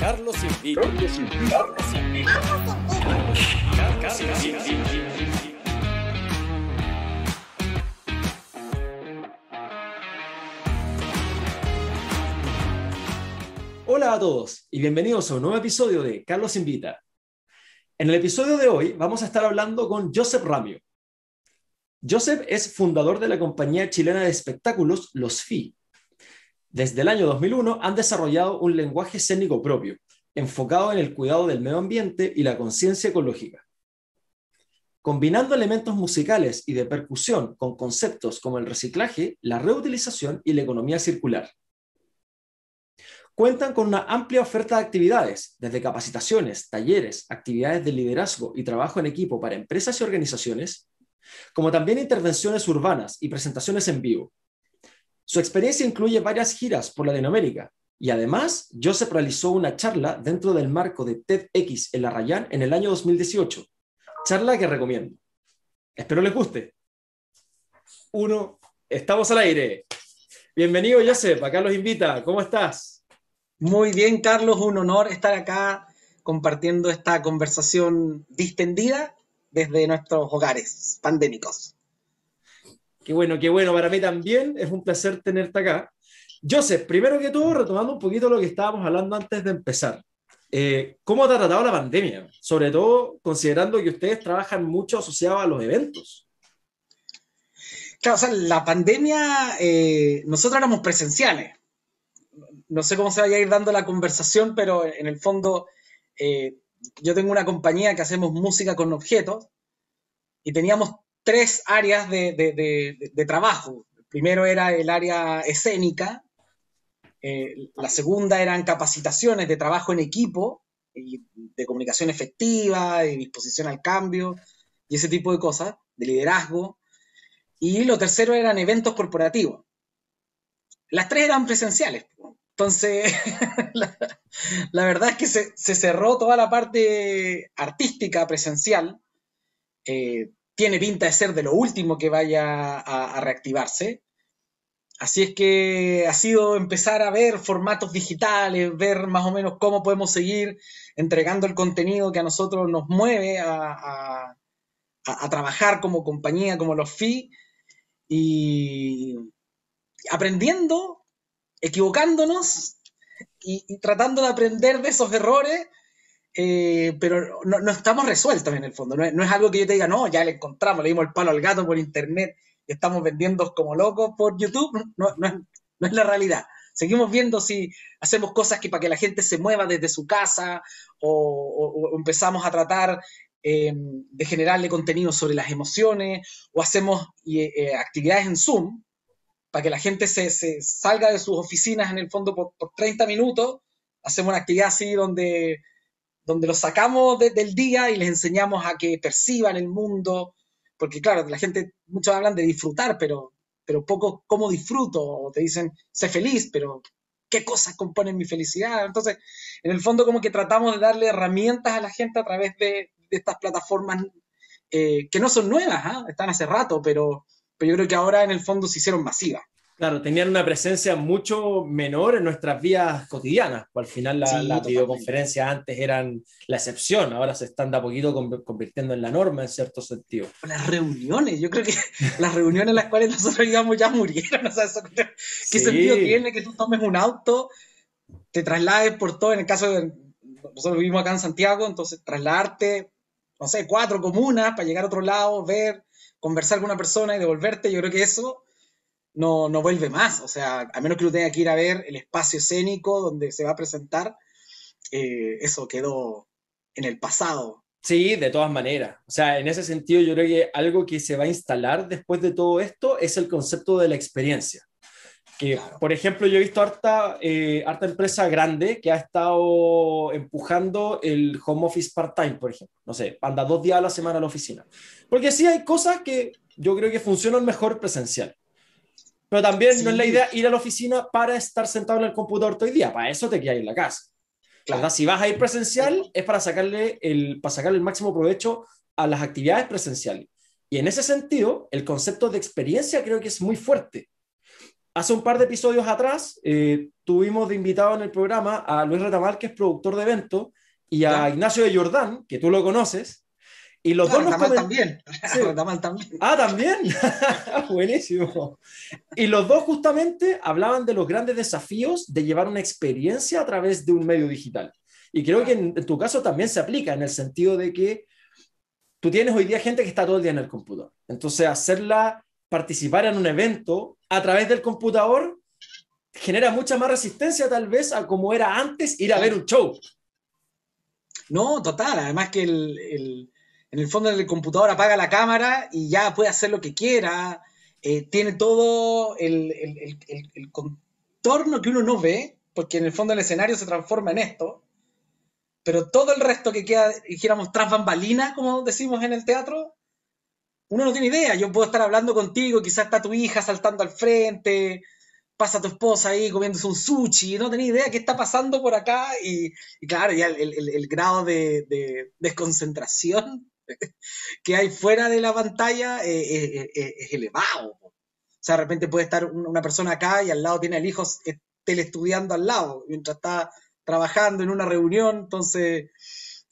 Carlos invita. Carlos invita. Carlos invita. Carlos invita. Hola a todos y bienvenidos a un nuevo episodio de Carlos Invita. En el episodio de hoy vamos a estar hablando con Joseph Ramio. Joseph es fundador de la compañía chilena de espectáculos Los FI. Desde el año 2001 han desarrollado un lenguaje escénico propio, enfocado en el cuidado del medio ambiente y la conciencia ecológica. Combinando elementos musicales y de percusión con conceptos como el reciclaje, la reutilización y la economía circular cuentan con una amplia oferta de actividades, desde capacitaciones, talleres, actividades de liderazgo y trabajo en equipo para empresas y organizaciones, como también intervenciones urbanas y presentaciones en vivo. Su experiencia incluye varias giras por Latinoamérica y además Joseph realizó una charla dentro del marco de TEDx en La Rayán en el año 2018, charla que recomiendo. Espero les guste. Uno, estamos al aire. Bienvenido Joseph, acá los invita. ¿Cómo estás? Muy bien, Carlos, un honor estar acá compartiendo esta conversación distendida desde nuestros hogares pandémicos. Qué bueno, qué bueno, para mí también es un placer tenerte acá. Joseph, primero que todo, retomando un poquito lo que estábamos hablando antes de empezar. Eh, ¿Cómo te ha tratado la pandemia? Sobre todo considerando que ustedes trabajan mucho asociado a los eventos. Claro, o sea, la pandemia, eh, nosotros éramos presenciales, no sé cómo se vaya a ir dando la conversación, pero en el fondo eh, yo tengo una compañía que hacemos música con objetos y teníamos tres áreas de, trabajo. El primero era el área escénica, eh, la segunda eran capacitaciones de trabajo en equipo, y de comunicación efectiva, de disposición al cambio y ese tipo de cosas, de liderazgo. Y lo tercero eran eventos corporativos. Las tres eran presenciales. Entonces, la, verdad es que se, cerró toda la parte artística presencial. Eh, tiene pinta de ser de lo último que vaya a, reactivarse. Así es que ha sido empezar a ver formatos digitales, ver más o menos cómo podemos seguir entregando el contenido que a nosotros nos mueve a, trabajar como compañía, como los FI, y aprendiendo equivocándonos y, tratando de aprender de esos errores, eh, pero no, estamos resueltos en el fondo. No es, algo que yo te diga, no, ya le encontramos, le dimos el palo al gato por internet estamos vendiendo como locos por YouTube. No, es, la realidad. Seguimos viendo si hacemos cosas que para que la gente se mueva desde su casa o, empezamos a tratar eh, de generarle contenido sobre las emociones o hacemos eh, actividades en Zoom para que la gente se, salga de sus oficinas en el fondo por, 30 minutos, hacemos una actividad así donde, donde los sacamos del día y les enseñamos a que perciban el mundo, porque claro, la gente, muchos hablan de disfrutar, pero, pero poco cómo disfruto, o te dicen, sé feliz, pero qué cosas componen mi felicidad. Entonces, en el fondo como que tratamos de darle herramientas a la gente a través de, estas plataformas eh, que no son nuevas, ¿ah? están hace rato, pero pero yo creo que ahora en el fondo se hicieron masivas. Claro, tenían una presencia mucho menor en nuestras vías cotidianas. Al final las videoconferencias antes eran la excepción, ahora se están de a poquito convirtiendo en la norma en cierto sentido. Las reuniones, yo creo que las reuniones en las cuales nosotros íbamos ya murieron. O sea, ¿Qué sentido tiene que tú tomes un auto, te traslades por todo? En el caso de nosotros vivimos acá en Santiago, entonces trasladarte, no sé, cuatro comunas para llegar a otro lado, ver, conversar con una persona y devolverte, yo creo que eso no, no vuelve más. O sea, a menos que uno tenga que ir a ver el espacio escénico donde se va a presentar, eh, eso quedó en el pasado. Sí, de todas maneras. O sea, en ese sentido yo creo que algo que se va a instalar después de todo esto es el concepto de la experiencia. Que, por ejemplo, yo he visto harta, eh, harta empresa grande que ha estado empujando el home office part-time, por ejemplo. No sé, anda dos días a la semana a la oficina. Porque sí hay cosas que yo creo que funcionan mejor presencial. Pero también no es la idea ir a la oficina para estar sentado en el computador todo el día. Para eso te quedas en la casa. Claro. Si vas a ir presencial, es para sacarle, el, para sacarle el máximo provecho a las actividades presenciales. Y en ese sentido, el concepto de experiencia creo que es muy fuerte hace un par de episodios atrás eh, tuvimos de invitado en el programa a Luis Retamal, que es productor de eventos, y a Ignacio de Jordán, que tú lo conoces. Y los dos nos también. también. Ah, también. Buenísimo. Y los dos justamente hablaban de los grandes desafíos de llevar una experiencia a través de un medio digital. Y creo que en, tu caso también se aplica en el sentido de que tú tienes hoy día gente que está todo el día en el computador. Entonces, hacerla participar en un evento a través del computador genera mucha más resistencia tal vez a como era antes ir a ver un show. No, total. Además que el, en el fondo el computador apaga la cámara y ya puede hacer lo que quiera. Eh, tiene todo el, el, contorno que uno no ve, porque en el fondo el escenario se transforma en esto pero todo el resto que queda, dijéramos, tras bambalinas, como decimos en el teatro, uno no tiene idea. Yo puedo estar hablando contigo, quizás está tu hija saltando al frente, pasa tu esposa ahí comiéndose un sushi, no tenía idea qué está pasando por acá, y, claro, ya el, grado de, desconcentración que hay fuera de la pantalla eh, eh, eh, es elevado. O sea, de repente puede estar una persona acá y al lado tiene al hijo telestudiando al lado, mientras está trabajando en una reunión, entonces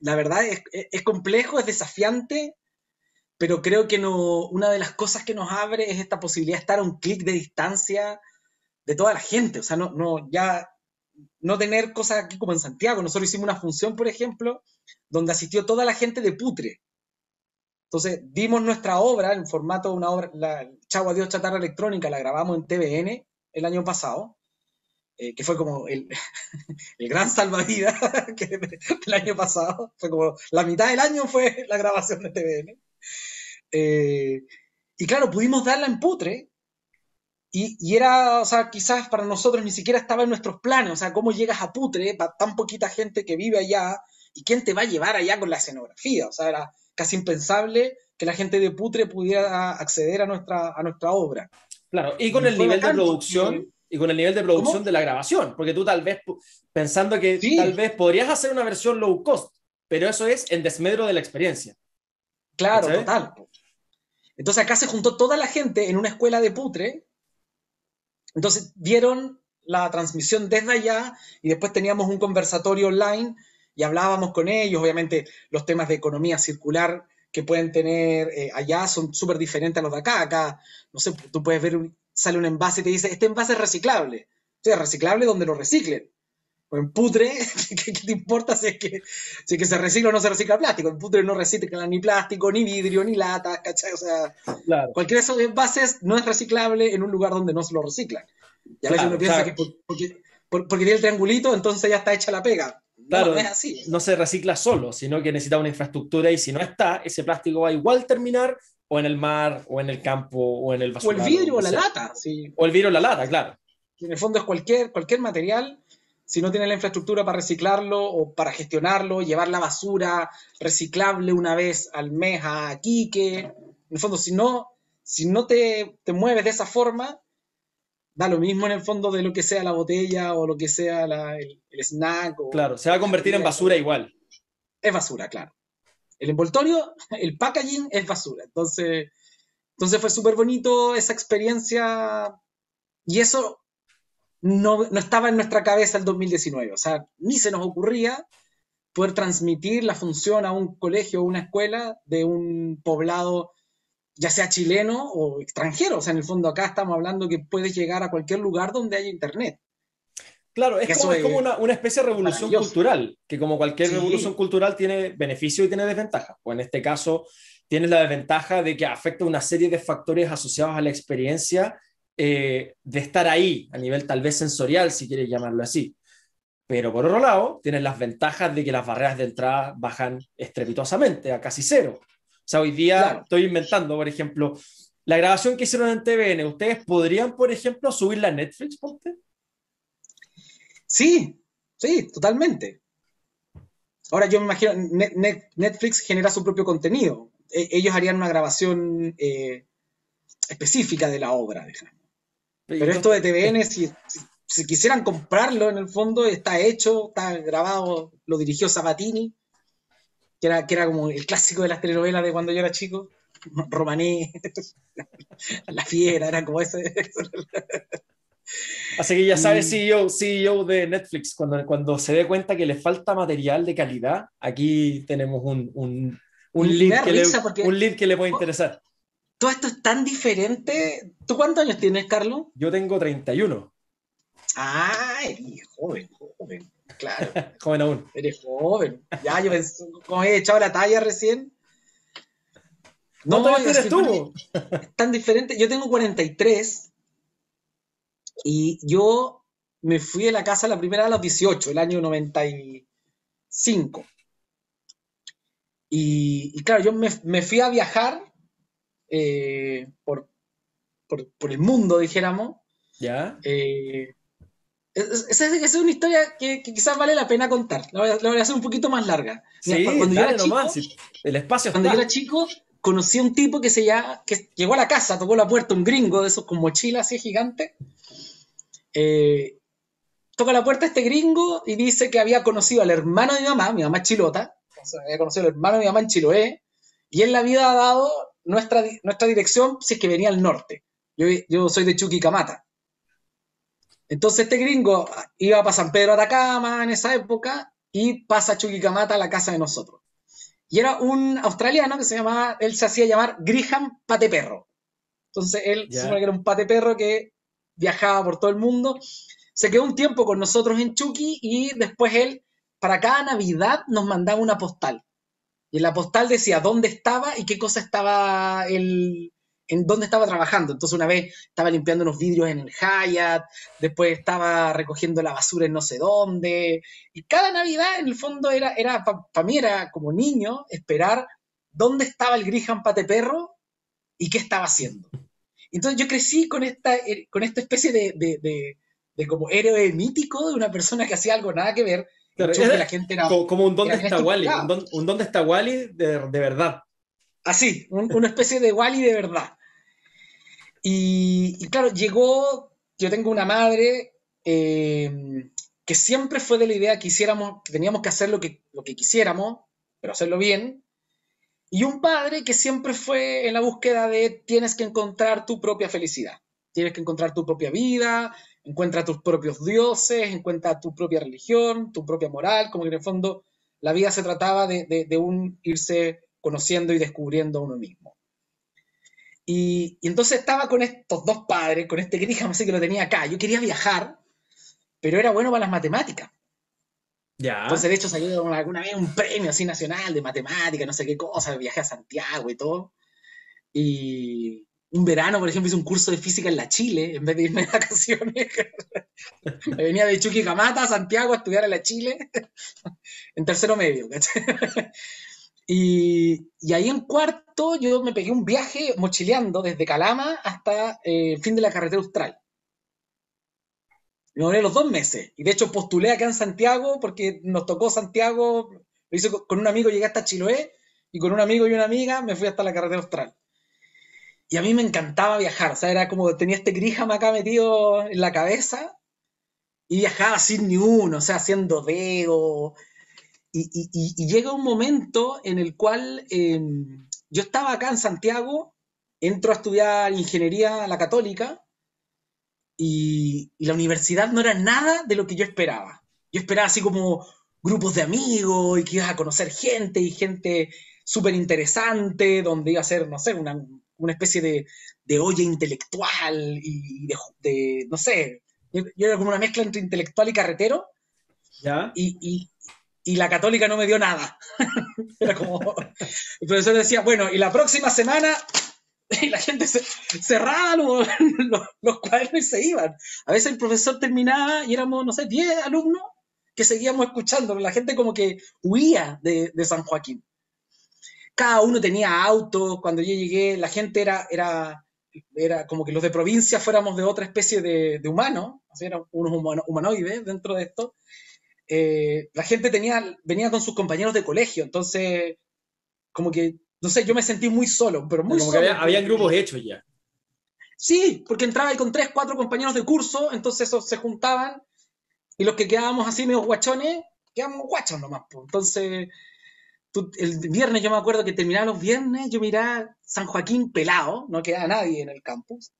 la verdad es, complejo, es desafiante, pero creo que no, una de las cosas que nos abre es esta posibilidad de estar a un clic de distancia de toda la gente, o sea, no, no, ya no tener cosas aquí como en Santiago. Nosotros hicimos una función, por ejemplo, donde asistió toda la gente de Putre. Entonces, dimos nuestra obra en formato de una obra, la Chavo Adiós Chatarra Electrónica, la grabamos en TVN el año pasado. Eh, que fue como el, el gran salvavidas del año pasado. Fue como la mitad del año fue la grabación de TVN. Eh, y claro, pudimos darla en putre. Y, y, era, o sea, quizás para nosotros ni siquiera estaba en nuestros planes. O sea, ¿cómo llegas a putre para tan poquita gente que vive allá? ¿Y quién te va a llevar allá con la escenografía? O sea, era casi impensable que la gente de putre pudiera acceder a nuestra, a nuestra obra. Claro, y con el nivel de producción y con el nivel de producción de la grabación, porque tú tal vez, pensando que tal vez podrías hacer una versión low cost, pero eso es en desmedro de la experiencia. Claro, total. Entonces acá se juntó toda la gente en una escuela de putre, entonces vieron la transmisión desde allá y después teníamos un conversatorio online y hablábamos con ellos, obviamente los temas de economía circular que pueden tener eh, allá son súper diferentes a los de acá. Acá, no sé, tú puedes ver sale un envase y te dice, este envase es reciclable. O sea, reciclable donde lo reciclen. O en putre, ¿qué, te importa si es, que, si que se recicla o no se recicla plástico? En putre no recicla ni plástico, ni vidrio, ni lata, ¿cachai? O sea, cualquiera de esos envases no es reciclable en un lugar donde no se lo reciclan. Y a veces uno piensa que porque, porque, tiene el triangulito, entonces ya está hecha la pega. Claro, no, es así. no se recicla solo, sino que necesita una infraestructura y si no está, ese plástico va a igual terminar o en el mar, o en el campo, o en el basural. O el vidrio o, la lata. Sí. O el vidrio o la lata, claro. En el fondo es cualquier, cualquier material, si no tiene la infraestructura para reciclarlo o para gestionarlo, llevar la basura reciclable una vez al mes a Quique. En el fondo, si no, si no te, te mueves de esa forma, da lo mismo en el fondo de lo que sea la botella o lo que sea el, snack. claro, se va a convertir en basura igual. Es basura, claro el envoltorio, el packaging es basura. Entonces, entonces fue súper bonito esa experiencia y eso no, estaba en nuestra cabeza el 2019. O sea, ni se nos ocurría poder transmitir la función a un colegio o una escuela de un poblado, ya sea chileno o extranjero. O sea, en el fondo acá estamos hablando que puedes llegar a cualquier lugar donde haya internet. Claro, es como, una, especie de revolución cultural, que como cualquier revolución cultural tiene beneficios y tiene desventajas. Pues en este caso tienes la desventaja de que afecta una serie de factores asociados a la experiencia eh, de estar ahí, a nivel tal vez sensorial, si quieres llamarlo así. Pero por otro lado, tienes las ventajas de que las barreras de entrada bajan estrepitosamente, a casi cero. O sea, hoy día estoy inventando, por ejemplo, la grabación que hicieron en TVN, ¿ustedes podrían, por ejemplo, subirla a Netflix, ponte? Sí, sí, totalmente. Ahora yo me imagino, Netflix genera su propio contenido. E, ellos harían una grabación eh, específica de la obra, Pero esto de TVN, si, si, quisieran comprarlo en el fondo, está hecho, está grabado, lo dirigió Sabatini, que era, que era como el clásico de las telenovelas de cuando yo era chico. Romané, La Fiera, era como ese. Así que ya sabes, CEO, CEO de Netflix, cuando, cuando se dé cuenta que le falta material de calidad, aquí tenemos un, un, un, link, que le, un link que le puede interesar. Todo esto es tan diferente. ¿Tú cuántos años tienes, Carlos? Yo tengo 31. Ah, eres joven, joven, claro. joven aún. Eres joven. Ya, yo pensé, como he echado la talla recién. No, no eres tú. Es tan diferente. Yo tengo 43 y yo me fui de la casa la primera a los 18, el año 95. Y, y claro, yo me, me, fui a viajar eh, por, por, por, el mundo, dijéramos. ¿Ya? Eh, esa es, una historia que, que, quizás vale la pena contar. La voy, a, la voy, a, hacer un poquito más larga. Sí, cuando yo era chico, nomás, el espacio Cuando está. yo era chico, conocí a un tipo que se llama, que llegó a la casa, tocó la puerta, un gringo de esos con mochila así gigante. Eh, toca la puerta este gringo y dice que había conocido al hermano de mi mamá, mi mamá es chilota, entonces había conocido al hermano de mi mamá en Chiloé, y él le había dado nuestra, nuestra dirección si es que venía al norte. Yo, yo soy de Chuquicamata. Entonces este gringo iba para San Pedro Atacama en esa época y pasa a Chuquicamata a la casa de nosotros. Y era un australiano que se llamaba, él se hacía llamar Griham Pateperro. Entonces él yeah. se que era un pateperro que viajaba por todo el mundo. Se quedó un tiempo con nosotros en Chucky y después él, para cada Navidad, nos mandaba una postal. Y en la postal decía dónde estaba y qué cosa estaba él, en dónde estaba trabajando. Entonces una vez estaba limpiando unos vidrios en el Hyatt, después estaba recogiendo la basura en no sé dónde. Y cada Navidad, en el fondo, era, era para pa mí era como niño esperar dónde estaba el Griham Pateperro y qué estaba haciendo. Entonces yo crecí con esta, con esta especie de, de, de, de como héroe mítico de una persona que hacía algo nada que ver. Claro, que la gente era, como, como un dónde está Wally, un, don, un dónde está Wally de, de verdad. Así, un, una especie de Wally de verdad. Y, y, claro, llegó, yo tengo una madre eh, que siempre fue de la idea que hiciéramos, que teníamos que hacer lo que, lo que quisiéramos, pero hacerlo bien. Y un padre que siempre fue en la búsqueda de tienes que encontrar tu propia felicidad, tienes que encontrar tu propia vida, encuentra tus propios dioses, encuentra tu propia religión, tu propia moral, como que en el fondo la vida se trataba de, de, un irse conociendo y descubriendo a uno mismo. Y, y, entonces estaba con estos dos padres, con este Griham, así que lo tenía acá. Yo quería viajar, pero era bueno para las matemáticas. Ya. Entonces, de hecho, salió alguna vez un premio así nacional de matemáticas, no sé qué cosa, viajé a Santiago y todo. Y un verano, por ejemplo, hice un curso de física en la Chile, en vez de irme de vacaciones. Me venía de Chuquicamata a Santiago a estudiar en la Chile, en tercero medio, ¿cachai? Y, ahí en cuarto yo me pegué un viaje mochileando desde Calama hasta eh, el fin de la carretera austral. Me duré los dos meses. Y de hecho postulé acá en Santiago porque nos tocó Santiago. Hice con un amigo, llegué hasta Chiloé y con un amigo y una amiga me fui hasta la carretera austral. Y a mí me encantaba viajar. O sea, era como tenía este grijama acá metido en la cabeza y viajaba sin ni uno, o sea, haciendo dedo. Y, y, y, llega un momento en el cual eh, yo estaba acá en Santiago, entro a estudiar ingeniería a la católica y, y, la universidad no era nada de lo que yo esperaba. Yo esperaba así como grupos de amigos y que ibas a conocer gente y gente súper interesante, donde iba a ser, no sé, una, una especie de, de, olla intelectual y de, de, no sé, yo era como una mezcla entre intelectual y carretero. ¿Ya? Y, y, la católica no me dio nada. Era como, el profesor decía, bueno, y la próxima semana, y la gente cerraba los, los, cuadernos y se iban. A veces el profesor terminaba y éramos, no sé, 10 alumnos que seguíamos escuchándolo. La gente como que huía de, San Joaquín. Cada uno tenía autos. Cuando yo llegué, la gente era, era, era como que los de provincia fuéramos de otra especie de, de humanos, así eran unos humano, humanoides dentro de esto eh, la gente tenía, venía con sus compañeros de colegio, entonces, como que, no sé, yo me sentí muy solo, pero muy como solo. Que había, habían grupos hechos ya. Sí, porque entraba ahí con tres, cuatro compañeros de curso, entonces esos se juntaban, y los que quedábamos así medio guachones, quedábamos guachos nomás. Pues. Entonces, tú, el viernes yo me acuerdo que terminaba los viernes, yo miraba San Joaquín pelado, no quedaba nadie en el campus.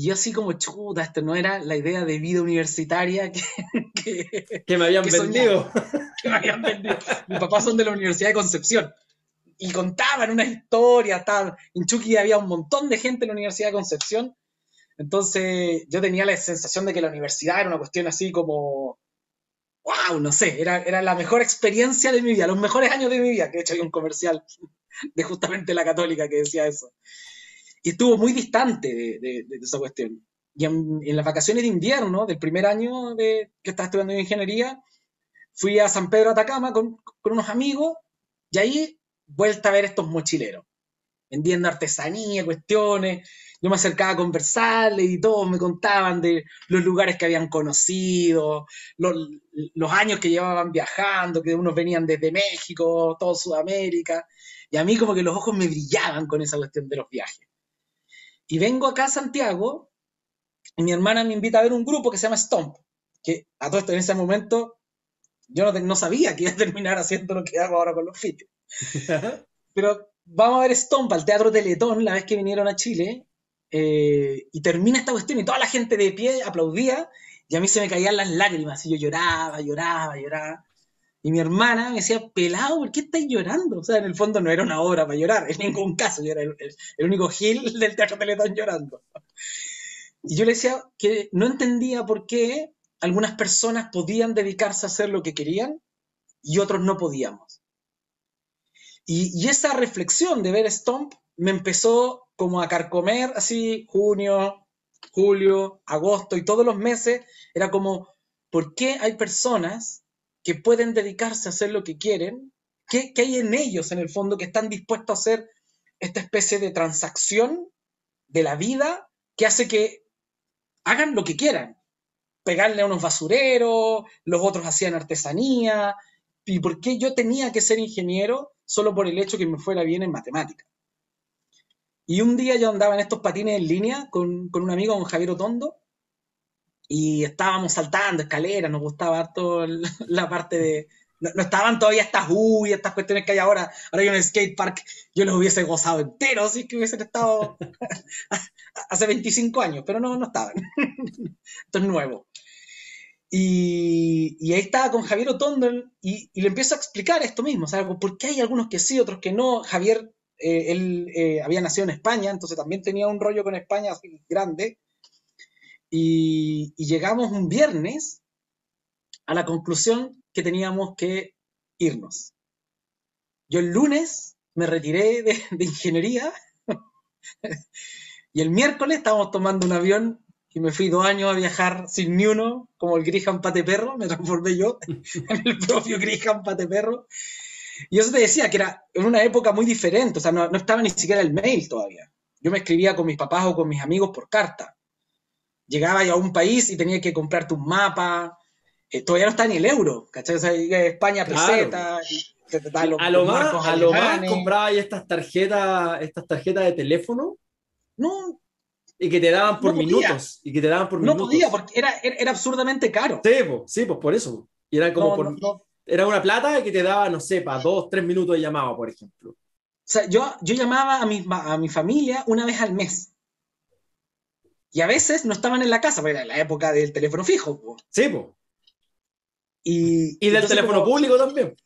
Y yo así como, chuta, esto no era la idea de vida universitaria que, que, me habían vendido. que me habían vendido. Mis papás son de la Universidad de Concepción. Y contaban una historia, estaba, en Chucky había un montón de gente en la Universidad de Concepción. Entonces yo tenía la sensación de que la universidad era una cuestión así como, wow, no sé, era, era la mejor experiencia de mi vida, los mejores años de mi vida. Que de hecho hay un comercial de justamente la católica que decía eso y estuvo muy distante de, esa cuestión. Y en, las vacaciones de invierno del primer año de, que estaba estudiando ingeniería, fui a San Pedro Atacama con, unos amigos y ahí vuelta a ver estos mochileros, vendiendo artesanía, cuestiones. Yo me acercaba a conversarles y todos me contaban de los lugares que habían conocido, los, los años que llevaban viajando, que unos venían desde México, todo Sudamérica. Y a mí como que los ojos me brillaban con esa cuestión de los viajes. Y vengo acá a Santiago y mi hermana me invita a ver un grupo que se llama Stomp, que a todo esto en ese momento yo no, no sabía que iba a terminar haciendo lo que hago ahora con los fitios. Pero vamos a ver Stomp al Teatro Teletón la vez que vinieron a Chile eh, y termina esta cuestión y toda la gente de pie aplaudía y a mí se me caían las lágrimas y yo lloraba, lloraba, lloraba. Y mi hermana me decía, pelado, ¿por qué estás llorando? O sea, en el fondo no era una obra para llorar, en ningún caso, yo era el, único gil del Teatro Teletón llorando. Y yo le decía que no entendía por qué algunas personas podían dedicarse a hacer lo que querían y otros no podíamos. Y, y esa reflexión de ver Stomp me empezó como a carcomer así junio, julio, agosto y todos los meses. Era como, ¿por qué hay personas que pueden dedicarse a hacer lo que quieren, ¿qué, hay en ellos en el fondo que están dispuestos a hacer esta especie de transacción de la vida que hace que hagan lo que quieran? Pegarle a unos basureros, los otros hacían artesanía, ¿y por qué yo tenía que ser ingeniero solo por el hecho que me fuera bien en matemática? Y un día yo andaba en estos patines en línea con, con un amigo, con Javier Otondo, y estábamos saltando escaleras, nos gustaba harto la parte de... No, estaban todavía estas y estas cuestiones que hay ahora. Ahora hay un skate park, yo los hubiese gozado enteros si que hubiesen estado hace 25 años, pero no, no estaban. Esto es nuevo. Y, y, ahí estaba con Javier Otondo y, y, le empiezo a explicar esto mismo, sea, por qué hay algunos que sí, otros que no. Javier, eh, él eh, había nacido en España, entonces también tenía un rollo con España grande. Y, llegamos un viernes a la conclusión que teníamos que irnos. Yo el lunes me retiré de, ingeniería y el miércoles estábamos tomando un avión y me fui dos años a viajar sin ni uno, como el Griham Pate Perro, me transformé yo en el propio Griham Pate Perro. Y eso te decía que era en una época muy diferente, o sea, no, no, estaba ni siquiera el mail todavía. Yo me escribía con mis papás o con mis amigos por carta llegaba a un país y tenía que comprarte un mapa. Eh, todavía no está ni el euro, ¿cachai? O sea, España peseta. a lo más, a lo más compraba estas tarjetas, estas tarjetas de teléfono. No. Y que te daban por minutos. Y que te daban por no podía, porque era, era, absurdamente caro. Sí, pues, sí, pues por eso. Y era como por. Era una plata que te daba, no sé, para dos, tres minutos de llamada, por ejemplo. O sea, yo, yo llamaba a mi, a mi familia una vez al mes. Y a veces no estaban en la casa, porque era la época del teléfono fijo. Sí, pues. Y, y del teléfono público también.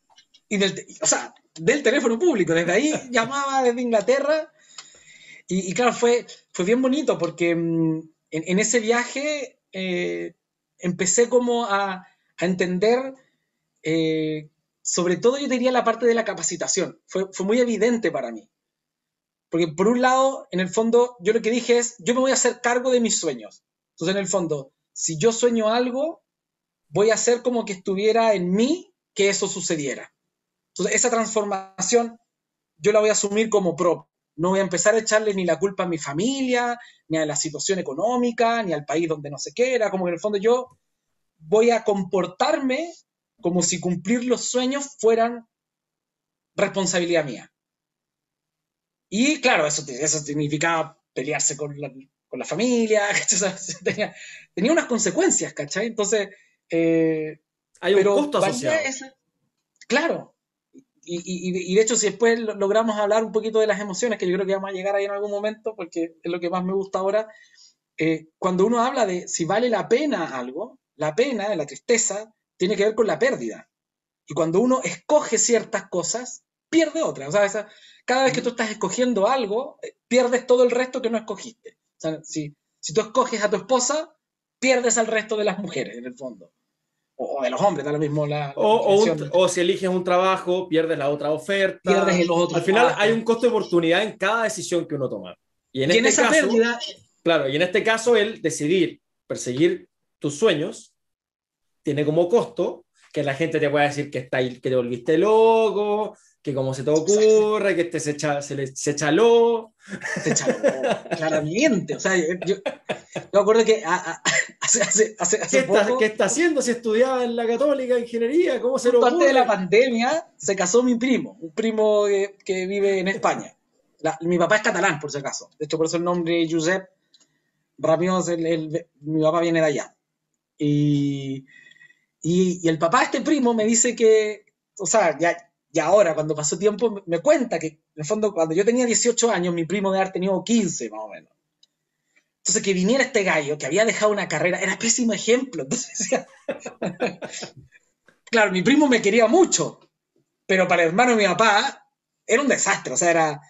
Y del, o sea, del teléfono público. Desde ahí llamaba desde Inglaterra. Y, claro, fue, fue bien bonito porque mm, en, ese viaje eh, empecé como a, a entender, eh, sobre todo yo diría la parte de la capacitación. Fue, fue muy evidente para mí. Porque por un lado, en el fondo, yo lo que dije es, yo me voy a hacer cargo de mis sueños. Entonces, en el fondo, si yo sueño algo, voy a hacer como que estuviera en mí que eso sucediera. Entonces, esa transformación yo la voy a asumir como propia. No voy a empezar a echarle ni la culpa a mi familia, ni a la situación económica, ni al país donde no se quiera. Como que en el fondo yo voy a comportarme como si cumplir los sueños fueran responsabilidad mía. Y claro, eso, eso significaba pelearse con la, con la familia, tenía, tenía, unas consecuencias, ¿cachai? Entonces... Eh, Hay un costo asociado. claro. Y, y, y, de hecho, si después logramos hablar un poquito de las emociones, que yo creo que vamos a llegar ahí en algún momento, porque es lo que más me gusta ahora, eh, cuando uno habla de si vale la pena algo, la pena, la tristeza, tiene que ver con la pérdida. Y cuando uno escoge ciertas cosas, pierde otras. O sea, cada vez que tú estás escogiendo algo, eh, pierdes todo el resto que no escogiste. O sea, si, si tú escoges a tu esposa, pierdes al resto de las mujeres, en el fondo. O, de los hombres, da lo mismo la... o, si eliges un trabajo, pierdes la otra oferta. Pierdes el otro Al final hay un costo de oportunidad en cada decisión que uno toma. Y en, este esa caso, pérdida... Claro, y en este caso el decidir perseguir tus sueños tiene como costo que la gente te pueda decir que, está, que te volviste loco, que como se te ocurre, que este se echa, se, le, se echaló, claramente. O sea, yo, me acuerdo que hace, hace, hace, ¿Qué, poco, está, ¿Qué está haciendo si estudiaba en la Católica Ingeniería? ¿Cómo se lo ocurre? Antes de la pandemia se casó mi primo, un primo que, que vive en España. La, mi papá es catalán, por si acaso. De hecho, por eso el nombre Josep Ramiós, el, el, mi papá viene de allá. Y y, el papá de este primo me dice que, o sea, ya, ya ahora, cuando pasó tiempo, me cuenta que, en el fondo, cuando yo tenía 18 años, mi primo debe haber tenido 15, más o menos. Entonces, que viniera este gallo, que había dejado una carrera, era pésimo ejemplo. Entonces, claro, mi primo me quería mucho, pero para el hermano de mi papá era un desastre. O sea, era,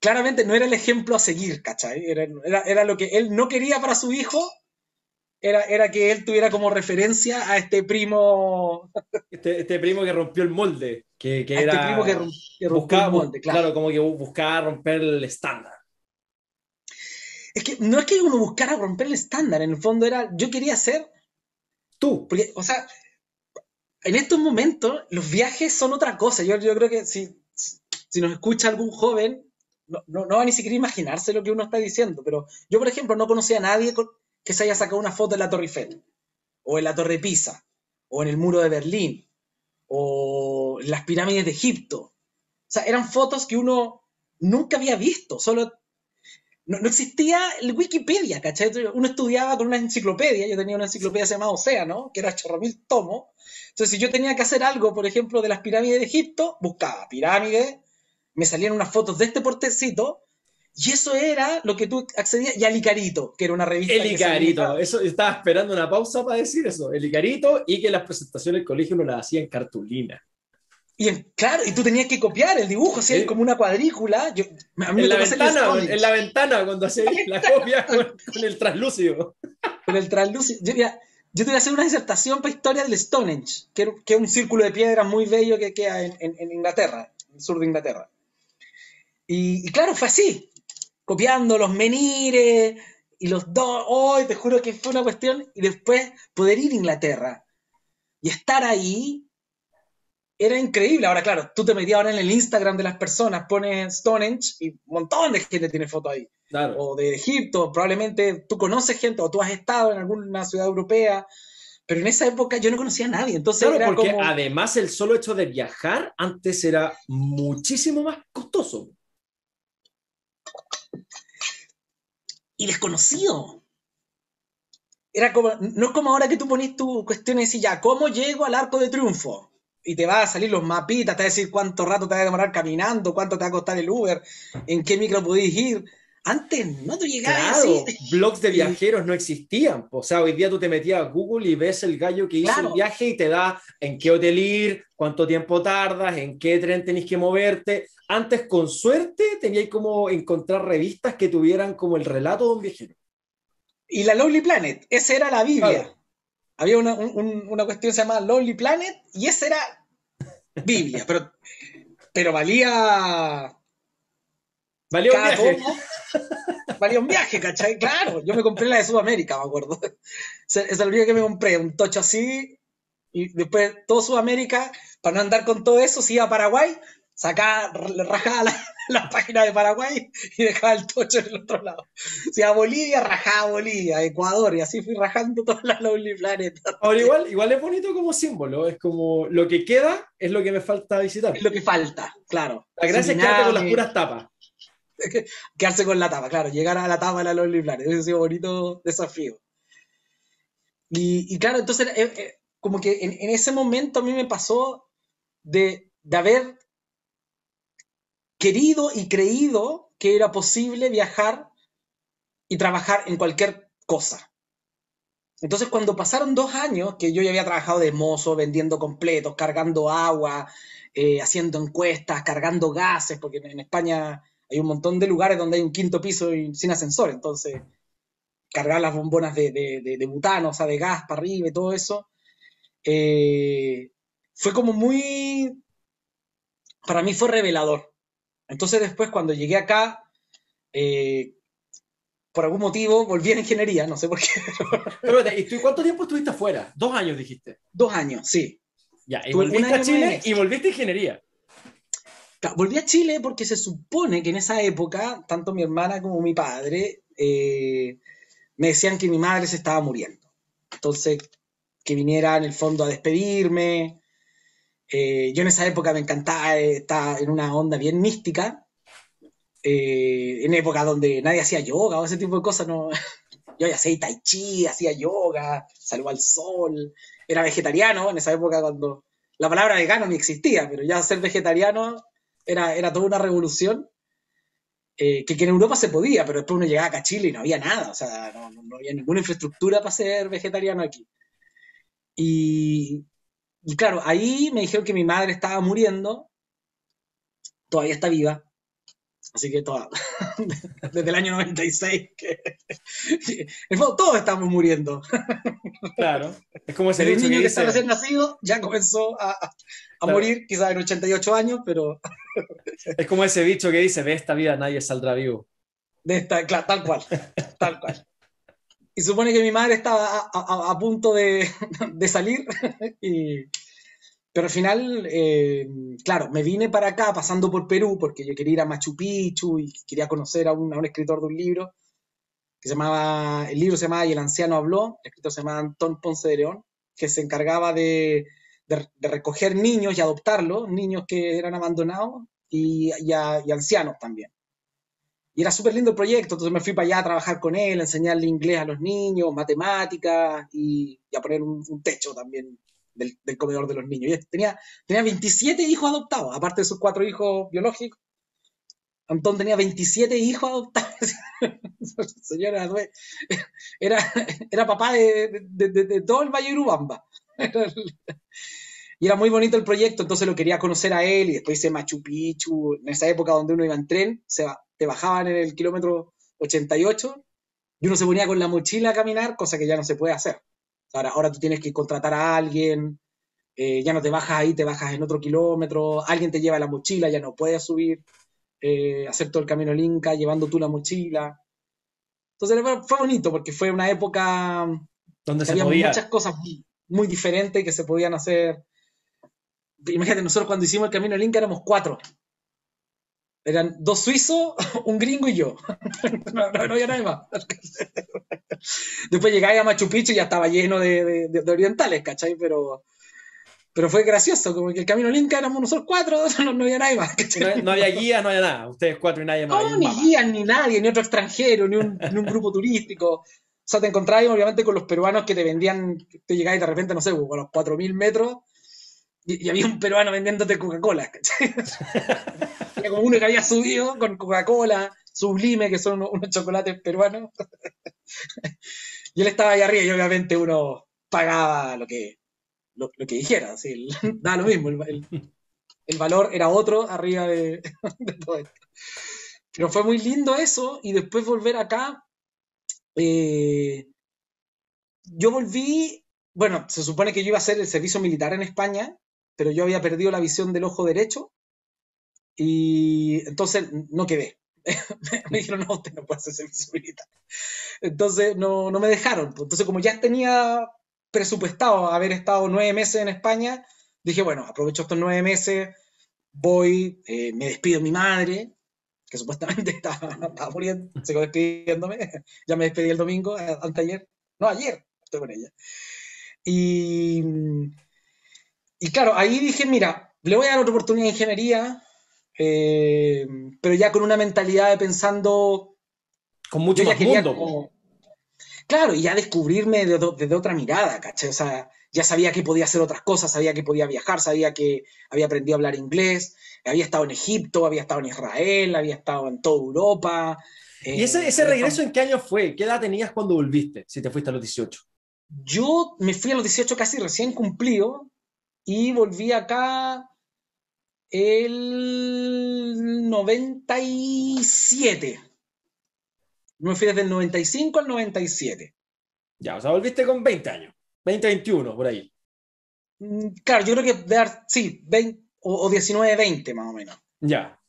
claramente no era el ejemplo a seguir, ¿cachai? Era, era, lo que él no quería para su hijo era, que él tuviera como referencia a este primo. Este, este primo que rompió el molde. Que, que este era, primo que, rompió buscaba, el molde, claro. como que buscaba romper el estándar. Es que no es que uno buscara romper el estándar, en el fondo era, yo quería ser tú. Porque, o sea, en estos momentos los viajes son otra cosa. Yo, yo creo que si, si nos escucha algún joven, no, no, no, va ni siquiera a imaginarse lo que uno está diciendo. Pero yo, por ejemplo, no conocía a nadie que se haya sacado una foto en la Torre Eiffel, o en la Torre Pisa, o en el muro de Berlín, o en las pirámides de Egipto. O sea, eran fotos que uno nunca había visto, solo no, existía el Wikipedia, ¿cachai? Uno estudiaba con una enciclopedia, yo tenía una enciclopedia llamada Océano, que era chorromil tomo. Entonces, si yo tenía que hacer algo, por ejemplo, de las pirámides de Egipto, buscaba pirámides, me salían unas fotos de este portecito, y eso era lo que tú accedías, y al Icarito, que era una revista. El Icarito, eso estaba esperando una pausa para decir eso. El Icarito y que las presentaciones del colegio no las hacía en cartulina. Y claro, y tú tenías que copiar el dibujo, así como una cuadrícula. Yo, en, la ventana, en la ventana, cuando hacías la copia con, el translúcido. Con el translúcido. Yo, yo te voy a hacer una disertación para historia del Stonehenge, que, que es un círculo de piedra muy bello que queda en, en, Inglaterra, en el sur de Inglaterra. Y, y, claro, fue así copiando los menires y los dos. hoy te juro que fue una cuestión. Y después poder ir a Inglaterra y estar ahí era increíble. Ahora, claro, tú te metías ahora en el Instagram de las personas, pones Stonehenge y un montón de gente tiene fotos ahí. O de Egipto, probablemente tú conoces gente o tú has estado en alguna ciudad europea. Pero en esa época yo no conocía a nadie. Entonces claro, porque además el solo hecho de viajar antes era muchísimo más costoso. Y desconocido. Era como, no es como ahora que tú pones tu cuestión y decís, ya, ¿cómo llego al arco de triunfo? Y te va a salir los mapitas, te va a decir cuánto rato te va a demorar caminando, cuánto te va a costar el Uber, en qué micro podés ir. Antes no te llegabas claro, blogs de viajeros no existían. O sea, hoy día tú te metías a Google y ves el gallo que hizo el viaje y te da en qué hotel ir, cuánto tiempo tardas, en qué tren tenés que moverte. Antes, con suerte, teníais como encontrar revistas que tuvieran como el relato de un viajero. Y la Lonely Planet, esa era la Biblia. Había una, una cuestión que se llamaba Lonely Planet y esa era Biblia, pero, pero valía Valía un viaje. valía un viaje, ¿cachai? Claro, yo me compré la de Sudamérica, me acuerdo. Es la única que me compré, un tocho así, y después todo Sudamérica, para no andar con todo eso, iba a Paraguay, sacaba, rajaba la, página de Paraguay y dejaba el tocho en el otro lado. Si a Bolivia, rajaba Bolivia, Ecuador, y así fui rajando todas las Lonely Planet. Ahora, igual, igual es bonito como símbolo, es como lo que queda es lo que me falta visitar. Es lo que falta, claro. La gracia es quedarte con las puras tapas. Quedarse con la tapa, claro, llegar a la tapa de la Lonely Planet, ese ha sido bonito desafío. Y, claro, entonces, eh, eh, como que en, ese momento a mí me pasó de, de haber querido y creído que era posible viajar y trabajar en cualquier cosa. Entonces, cuando pasaron dos años, que yo ya había trabajado de mozo, vendiendo completos, cargando agua, eh, haciendo encuestas, cargando gases, porque en España hay un montón de lugares donde hay un quinto piso y sin ascensor, entonces cargar las bombonas de, de, butano, o sea, de gas para arriba y todo eso, eh, fue como muy, para mí fue revelador. Entonces después cuando llegué acá, eh, por algún motivo volví a ingeniería, no sé por qué. Pero, ¿y tú cuánto tiempo estuviste afuera? Dos años dijiste. Dos años, sí. Ya, y volviste a Chile y volviste a ingeniería. Volví a Chile porque se supone que en esa época, tanto mi hermana como mi padre eh, me decían que mi madre se estaba muriendo. Entonces, que viniera en el fondo a despedirme. Eh, yo en esa época me encantaba, estar en una onda bien mística. Eh, en época donde nadie hacía yoga o ese tipo de cosas, no. Yo ya hacía tai chi, hacía yoga, salvo al sol, era vegetariano en esa época cuando la palabra vegano ni existía, pero ya ser vegetariano era, era toda una revolución. Eh, que, en Europa se podía, pero después uno llegaba acá a Chile y no había nada, o sea, no, no había ninguna infraestructura para ser vegetariano aquí. Y, y, claro, ahí me dijeron que mi madre estaba muriendo, todavía está viva, Así que toda, desde el año 96, que, todos estamos muriendo. Claro, es como ese niño que, está recién nacido ya comenzó a, a morir, quizás en 88 años, pero... Es como ese bicho que dice, de esta vida nadie saldrá vivo. De esta, claro, tal cual, tal cual. Y supone que mi madre estaba a, a punto de, de salir y, pero al final, eh, claro, me vine para acá pasando por Perú porque yo quería ir a Machu Picchu y quería conocer a un, a un escritor de un libro que se llamaba, el libro se llamaba el anciano habló, el escritor se llamaba Antón Ponce de León, que se encargaba de, de, recoger niños y adoptarlos, niños que eran abandonados y, ancianos también. Y era súper lindo el proyecto, entonces me fui para allá a trabajar con él, a enseñarle inglés a los niños, matemáticas y, a poner un, un techo también del, comedor de los niños. Y tenía, tenía 27 hijos adoptados, aparte de sus cuatro hijos biológicos. Antón tenía 27 hijos adoptados. Señora, era, era papá de, todo el Valle de Urubamba. y era muy bonito el proyecto, entonces lo quería conocer a él y después hice Machu Picchu. En esa época donde uno iba en tren, se, te bajaban en el kilómetro 88 y uno se ponía con la mochila a caminar, cosa que ya no se puede hacer. Ahora, ahora tú tienes que contratar a alguien, eh, ya no te bajas ahí, te bajas en otro kilómetro, alguien te lleva la mochila, ya no puedes subir, eh, hacer todo el camino al Inca llevando tú la mochila. Entonces fue bonito porque fue una época donde se había muchas cosas muy, diferentes que se podían hacer. Imagínate, nosotros cuando hicimos el camino al Inca éramos cuatro. Eran dos suizos, un gringo y yo. no, había nadie más. Después llegáis a Machu Picchu y ya estaba lleno de, orientales, ¿cachai? Pero, pero fue gracioso, como que el camino Inca éramos nosotros cuatro, no, había nadie más. No, había guías, no había nada, ustedes cuatro y nadie más. No, ni guías, ni nadie, ni otro extranjero, ni un, ni un grupo turístico. O sea, te encontrabas obviamente con los peruanos que te vendían, te llegabas de repente, no sé, con los 4.000 metros, y, había un peruano vendiéndote Coca-Cola. Era como uno que había subido con Coca-Cola, Sublime, que son unos, chocolates peruanos. y él estaba ahí arriba y obviamente uno pagaba lo que, lo, que dijera, así, da lo mismo, el, valor era otro arriba de, todo esto. Pero fue muy lindo eso y después volver acá. Eh, yo volví, bueno, se supone que yo iba a hacer el servicio militar en España pero yo había perdido la visión del ojo derecho y entonces no quedé. me dijeron, no, usted no puede hacer servicio militar. Entonces no, no me dejaron. Entonces como ya tenía presupuestado haber estado nueve meses en España, dije, bueno, aprovecho estos nueve meses, voy, eh, me despido de mi madre, que supuestamente estaba, muriendo, sigo despidiéndome, ya me despedí el domingo, anteayer, no, ayer, estoy con ella. Y, y claro, ahí dije, mira, le voy a dar otra oportunidad de ingeniería, eh, pero ya con una mentalidad de pensando... Con mucho más mundo. Claro, y ya descubrirme desde otra mirada, ¿cachai? O sea, ya sabía que podía hacer otras cosas, sabía que podía viajar, sabía que había aprendido a hablar inglés, había estado en Egipto, había estado en Israel, había estado en toda Europa. ¿Y ese, Eh, ese regreso en qué año fue? ¿Qué edad tenías cuando volviste? Si te fuiste a los 18. Yo me fui a los 18 casi recién cumplido y volví acá el 97. Me fui desde el 95 al 97. Ya, o sea, volviste con 20 años. 20, 21, por ahí. Mm, Claro, yo creo que dar- sí, 20 o, o 19, 20 más o menos. Ya.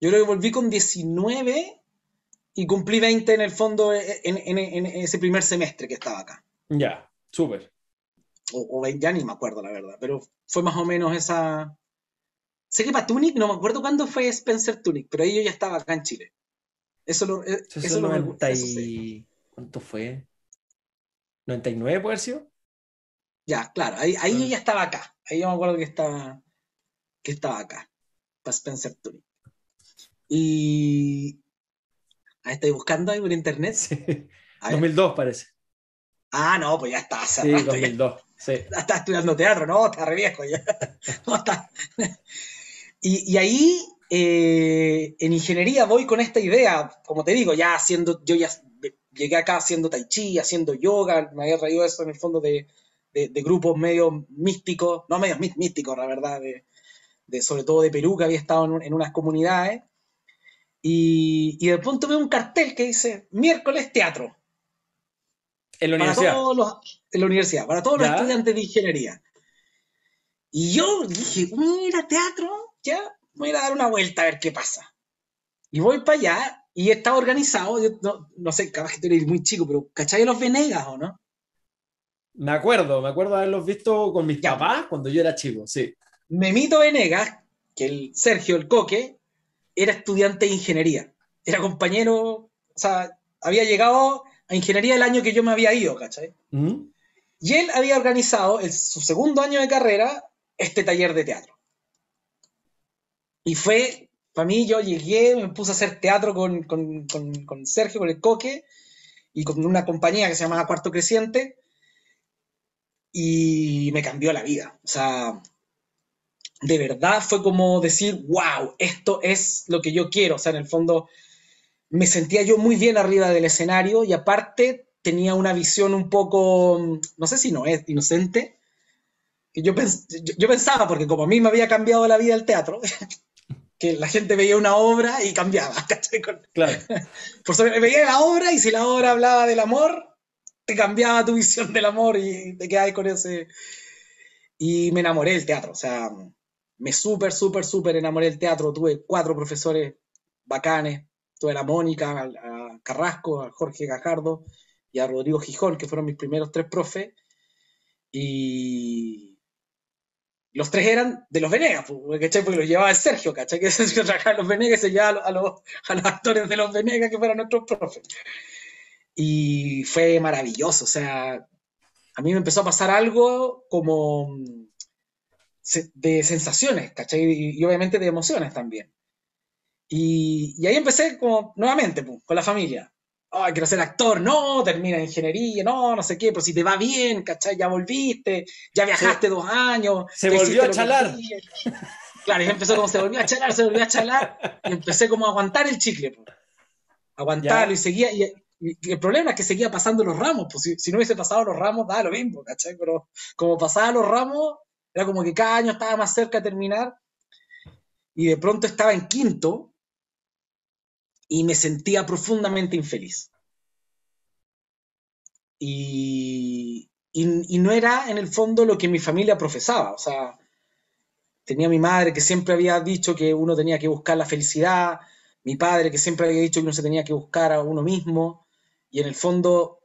Yo creo que volví con 19 y cumplí 20 en el fondo en, en- en ese primer semestre que estaba acá. Ya. Súper. O, o 20, ya ni me acuerdo la verdad, pero fue más o menos esa... Sé que para Tunic, no me acuerdo cuándo fue Spencer Tunic, pero ahí yo ya estaba acá en Chile. Eso lo, eh, Eso es eso el lo me- 90 eso sí. ¿Cuánto fue? ¿99 puede haber? Ya, claro, ahí, ahí yo Ah. ya estaba acá. Ahí yo me acuerdo que estaba, que estaba acá, para Spencer Tunic. Y... Ahí estoy buscando ahí por internet. Sí. A ver. 2002 parece. Ah, no, pues ya está, Sí, rato, ya 2002. Sí. está estudiando teatro, no, está re viejo ya. No, está. Y, y ahí, eh, en ingeniería, voy con esta idea, como te digo, ya haciendo, yo ya llegué acá haciendo tai chi, haciendo yoga, me había traído eso en el fondo de, de- de grupos medio místicos, no medios mí- místicos, la verdad, de, de- sobre todo de Perú, que había estado en, un- en unas comunidades. Y, y de pronto veo un cartel que dice miércoles teatro En la para universidad. todos los, en la universidad, para todos los Ya. estudiantes de ingeniería. Y yo dije, mira, teatro, ya, voy a ir a dar una vuelta a ver qué pasa. Y voy para allá y estaba organizado, yo no, no sé, capaz que tú eres muy chico, pero ¿cachai los Venegas o no? Me acuerdo, me acuerdo haberlos visto con mis Ya. papás cuando yo era chico, sí. Memito Venegas, que el Sergio, el coque, era estudiante de ingeniería. Era compañero, o sea, había llegado a ingeniería el año que yo me había ido, ¿cachai? ¿Mm? Y él había organizado en su segundo año de carrera este taller de teatro. Y fue, para mí, yo llegué, me puse a hacer teatro con, con- con- Sergio, con el Coque, y con una compañía que se llamaba Cuarto Creciente, y me cambió la vida. O sea, de verdad fue como decir, wow, esto es lo que yo quiero. O sea, en el fondo me sentía yo muy bien arriba del escenario y aparte tenía una visión un poco, no sé si no es inocente, que yo, pens- yo pensaba, porque como a mí me había cambiado la vida el teatro, que la gente veía una obra y cambiaba, ¿cachai? Con- Claro. por sobre, veía la obra y si la obra hablaba del amor, te cambiaba tu visión del amor y te quedabas con ese... Y me enamoré del teatro, o sea, me súper, súper, súper enamoré del teatro. Tuve cuatro profesores bacanes, tuve a la Mónica, a, a Carrasco, a Jorge Gajardo y a Rodrigo Gijón, que fueron mis primeros tres profes. Y los tres eran de los Venegas, ¿cachai? Porque los llevaba el Sergio, ¿cachai? Que trabajaba en los Venegas y se llevaba a los, a los actores de los Venegas que fueran nuestros profes. Y fue maravilloso, o sea, a mí me empezó a pasar algo como mm, se- de sensaciones, ¿cachai? Y, y obviamente de emociones también. Y, y ahí empecé como nuevamente pues, con la familia. Ay, quiero ser actor, no, termina en ingeniería, no, no sé qué, pero si te va bien, ¿cachai? Ya volviste, ya viajaste dos años. Se volvió a chalar. Claro, y empezó como se volvió a chalar, se volvió a chalar, y empecé como a aguantar el chicle, pues. Aguantarlo Ya. y seguía, y, y el problema es que seguía pasando los ramos, pues si, si no hubiese pasado los ramos, daba lo mismo, ¿cachai? Pero como pasaba los ramos, era como que cada año estaba más cerca de terminar, y de pronto estaba en quinto, y me sentía profundamente infeliz. Y, y, no era en el fondo lo que mi familia profesaba, o sea, tenía mi madre que siempre había dicho que uno tenía que buscar la felicidad, mi padre que siempre había dicho que uno se tenía que buscar a uno mismo, y en el fondo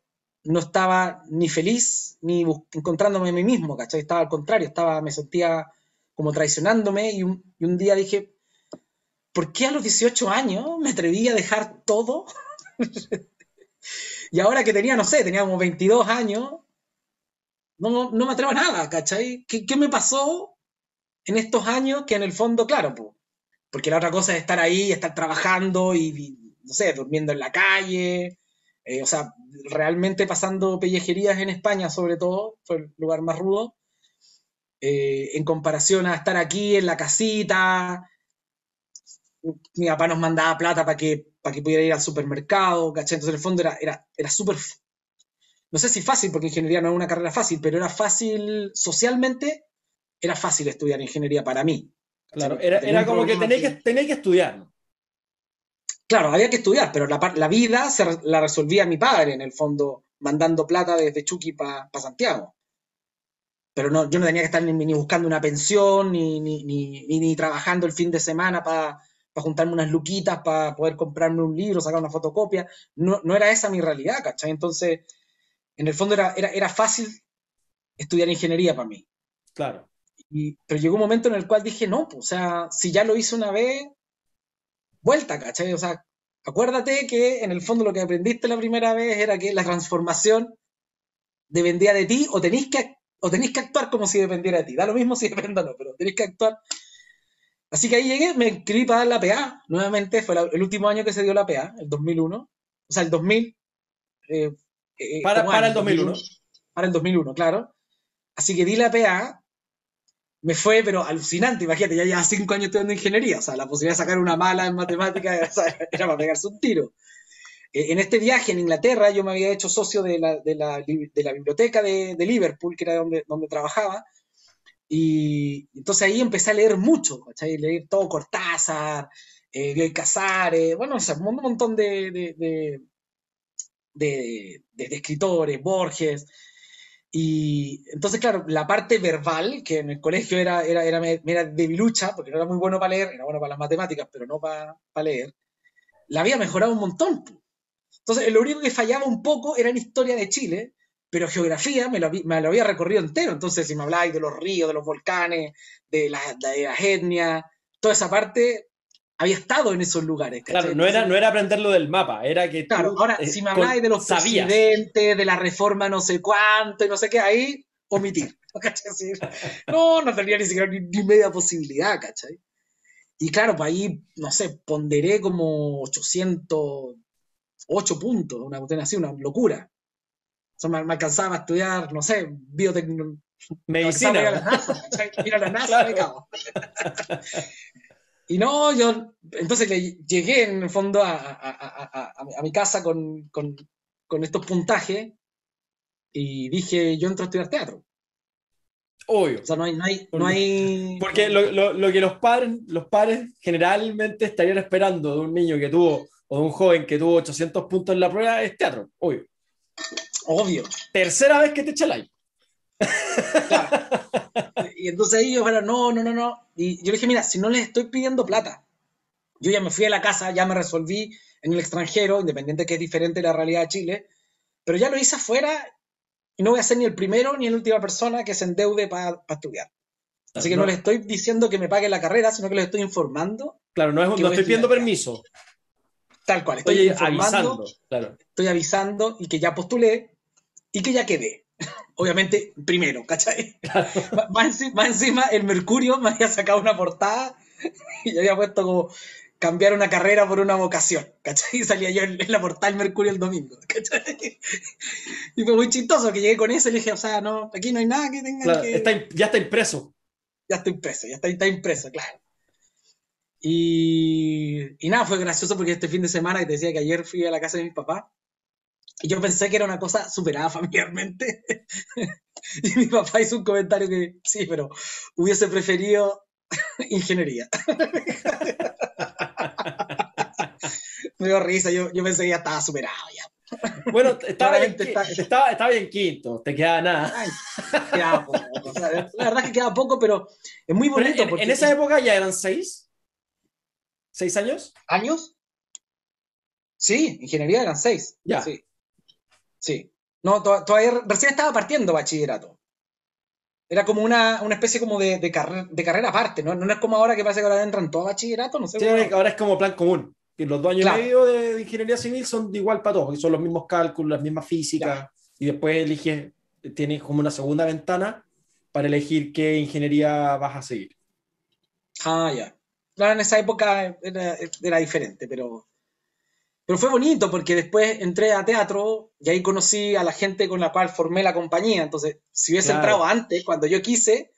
no estaba ni feliz ni encontrándome a mí mismo, ¿cachai? Estaba al contrario, estaba, me sentía como traicionándome y un, y un día dije, ¿por qué a los 18 años me atreví a dejar todo? y ahora que tenía, no sé, tenía como 22 años, no, no me atrevo a nada, ¿cachai? ¿Qué, qué me pasó en estos años que en el fondo, claro, po, porque la otra cosa es estar ahí, estar trabajando y, y, no sé, durmiendo en la calle, eh, o sea, realmente pasando pellejerías en España, sobre todo, fue el lugar más rudo, eh, en comparación a estar aquí en la casita, mi papá nos mandaba plata para que, para que pudiera ir al supermercado, ¿cachai? Entonces, en el fondo era, era, era súper, no sé si fácil, porque ingeniería no es una carrera fácil, pero era fácil socialmente, era fácil estudiar ingeniería para mí. Claro, era, era como que tenéis que, que estudiar. Claro, había que estudiar, pero la, la vida se, la resolvía mi padre, en el fondo, mandando plata desde Chucky para Santiago. Pero no, yo no tenía que estar ni, buscando una pensión, ni, ni, ni, trabajando el fin de semana para juntarme unas luquitas, para poder comprarme un libro, sacar una fotocopia. No, no era esa mi realidad, ¿cachai? Entonces, en el fondo era, era, era fácil estudiar ingeniería para mí. Claro. Y, pero llegó un momento en el cual dije, no, pues, o sea, si ya lo hice una vez, vuelta, ¿cachai? O sea, acuérdate que en el fondo lo que aprendiste la primera vez era que la transformación dependía de ti o tenéis que, o que actuar como si dependiera de ti. Da lo mismo si depende o no, pero tenéis que actuar. Así que ahí llegué, me inscribí para dar la PA. Nuevamente fue el último año que se dio la PA, el 2001. O sea, el 2000. Eh, eh, para, para el 2001. Para el 2001, claro. Así que di la PA me fue, pero alucinante, imagínate, ya llevaba cinco años estudiando ingeniería, o sea, la posibilidad de sacar una mala en matemáticas era para pegarse un tiro. Eh, en este viaje en Inglaterra yo me había hecho socio de la, de la, de la biblioteca de, de, Liverpool, que era donde, donde trabajaba, y entonces ahí empecé a leer mucho, ¿cachai? Leer todo Cortázar, eh, Casares, bueno, o sea, un montón de, de, de, de escritores, Borges, y entonces, claro, la parte verbal, que en el colegio era, era, era, era debilucha, porque no era muy bueno para leer, era bueno para las matemáticas, pero no para, leer, la había mejorado un montón. Entonces, lo único que fallaba un poco era en historia de Chile, pero geografía me lo, me lo había recorrido entero. Entonces, si me habláis de los ríos, de los volcanes, de la, de la etnia, toda esa parte, había estado en esos lugares. Claro, no era, no era aprenderlo del mapa, era que. Claro, ahora, eh, si me habláis de los presidentes, de la reforma no sé cuánto y no sé qué, ahí omitir. No, no tenía ni siquiera ni, media posibilidad, ¿cachai? Y claro, pues ahí, no sé, ponderé como 808 puntos, una cuestión así, una locura. O sea, me, alcanzaba a estudiar, no sé, biotecnología. Medicina. Ir a la NASA, ir a la NASA me cago. Y no, yo entonces llegué en el fondo a, mi casa con, estos puntajes y dije, yo entro a estudiar teatro. Obvio. O sea, no hay... No hay, Porque lo, que los padres, los padres generalmente estarían esperando de un niño que tuvo, o de un joven que tuvo 800 puntos en la prueba, es teatro, obvio. Obvio. Tercera vez que te echa like. Claro. Y entonces ellos, bueno, no, no, no, no. Y yo le dije, mira, si no les estoy pidiendo plata, yo ya me fui a la casa, ya me resolví en el extranjero, independiente que es diferente la realidad de Chile, pero ya lo hice afuera y no voy a ser ni el primero ni la última persona que se endeude para estudiar. Así que no. les estoy diciendo que me paguen la carrera, sino que les estoy informando. Claro, no, es, no estoy pidiendo permiso. Tal cual, estoy, avisando, claro. estoy avisando y que ya postulé y que ya quedé obviamente primero, ¿cachai? Más, encima, el Mercurio me había sacado una portada y había puesto como cambiar una carrera por una vocación, ¿cachai? Y salía yo en, la portada del Mercurio el domingo, ¿cachai? Y fue muy chistoso que llegué con eso y dije, o sea, no, aquí no hay nada que tenga que... ya está impreso. Ya está impreso, ya está, está impreso, claro. Y, y, nada, fue gracioso porque este fin de semana, que te decía que ayer fui a la casa de mi papá, y yo pensé que era una cosa superada familiarmente. y mi papá hizo un comentario que sí, pero hubiese preferido ingeniería. Me dio risa, yo, yo, pensé que ya estaba superado ya. Bueno, estaba bien, estaba, estaba bien quinto, te queda nada. queda poco. la verdad es que queda poco, pero es muy bonito. En, en, esa época ya eran seis. ¿Seis años? ¿Años? Sí, ingeniería eran seis. Ya. Sí. Sí. No, todavía recién estaba partiendo bachillerato. Era como una, especie como de, de, de carrera aparte, ¿no? No es como ahora que parece que ahora entran todos bachillerato, no sé. Sí, ahora es como plan común. Que los dos años y medio de, ingeniería civil son igual para todos, son los mismos cálculos, las mismas físicas, y después eliges, tienes como una segunda ventana para elegir qué ingeniería vas a seguir. Ah, ya. Claro, en esa época era, era diferente, pero pero fue bonito porque después entré a teatro y ahí conocí a la gente con la cual formé la compañía. Entonces, si hubiese entrado antes, cuando yo quise,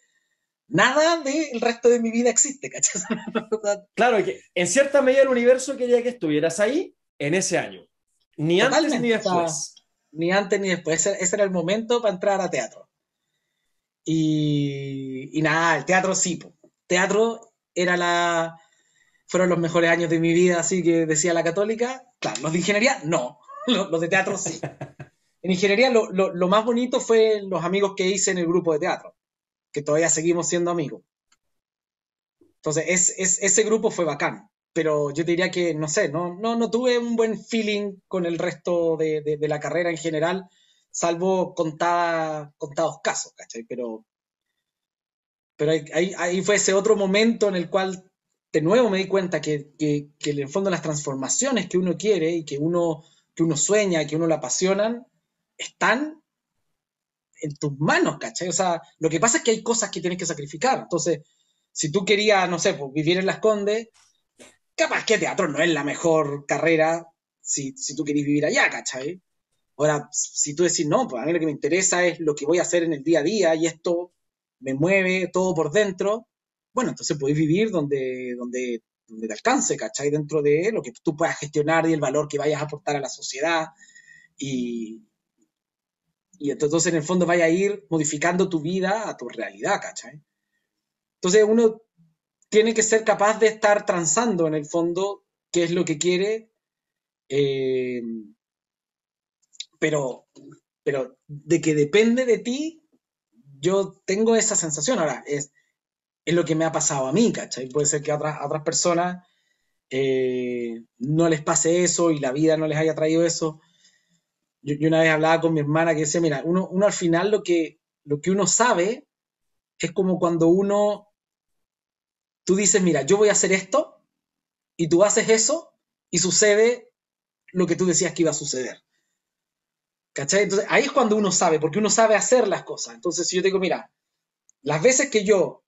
nada del resto de mi vida existe, ¿cachai? claro, que en cierta medida el universo quería que estuvieras ahí en ese año. Ni antes ni después. ni antes ni después. Ese, era el momento para entrar a teatro. Y, y nada, el teatro sí. Teatro era la, fueron los mejores años de mi vida, así que decía la católica. Claro, los de ingeniería, no. Los, de teatro, sí. En ingeniería, lo, lo, más bonito fue los amigos que hice en el grupo de teatro, que todavía seguimos siendo amigos. Entonces, es, ese grupo fue bacán, pero yo te diría que, no sé, no, no, no tuve un buen feeling con el resto de, de, la carrera en general, salvo contada, contados casos, ¿cachai? Pero, pero ahí, ahí, fue ese otro momento en el cual de nuevo me di cuenta que, que, en el fondo las transformaciones que uno quiere y que uno, que uno sueña, que uno le apasionan, están en tus manos, ¿cachai? O sea, lo que pasa es que hay cosas que tienes que sacrificar. Entonces, si tú querías, no sé, pues, vivir en Las Condes, capaz que teatro no es la mejor carrera si, si tú querés vivir allá, ¿cachai? Ahora, si tú decís, no, pues a mí lo que me interesa es lo que voy a hacer en el día a día y esto me mueve todo por dentro, bueno, entonces podéis vivir donde, donde, donde te alcance, ¿cachai? Dentro de lo que tú puedas gestionar y el valor que vayas a aportar a la sociedad. Y, y entonces en el fondo vaya a ir modificando tu vida a tu realidad, ¿cachai? Entonces uno tiene que ser capaz de estar transando en el fondo qué es lo que quiere, eh, pero, pero de que depende de ti, yo tengo esa sensación. Ahora, es, es lo que me ha pasado a mí, ¿cachai? Puede ser que a otras, otras personas eh, no les pase eso y la vida no les haya traído eso. Yo, una vez hablaba con mi hermana que decía, mira, uno, uno al final lo que, lo que uno sabe es como cuando uno, tú dices, mira, yo voy a hacer esto y tú haces eso y sucede lo que tú decías que iba a suceder. ¿Cachai? Entonces ahí es cuando uno sabe, porque uno sabe hacer las cosas. Entonces si yo te digo, mira, las veces que yo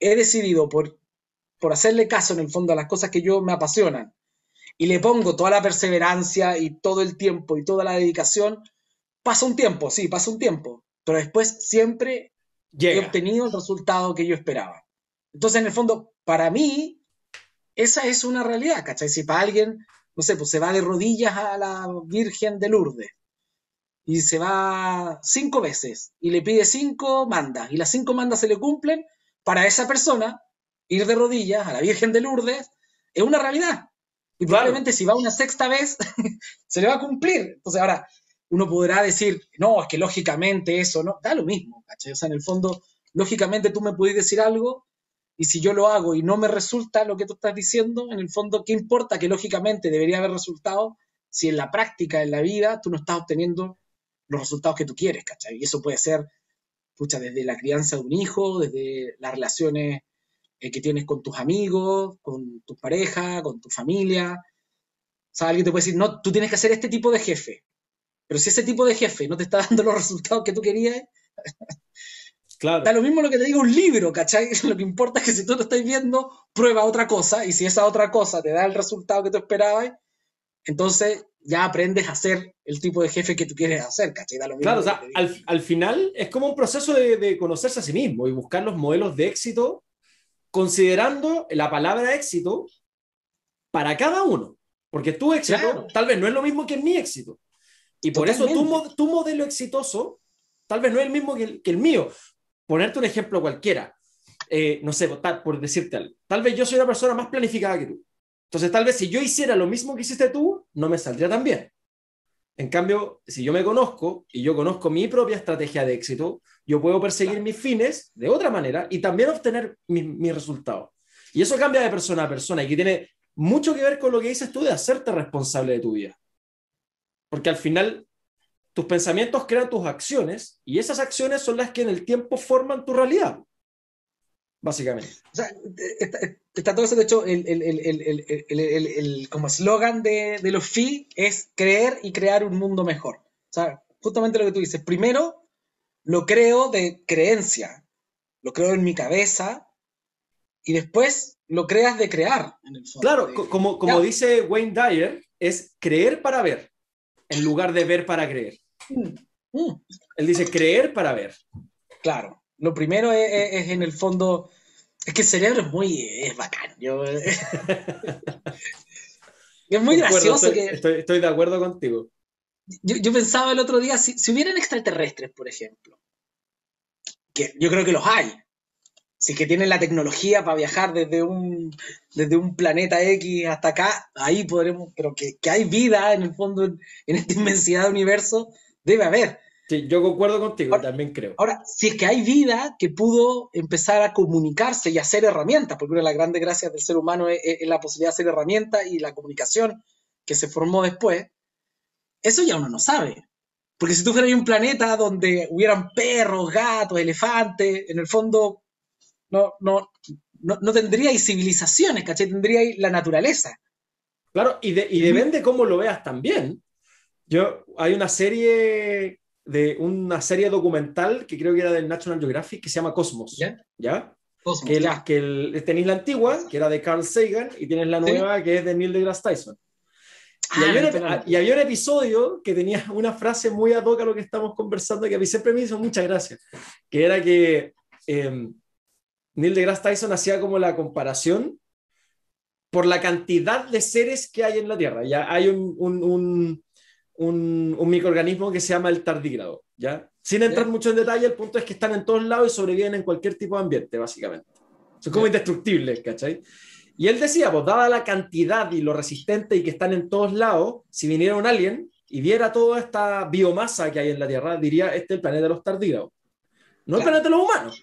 he decidido por, por hacerle caso en el fondo a las cosas que yo me apasionan y le pongo toda la perseverancia y todo el tiempo y toda la dedicación, pasa un tiempo, sí, pasa un tiempo, pero después siempre he obtenido el resultado que yo esperaba. Entonces, en el fondo, para mí, esa es una realidad, ¿cachai? Si para alguien, no sé, pues se va de rodillas a la Virgen de Lourdes y se va cinco veces y le pide cinco mandas y las cinco mandas se le cumplen, para esa persona, ir de rodillas a la Virgen de Lourdes es una realidad. Y probablemente si va una sexta vez, se le va a cumplir. Entonces ahora, uno podrá decir, no, es que lógicamente eso, no, da lo mismo, ¿cachai? O sea, en el fondo, lógicamente tú me puedes decir algo y si yo lo hago y no me resulta lo que tú estás diciendo, en el fondo, ¿qué importa que lógicamente debería haber resultado si en la práctica, en la vida, tú no estás obteniendo los resultados que tú quieres, ¿cachai? Y eso puede ser desde la crianza de un hijo, desde las relaciones eh, que tienes con tus amigos, con tu pareja, con tu familia. O sea, alguien te puede decir, no, tú tienes que hacer este tipo de jefe. Pero si ese tipo de jefe no te está dando los resultados que tú querías, claro. da lo mismo lo que te diga un libro, ¿cachai? Lo que importa es que si tú lo estás viendo, prueba otra cosa, y si esa otra cosa te da el resultado que tú esperabas, entonces ya aprendes a ser el tipo de jefe que tú quieres hacer, ¿cachai? claro, o sea, al, final es como un proceso de, conocerse a sí mismo y buscar los modelos de éxito considerando la palabra éxito para cada uno. Porque tu éxito tal vez no es lo mismo que mi éxito. Y por eso tu, tu, modelo exitoso tal vez no es el mismo que el, mío. Ponerte un ejemplo cualquiera. Eh, no sé, por decirte algo. Tal vez yo soy una persona más planificada que tú. Entonces, tal vez si yo hiciera lo mismo que hiciste tú, no me saldría tan bien. En cambio, si yo me conozco y yo conozco mi propia estrategia de éxito, yo puedo perseguir mis fines de otra manera y también obtener mis mi resultados. Y eso cambia de persona a persona y que tiene mucho que ver con lo que dices tú de hacerte responsable de tu vida. Porque al final tus pensamientos crean tus acciones y esas acciones son las que en el tiempo forman tu realidad básicamente. O sea, está, todo eso, de hecho, el, el, el como eslogan de, de, los FI es creer y crear un mundo mejor. O sea, justamente lo que tú dices, primero lo creo de creencia, lo creo en mi cabeza y después lo creas de crear. En el claro, como, como dice Wayne Dyer, es creer para ver, en lugar de ver para creer. Mm, mm. Él dice creer para ver. Claro. Lo primero es, en el fondo, es que el cerebro es muy, es bacán. es muy gracioso estoy, Estoy, de acuerdo contigo. Yo, pensaba el otro día, si, si hubieran extraterrestres, por ejemplo, que yo creo que los hay, si es que tienen la tecnología para viajar desde un, desde un planeta X hasta acá, ahí podremos, pero que, hay vida en el fondo, en, esta inmensidad de universo, debe haber. Sí, yo concuerdo contigo, también creo. Ahora, si es que hay vida que pudo empezar a comunicarse y hacer herramientas, porque una de las grandes gracias del ser humano es, la posibilidad de hacer herramientas y la comunicación que se formó después, eso ya uno no sabe. Porque si tú fueras un planeta donde hubieran perros, gatos, elefantes, en el fondo no, no, no, no tendríais civilizaciones, ¿cachai? Tendríais la naturaleza. Claro, y, de, y depende cómo lo veas también. Yo, hay una serie de una serie documental que creo que era del National Geographic que se llama Cosmos. ¿Ya? Cosmos, que, la, que tenéis la antigua, que era de Carl Sagan, y tienes la nueva, que es de Neil deGrasse Tyson. Y, ah, y, había un episodio que tenía una frase muy ad hoc a lo que estamos conversando que a mí siempre me hizo mucha gracia, que era que em, Neil deGrasse Tyson hacía como la comparación por la cantidad de seres que hay en la Tierra. Ya hay un, un, un, microorganismo que se llama el tardígrado. ¿ya? Sin entrar mucho en detalle, el punto es que están en todos lados y sobreviven en cualquier tipo de ambiente, básicamente. Son como indestructibles, ¿cachai? Y él decía, pues dada la cantidad y lo resistente y que están en todos lados, si viniera un alien y viera toda esta biomasa que hay en la Tierra, diría, este es el planeta de los tardígrados. No el planeta de los humanos.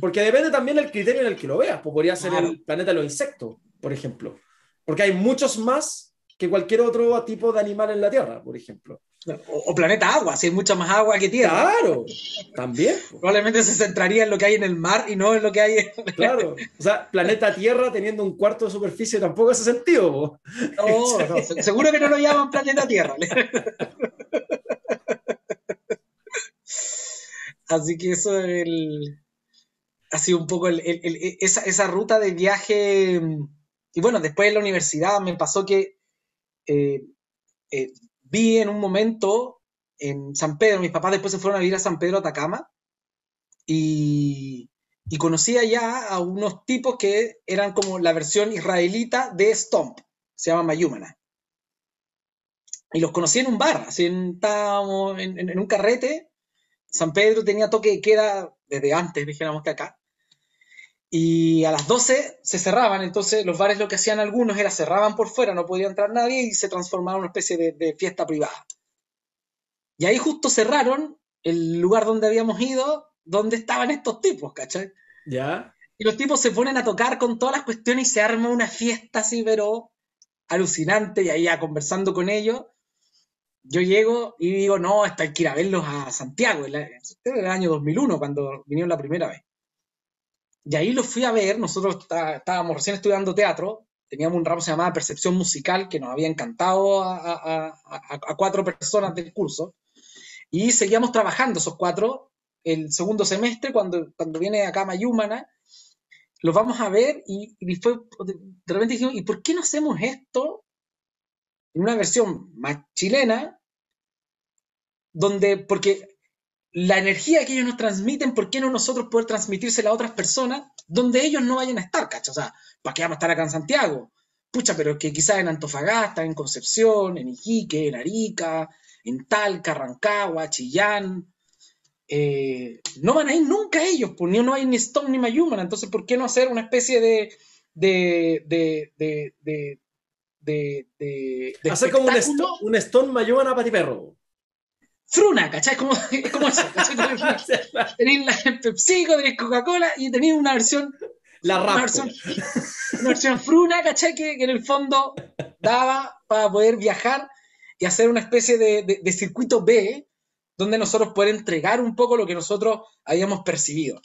Porque depende también del criterio en el que lo veas. Pues podría ser el planeta de los insectos, por ejemplo. Porque hay muchos más que cualquier otro tipo de animal en la Tierra, por ejemplo. O, planeta agua, si hay mucha más agua que tierra. Claro, también. Probablemente se centraría en lo que hay en el mar y no en lo que hay en... Claro, o sea, planeta Tierra teniendo un cuarto de superficie tampoco hace sentido. No, no, seguro que no lo llaman planeta Tierra. Así que eso el, ha sido un poco esa, ruta de viaje. Y bueno, después en la universidad me pasó que eh, eh, vi en un momento en San Pedro, mis papás después se fueron a vivir a San Pedro, Atacama, y, y conocí allá a unos tipos que eran como la versión israelita de Stomp, se llama Mayumana. Y los conocí en un bar, así estábamos en un carrete, San Pedro tenía toque de queda desde antes, dijéramos que acá. Y a las 12 se cerraban, entonces los bares lo que hacían algunos era cerraban por fuera, no podía entrar nadie y se transformaba en una especie de, fiesta privada. Y ahí justo cerraron el lugar donde habíamos ido, donde estaban estos tipos, ¿cachai? Ya. Y los tipos se ponen a tocar con todas las cuestiones y se arma una fiesta así, pero alucinante, y ahí ya conversando con ellos, yo llego y digo, no, hasta hay que ir a verlos a Santiago, era el año 2001 cuando vinieron la primera vez. Y ahí los fui a ver, nosotros estábamos recién estudiando teatro, teníamos un ramo que se llamaba Percepción Musical, que nos había encantado a, cuatro personas del curso, y seguíamos trabajando esos cuatro el segundo semestre, cuando, cuando viene acá Mayumana, los vamos a ver y, y de repente dijimos, ¿y por qué no hacemos esto en una versión más chilena donde, porque la energía que ellos nos transmiten, ¿por qué no nosotros poder transmitírsela a otras personas donde ellos no vayan a estar, cacho? O sea, ¿para qué vamos a estar acá en Santiago? Pucha, pero que quizás en Antofagasta, en Concepción, en Iquique, en Arica, en Talca, Rancagua, Chillán, eh, no van a ir nunca ellos, pues no hay ni Stone ni Mayumana, entonces ¿por qué no hacer una especie de, de, de, de, de, hacer como un Stone, un Stone ti perro fruna, ¿cachai? Como, es como eso, ¿cachai? tenéis la PepsiCo, tenéis Coca-Cola y tenéis una versión. La una versión, una versión fruna, ¿cachai? Que, en el fondo daba para poder viajar y hacer una especie de, de, circuito B donde nosotros poder entregar un poco lo que nosotros habíamos percibido.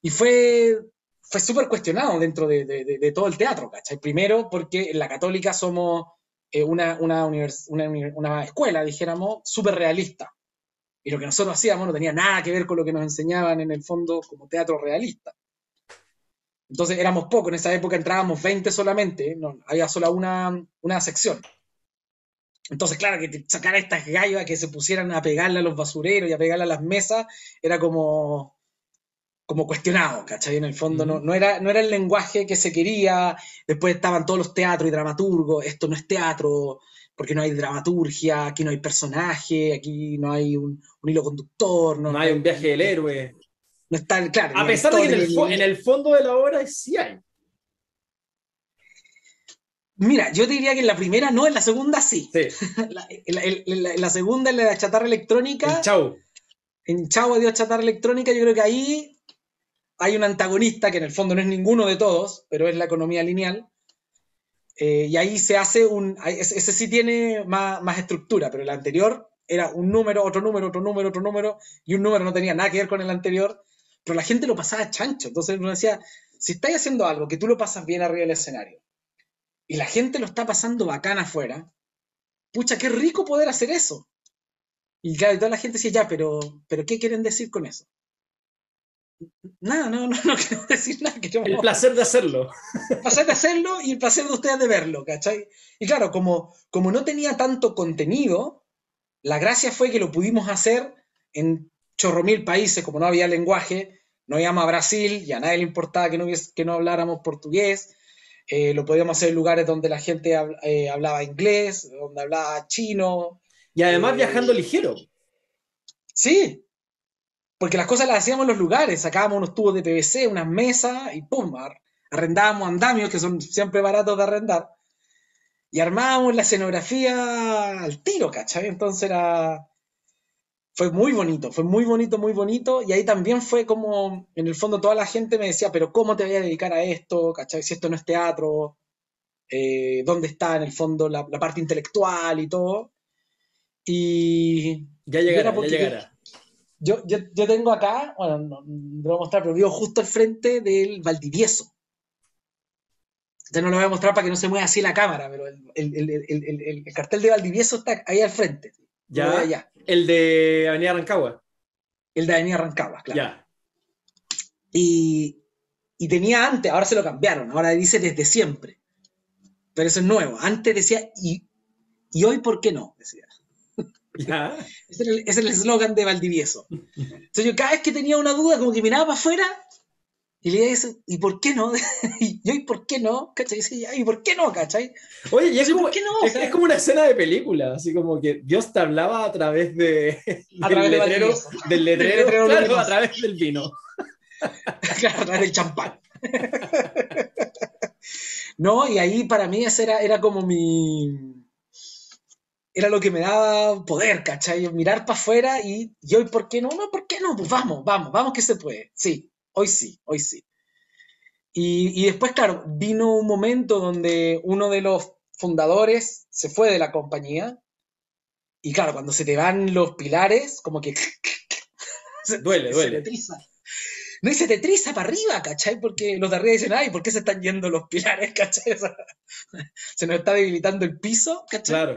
Y fue, fue súper cuestionado dentro de, de, todo el teatro, ¿cachai? Primero porque en la católica somos eh, una, una, una, escuela, dijéramos, súper realista. Y lo que nosotros hacíamos no tenía nada que ver con lo que nos enseñaban en el fondo como teatro realista. Entonces éramos pocos, en esa época entrábamos 20 solamente, no, había solo una, una sección. Entonces, claro, que te sacara estas gallas que se pusieran a pegarle a los basureros y a pegarle a las mesas, era como, como cuestionado, ¿cachai? En el fondo no, no, era, no era el lenguaje que se quería, después estaban todos los teatros y dramaturgos, esto no es teatro, porque no hay dramaturgia, aquí no hay personaje, aquí no hay un, un hilo conductor. No, no hay un viaje del héroe. No está, claro. A pesar de que en el, en el, fondo de la obra sí hay. Mira, yo te diría que en la primera no, en la segunda sí. sí. la, en, la, en, la, segunda, en la chatarra electrónica. En Chau. En Chau, adiós chatarra electrónica, yo creo que ahí hay un antagonista que en el fondo no es ninguno de todos, pero es la economía lineal. Eh, y ahí se hace un. Ese, sí tiene más, estructura, pero el anterior era un número, otro número, otro número, otro número, y un número no tenía nada que ver con el anterior, pero la gente lo pasaba chancho. Entonces uno decía: si estáis haciendo algo que tú lo pasas bien arriba del escenario, y la gente lo está pasando bacán afuera, pucha, qué rico poder hacer eso. Y claro, toda la gente decía: ya, pero, pero ¿qué quieren decir con eso? Nada, no, no, no quiero decir nada. Queremos... El placer de hacerlo. El placer de hacerlo y el placer de ustedes de verlo, ¿cachai? Y claro, como, como no tenía tanto contenido, la gracia fue que lo pudimos hacer en chorro mil países, como no había lenguaje, no íbamos a Brasil y a nadie le importaba que no, hubiese, que no habláramos portugués, eh, lo podíamos hacer en lugares donde la gente eh, hablaba inglés, donde hablaba chino. Y además eh, viajando ligero. Sí, porque las cosas las hacíamos en los lugares, sacábamos unos tubos de PVC, unas mesas y pum, arrendábamos andamios que son siempre baratos de arrendar y armábamos la escenografía al tiro, ¿cachai? Entonces era... Fue muy bonito, fue muy bonito, muy bonito. Y ahí también fue como, en el fondo toda la gente me decía, pero ¿cómo te voy a dedicar a esto? ¿Cachai? Si esto no es teatro, eh, ¿dónde está en el fondo la, la, parte intelectual y todo? Y... Ya llegará, ya llegará. Yo, yo, yo, tengo acá, bueno, no, no, lo voy a mostrar, pero vivo justo al frente del Valdivieso. Ya no lo voy a mostrar para que no se mueva así la cámara, pero el, el, el, el cartel de Valdivieso está ahí al frente. Ya. ya. El de Avenida Rancagua. El de Avenida Rancagua, claro. Ya. Y, y tenía antes, ahora se lo cambiaron, ahora dice desde siempre. Pero eso es nuevo. Antes decía, y, y hoy, ¿por qué no? Decía. ¿Ya? Ese es el eslogan de Valdivieso. Entonces yo cada vez que tenía una duda, como que miraba para afuera y le decía, ¿y por qué no? y yo, ¿y por qué no? ¿Cachai? Y decía, ¿y por qué no? ¿Cachai? Oye, y es, como, ¿por qué no? es, es como una escena de película, así como que Dios te hablaba a través de, A del, través de letrero, Valdivieso. del letrero, Del letrero claro, a través del vino. claro, a través del champán. no, y ahí para mí ese era, era como mi. Era lo que me daba poder, ¿cachai? Mirar para afuera y, y hoy, ¿por qué no? No, ¿por qué no? Pues vamos, vamos, vamos que se puede. Sí, hoy sí, hoy sí. Y, y después, claro, vino un momento donde uno de los fundadores se fue de la compañía. Y claro, cuando se te van los pilares, como que. se- Duele, se duele. te triza. No, y se te triza para arriba, ¿cachai? Porque los de arriba dicen, ay, ¿por qué se están yendo los pilares, cachai? Se nos está debilitando el piso, ¿cachai? Claro.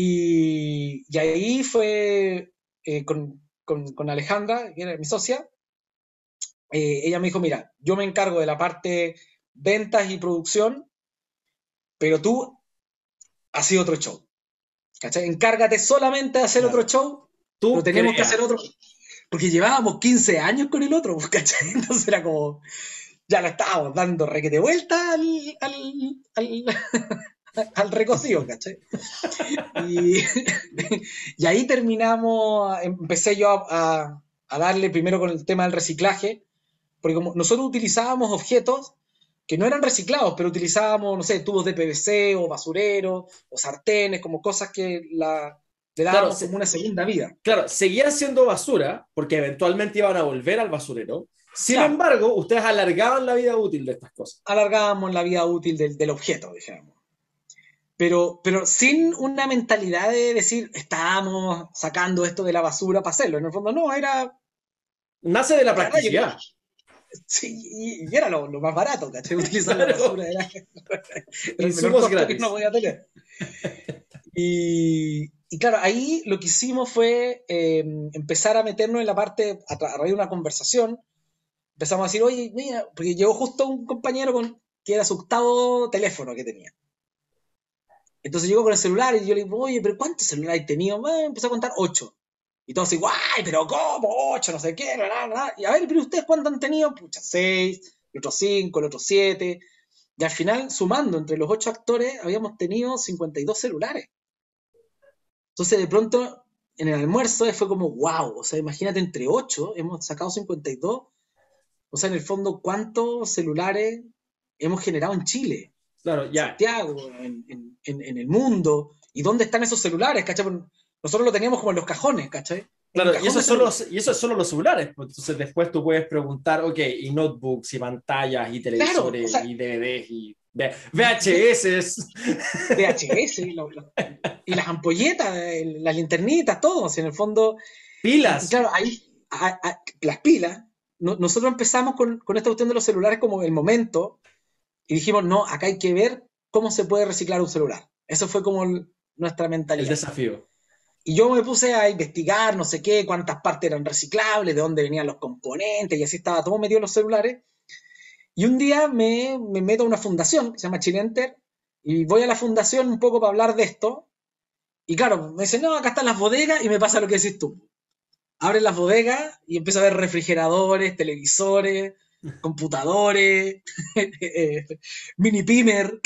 Y, y ahí fue eh, con, con- con Alejandra, que era mi socia, eh, ella me dijo, mira, yo me encargo de la parte ventas y producción, pero tú haces otro show. ¿Cachai? Encárgate solamente de hacer Claro. otro show, Tú pero tenemos que hacer otro. Porque llevábamos 15 años con el otro, ¿cachai? Entonces era como, ya lo estábamos dando requete vuelta al, al, al, al recocido, ¿cachai? Y, y ahí terminamos, empecé yo a, a- a darle primero con el tema del reciclaje, porque como nosotros utilizábamos objetos que no eran reciclados, pero utilizábamos, no sé, tubos de PVC o basureros o sartenes, como cosas que la, le dábamos Claro, como una segunda vida. Claro, seguían siendo basura, porque eventualmente iban a volver al basurero. Sin Claro. embargo, ustedes alargaban la vida útil de estas cosas. alargábamos la vida útil del, del objeto, dijéramos. Pero, pero sin una mentalidad de decir, estábamos sacando esto de la basura para hacerlo. En el fondo, no, era. Nace de la practicidad. Sí, y, era lo, lo más barato, ¿cachai? Utilizar la basura era, el que gratis. uno podía tener. Y, y claro, ahí lo que hicimos fue eh, empezar a meternos en la parte, a, a raíz de una conversación, empezamos a decir, oye, mira, porque llegó justo un compañero con, que era su octavo teléfono que tenía. Entonces llegó con el celular y yo le digo, oye, pero ¿cuántos celulares he tenido? Empezó a contar ocho. Y todos así, guay, pero ¿cómo? Ocho, no sé qué, Y a ver, pero ustedes cuántos han tenido? Pucha, seis, el otro cinco, el otro siete. Y al final, sumando entre los ocho actores, habíamos tenido 52 celulares. Entonces, de pronto, en el almuerzo fue como, wow, o sea, imagínate, entre ocho hemos sacado 52. O sea, en el fondo, ¿cuántos celulares hemos generado en Chile? Claro, ya. Santiago, en, en, el mundo. ¿Y dónde están esos celulares, cachai? Nosotros lo teníamos como en los cajones, ¿cachai? Claro, y eso, es solo, y eso es solo los celulares. Pues, entonces después tú puedes preguntar, ok, y notebooks, y pantallas, y televisores, y DVDs, y VHS. VHS, y, las ampolletas, las linternitas, todo. en el fondo. Pilas. claro, ahí, las pilas. nosotros empezamos con, con esta cuestión de los celulares como el momento y dijimos, no, acá hay que ver cómo se puede reciclar un celular. Eso fue como nuestra mentalidad. El desafío. Y yo me puse a investigar, no sé qué, cuántas partes eran reciclables, de dónde venían los componentes, y así estaba todo metido en los celulares. Y un día me, me meto a una fundación que se llama Chile y voy a la fundación un poco para hablar de esto. Y claro, me dicen, no, acá están las bodegas, y me pasa lo que decís tú. Abren las bodegas y empiezo a ver refrigeradores, televisores, computadores, mini pimer,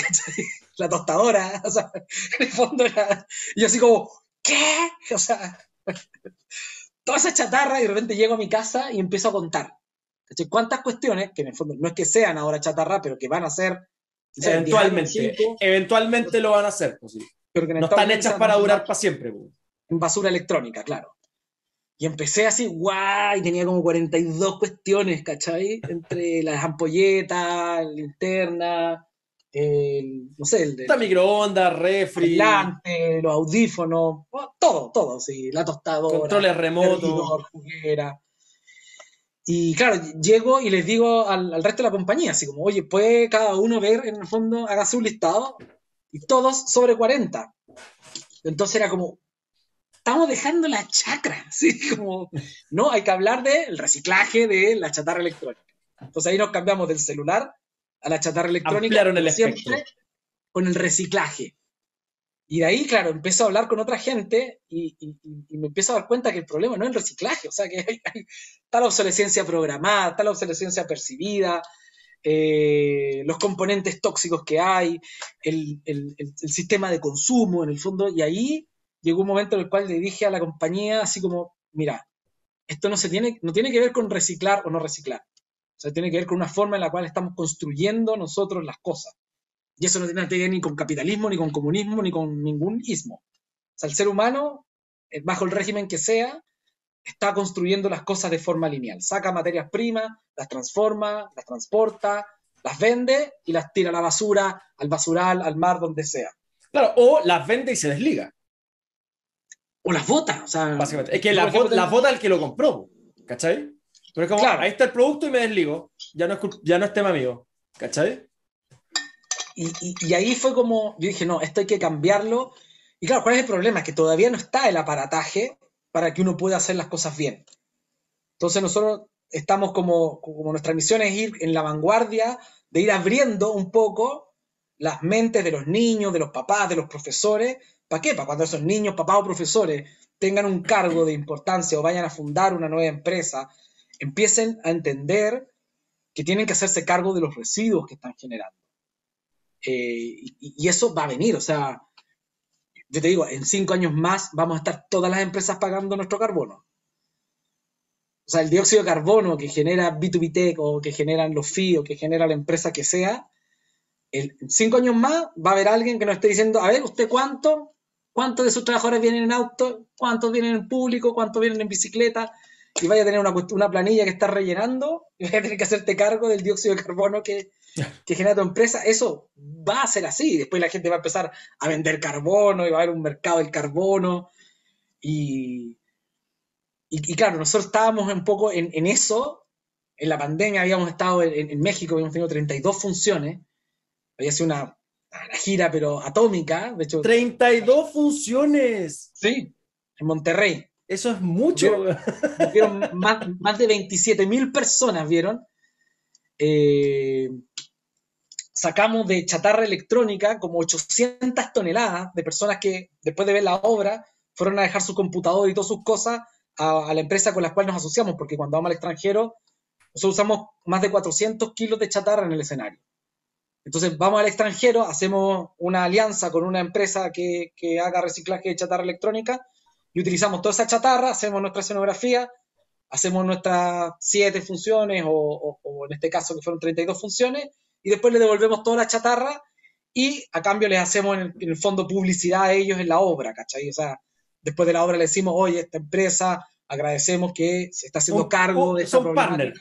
la tostadora, o sea, en el fondo era, y así como, ¿qué? O sea, toda esa chatarra y de repente llego a mi casa y empiezo a contar. ¿Cuántas cuestiones, que en el fondo no es que sean ahora chatarra, pero que van a ser... eventualmente, eventualmente lo van a hacer. Pues pero que no están hechas para durar para siempre. Pues. En basura electrónica, claro. Y empecé así, guay, tenía como 42 cuestiones, ¿cachai? Entre las ampolletas, linterna, el, no sé, el de... La microondas, refri... los audífonos, todo, todo, sí, la tostadora... Controles remotos... Y claro, llego y les digo al, al, resto de la compañía, así como, oye, puede cada uno ver, en el fondo, hágase un listado, y todos sobre 40. Entonces era como, estamos dejando la chacra, ¿sí? Como, no, hay que hablar del reciclaje de la chatarra electrónica. Entonces ahí nos cambiamos del celular a la chatarra electrónica. el siempre, con el reciclaje. Y de ahí, claro, empiezo a hablar con otra gente y, me empiezo a dar cuenta que el problema no es el reciclaje, o sea, que hay, está la obsolescencia programada, está la obsolescencia percibida, eh, los componentes tóxicos que hay, el, el, sistema de consumo en el fondo, y ahí llegó un momento en el cual le dije a la compañía así como, mira, esto no, se tiene, no tiene que ver con reciclar o no reciclar. O sea, tiene que ver con una forma en la cual estamos construyendo nosotros las cosas. Y eso no tiene que ver ni con capitalismo, ni con comunismo, ni con ningún ismo. O sea, el ser humano, eh, bajo el régimen que sea, está construyendo las cosas de forma lineal. Saca materias primas, las transforma, las transporta, las vende y las tira a la basura, al basural, al mar, donde sea. Claro, o las vende y se desliga o las botas. O sea, Básicamente. Es que la bota el que lo compró, ¿cachai? Pero es como, ahí está el producto y me desligo. Ya no es, ya no es tema mío, ¿cachai? Y, y, ahí fue como, yo dije, no, esto hay que cambiarlo. Y claro, ¿cuál es el problema? Es que todavía no está el aparataje para que uno pueda hacer las cosas bien. Entonces nosotros estamos como, como nuestra misión es ir en la vanguardia, de ir abriendo un poco las mentes de los niños, de los papás, de los profesores, ¿Para qué? Para cuando esos niños, papás o profesores tengan un cargo de importancia o vayan a fundar una nueva empresa, empiecen a entender que tienen que hacerse cargo de los residuos que están generando. Eh, y, eso va a venir, o sea, yo te digo, en cinco años más vamos a estar todas las empresas pagando nuestro carbono. O sea, el dióxido de carbono que genera B2B Tech o que generan los FI o que genera la empresa que sea, en cinco años más va a haber alguien que nos esté diciendo, a ver, ¿usted cuánto? Cuántos de sus trabajadores vienen en auto, cuántos vienen en público, cuántos vienen en bicicleta, y vaya a tener una, planilla que está rellenando, y vaya a tener que hacerte cargo del dióxido de carbono que, genera tu empresa, eso va a ser así. Después la gente va a empezar a vender carbono y va a haber un mercado del carbono. Y, y, claro, nosotros estábamos un poco en, eso. En la pandemia habíamos estado en, en, México, habíamos tenido 32 funciones. Había sido una la gira, pero atómica. De hecho, 32 funciones. Sí, en Monterrey. Eso es mucho. Vieron, más, de 27 mil personas, ¿vieron? Eh, sacamos de chatarra electrónica como 800 toneladas de personas que después de ver la obra fueron a dejar su computador y todas sus cosas a, la empresa con la cual nos asociamos, porque cuando vamos al extranjero, nosotros usamos más de 400 kilos de chatarra en el escenario. Entonces vamos al extranjero, hacemos una alianza con una empresa que, que haga reciclaje de chatarra electrónica y utilizamos toda esa chatarra, hacemos nuestra escenografía, hacemos nuestras siete funciones o, en este caso que fueron 32 funciones y después le devolvemos toda la chatarra y a cambio les hacemos en el, fondo publicidad a ellos en la obra, ¿cachai? O sea, después de la obra le decimos, oye, esta empresa, agradecemos que se está haciendo cargo de esta Son partner,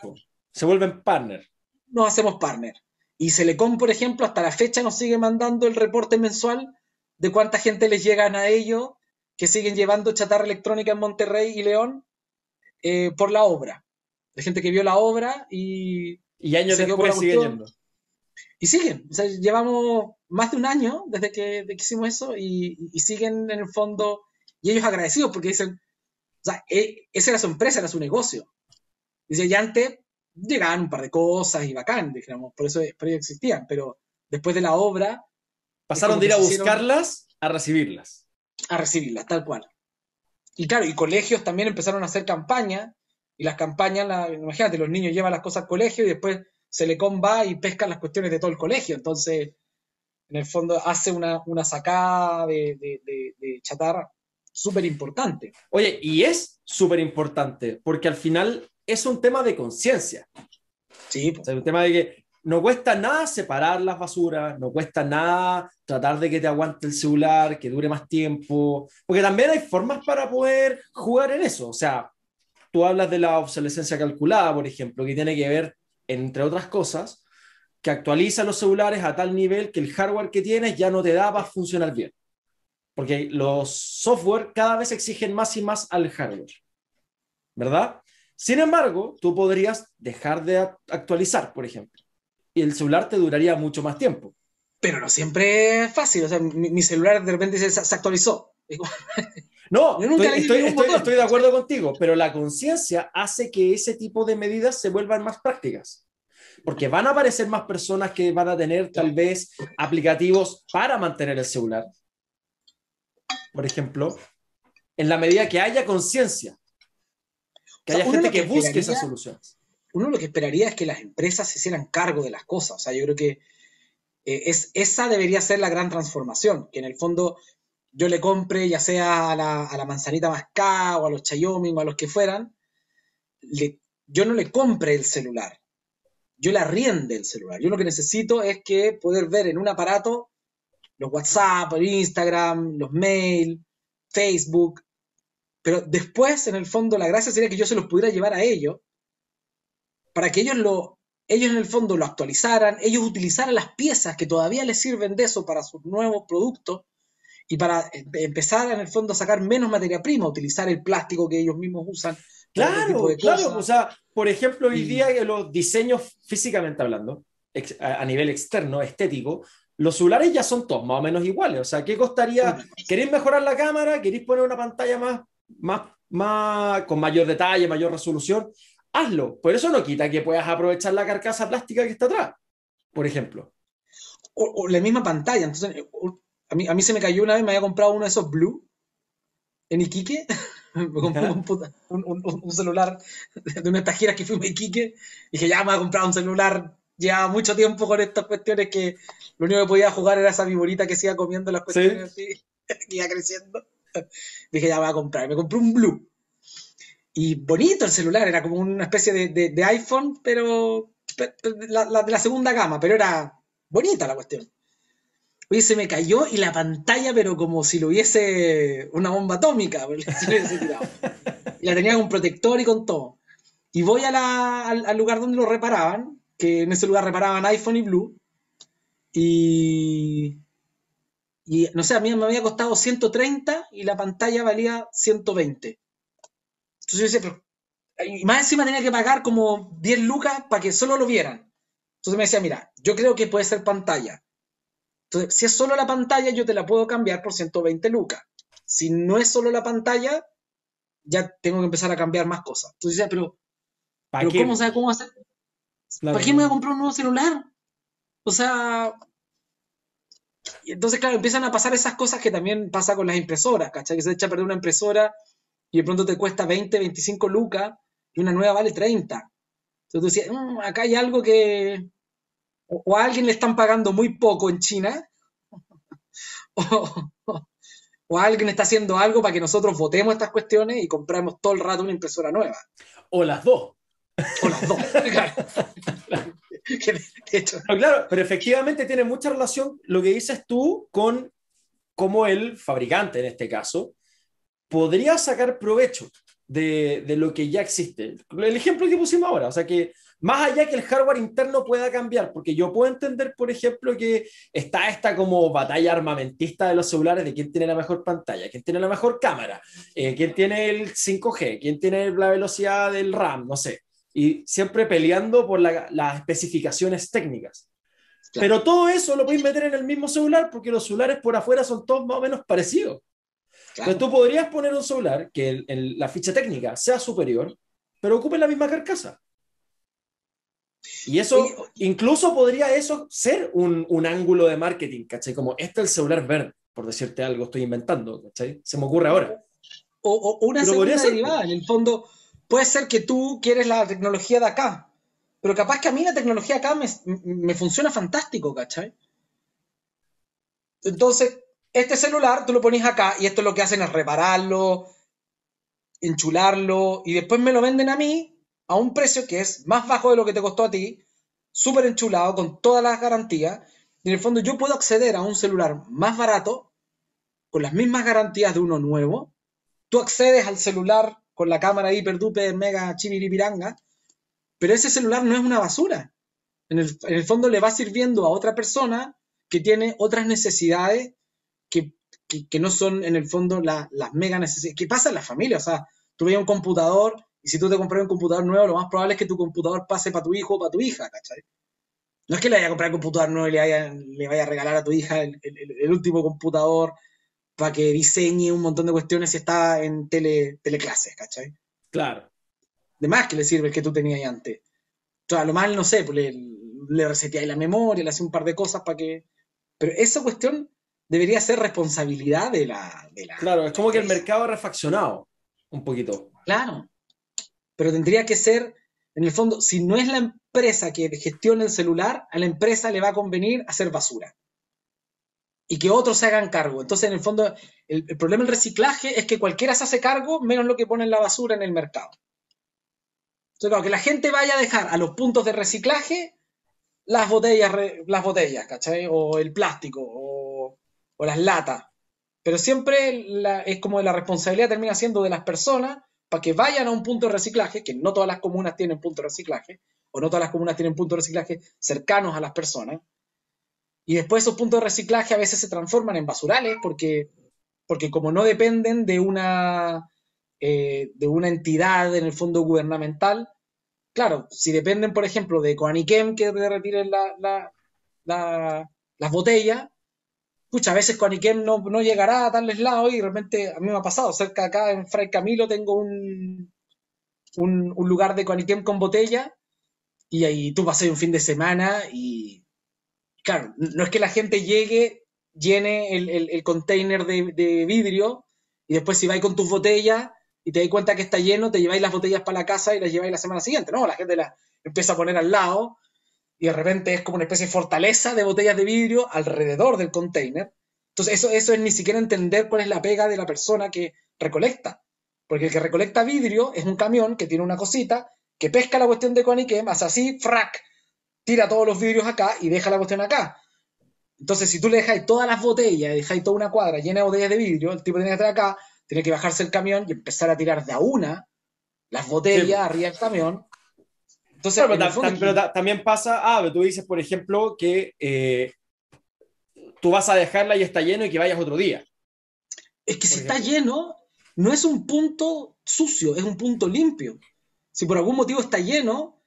se vuelven partner. Nos hacemos partner. Y Selecom, por ejemplo, hasta la fecha nos sigue mandando el reporte mensual de cuánta gente les llegan a ellos que siguen llevando chatarra electrónica en Monterrey y León eh, por la obra. De gente que vio la obra y... Y años después sigue yendo. Y siguen. O sea, llevamos más de un año desde que, hicimos eso y, siguen en el fondo... Y ellos agradecidos porque dicen... O sea, e, esa era su empresa, era su negocio. Dice, ya antes llegaban un par de cosas y bacán, digamos, por eso, por existían, pero después de la obra... Pasaron de ir a buscarlas a recibirlas. A recibirlas, tal cual. Y claro, y colegios también empezaron a hacer campañas, y las campañas, imagínate, los niños llevan las cosas al colegio y después se le va y pescan las cuestiones de todo el colegio. Entonces, en el fondo, hace una, sacada de, de chatarra súper importante. Oye, y es súper importante, porque al final es un tema de conciencia. Sí. es un tema de que no cuesta nada separar las basuras, no cuesta nada tratar de que te aguante el celular, que dure más tiempo, porque también hay formas para poder jugar en eso. O sea, tú hablas de la obsolescencia calculada, por ejemplo, que tiene que ver, entre otras cosas, que actualiza los celulares a tal nivel que el hardware que tienes ya no te da para funcionar bien. Porque los software cada vez exigen más y más al hardware. ¿Verdad? Sin embargo, tú podrías dejar de actualizar, por ejemplo, y el celular te duraría mucho más tiempo. Pero no siempre es fácil. O sea, mi, celular de repente se, actualizó. No, estoy, estoy, de acuerdo contigo, pero la conciencia hace que ese tipo de medidas se vuelvan más prácticas. Porque van a aparecer más personas que van a tener tal vez aplicativos para mantener el celular. Por ejemplo, en la medida que haya conciencia que haya gente que, busque esas soluciones. Uno lo que esperaría es que las empresas se hicieran cargo de las cosas. O sea, yo creo que eh, es, esa debería ser la gran transformación, que en el fondo yo le compre, ya sea a la, manzanita mascá o a los Chayomi o a los que fueran, yo no le compre el celular, yo le arriende el celular. Yo lo que necesito es que poder ver en un aparato los WhatsApp, el Instagram, los mail, Facebook, pero después, en el fondo, la gracia sería que yo se los pudiera llevar a ellos para que ellos lo, ellos en el fondo lo actualizaran, ellos utilizaran las piezas que todavía les sirven de eso para sus nuevos productos y para eh, empezar en el fondo a sacar menos materia prima, utilizar el plástico que ellos mismos usan. Claro, claro, o sea, por ejemplo, hoy día los diseños físicamente hablando, a nivel externo, estético, los celulares ya son todos más o menos iguales. O sea, ¿qué costaría? ¿Queréis mejorar la cámara? ¿Queréis poner una pantalla más más, más, con mayor detalle, mayor resolución, hazlo. Por eso no quita que puedas aprovechar la carcasa plástica que está atrás, por ejemplo. O, la misma pantalla. Entonces, a mí, a mí se me cayó una vez, me había comprado uno de esos Blue en Iquique. me compré un, celular de una de estas giras que fuimos a Iquique. Dije, ya me voy a comprar un celular. Llevaba mucho tiempo con estas cuestiones que lo único que podía jugar era esa viborita que siga comiendo las cuestiones así, que iba creciendo. Dije, ya voy a comprar. Me compré un Blue. Y bonito el celular, era como una especie de, iPhone, pero la, de la segunda gama, pero era bonita la cuestión. Oye, se me cayó y la pantalla, pero como si lo hubiese una bomba atómica. la tenía con protector y con todo. Y voy al, al, lugar donde lo reparaban, que en ese lugar reparaban iPhone y Blue. Y y no sé, a mí me había costado 130 y la pantalla valía 120. Entonces yo decía, pero. Y más encima tenía que pagar como 10 lucas para que solo lo vieran. Entonces me decía, mira, yo creo que puede ser pantalla. Entonces, si es solo la pantalla, yo te la puedo cambiar por 120 lucas. Si no es solo la pantalla, ya tengo que empezar a cambiar más cosas. Entonces decía, pero, ¿pero ¿cómo sabe cómo hacer? ¿Para qué me voy a comprar un nuevo celular? O sea, entonces, claro, empiezan a pasar esas cosas que también pasa con las impresoras, ¿cachai? Que se echa a perder una impresora y de pronto te cuesta 20, 25 lucas y una nueva vale 30. Entonces tú decías, mm, acá hay algo que... O, a alguien le están pagando muy poco en China, o, o, alguien está haciendo algo para que nosotros votemos estas cuestiones y compramos todo el rato una impresora nueva. O las dos. O las dos, claro, pero efectivamente tiene mucha relación lo que dices tú con cómo el fabricante, en este caso, podría sacar provecho de, de, lo que ya existe. El ejemplo que pusimos ahora, o sea que más allá que el hardware interno pueda cambiar, porque yo puedo entender, por ejemplo, que está esta como batalla armamentista de los celulares de quién tiene la mejor pantalla, quién tiene la mejor cámara, eh, quién tiene el 5G, quién tiene la velocidad del RAM, no sé y siempre peleando por las especificaciones técnicas. Pero todo eso lo podéis meter en el mismo celular porque los celulares por afuera son todos más o menos parecidos. Entonces tú podrías poner un celular que la ficha técnica sea superior, pero ocupe la misma carcasa. Y eso, incluso podría eso ser un, un, ángulo de marketing, ¿cachai? Como este es el celular verde, por decirte algo, estoy inventando, ¿cachai? Se me ocurre ahora. O, o una segunda derivada, en el fondo, puede ser que tú quieres la tecnología de acá, pero capaz que a mí la tecnología acá me, funciona fantástico, ¿cachai? Entonces, este celular tú lo pones acá y esto es lo que hacen es repararlo, enchularlo y después me lo venden a mí a un precio que es más bajo de lo que te costó a ti, súper enchulado, con todas las garantías. En el fondo yo puedo acceder a un celular más barato, con las mismas garantías de uno nuevo. Tú accedes al celular con la cámara hiper duper mega chiripiranga, pero ese celular no es una basura. En el, fondo le va sirviendo a otra persona que tiene otras necesidades que, no son en el fondo las mega necesidades. ¿Qué pasa en la familia? O sea, tú veías un computador y si tú te compras un computador nuevo, lo más probable es que tu computador pase para tu hijo o para tu hija, ¿cachai? No es que le vaya a comprar un computador nuevo y le vaya, le vaya a regalar a tu hija el, el último computador para que diseñe un montón de cuestiones si está en tele, teleclases, ¿cachai? Claro. De más que le sirve el que tú tenías antes. O sea, lo mal, no sé, pues le, le reseteáis la memoria, le hace un par de cosas para que... Pero esa cuestión debería ser responsabilidad de la... De la claro, es como que el mercado ha refaccionado un poquito. Claro. Pero tendría que ser, en el fondo, si no es la empresa que gestiona el celular, a la empresa le va a convenir hacer basura y que otros se hagan cargo. Entonces, en el fondo, el, problema del reciclaje es que cualquiera se hace cargo menos lo que pone la basura en el mercado. Entonces, claro, que la gente vaya a dejar a los puntos de reciclaje las botellas, las botellas, ¿cachai? O el plástico, o, las latas. Pero siempre es como la responsabilidad termina siendo de las personas para que vayan a un punto de reciclaje, que no todas las comunas tienen punto de reciclaje, o no todas las comunas tienen puntos de reciclaje cercanos a las personas, y después esos puntos de reciclaje a veces se transforman en basurales porque, porque como no dependen de una, eh, de una entidad en el fondo gubernamental, claro, si dependen, por ejemplo, de Coaniquem que te retiren la, las botellas, pucha, a veces Coaniquem no, no llegará a tales lados y de repente a mí me ha pasado, cerca de acá en Fray Camilo tengo un, un, un lugar de Coaniquem con botella y ahí tú pasas un fin de semana y claro, no es que la gente llegue, llene el, container de, vidrio y después si vais con tus botellas y te das cuenta que está lleno, te lleváis las botellas para la casa y las lleváis la semana siguiente. No, la gente las empieza a poner al lado y de repente es como una especie de fortaleza de botellas de vidrio alrededor del container. Entonces eso, es ni siquiera entender cuál es la pega de la persona que recolecta. Porque el que recolecta vidrio es un camión que tiene una cosita que pesca la cuestión de Coniquem, hace así, frac, tira todos los vidrios acá y deja la cuestión acá. Entonces, si tú le dejáis todas las botellas, dejáis toda una cuadra llena de botellas de vidrio, el tipo tiene que estar acá, tiene que bajarse el camión y empezar a tirar de a una las botellas arriba del camión. Entonces, pero, también pasa, ah, tú dices, por ejemplo, que eh, tú vas a dejarla y está lleno y que vayas otro día. Es que si está lleno, no es un punto sucio, es un punto limpio. Si por algún motivo está lleno,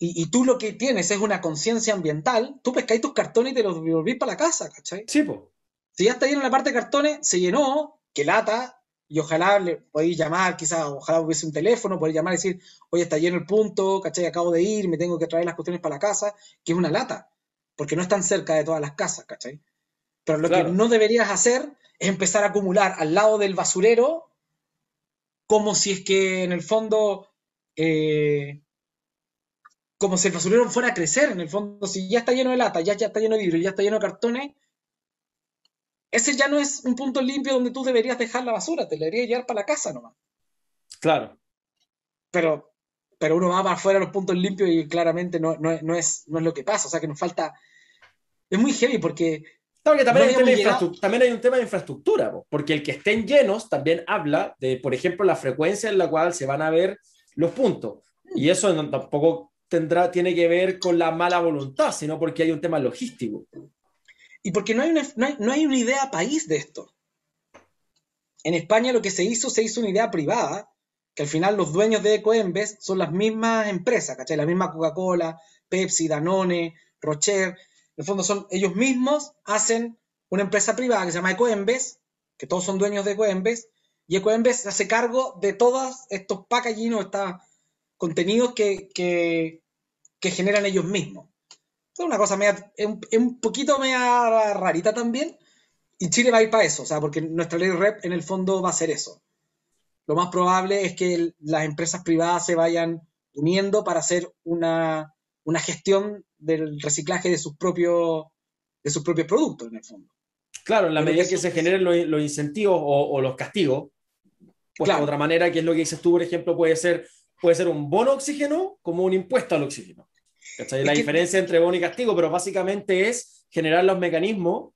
y, tú lo que tienes es una conciencia ambiental, tú pescáis tus cartones y te los volvís para la casa, ¿cachai? Sí, pues. Si ya está lleno la parte de cartones, se llenó, que lata, y ojalá le podéis llamar, quizás, ojalá hubiese un teléfono, podéis llamar y decir, oye, está lleno el punto, ¿cachai? Acabo de ir, me tengo que traer las cuestiones para la casa, que es una lata. porque no están cerca de todas las casas, ¿cachai? Pero lo que no deberías hacer es empezar a acumular al lado del basurero como si es que en el fondo, eh, como si el basurero fuera a crecer, en el fondo, si ya está lleno de lata, ya, ya está lleno de vidrio, ya está lleno de cartones, ese ya no es un punto limpio donde tú deberías dejar la basura, te la deberías llevar para la casa nomás. Claro. Pero, pero uno va para afuera a los puntos limpios y claramente no, no, no, es, no es lo que pasa, o sea que nos falta... Es muy heavy porque también, hay un tema de infraestructura, porque el que estén llenos también habla de, por ejemplo, la frecuencia en la cual se van a ver los puntos. Y eso tampoco tendrá, tiene que ver con la mala voluntad, sino porque hay un tema logístico. Y porque no hay una, no hay, una idea país de esto. En España lo que se hizo, se hizo una idea privada, que al final los dueños de Ecoembes son las mismas empresas, ¿cachai? La misma Coca-Cola, Pepsi, Danone, Rocher, en el fondo son ellos mismos hacen una empresa privada que se llama Ecoembes, que todos son dueños de Ecoembes, y Ecoembes se hace cargo de todos estos packaging o estos contenidos que, que, generan ellos mismos. Es una cosa media, un, poquito media rarita también, y Chile va a ir para eso, o sea, porque nuestra ley REP en el fondo va a ser eso. Lo más probable es que las empresas privadas se vayan uniendo para hacer una, una gestión del reciclaje de sus propios, de sus propios productos, en el fondo. Claro, en la medida que, se generen los, incentivos o, los castigos, pues de otra manera, que es lo que dices tú, por ejemplo, puede ser, puede ser un bono oxígeno como un impuesto al oxígeno. la diferencia entre bono y castigo, pero básicamente es generar los mecanismos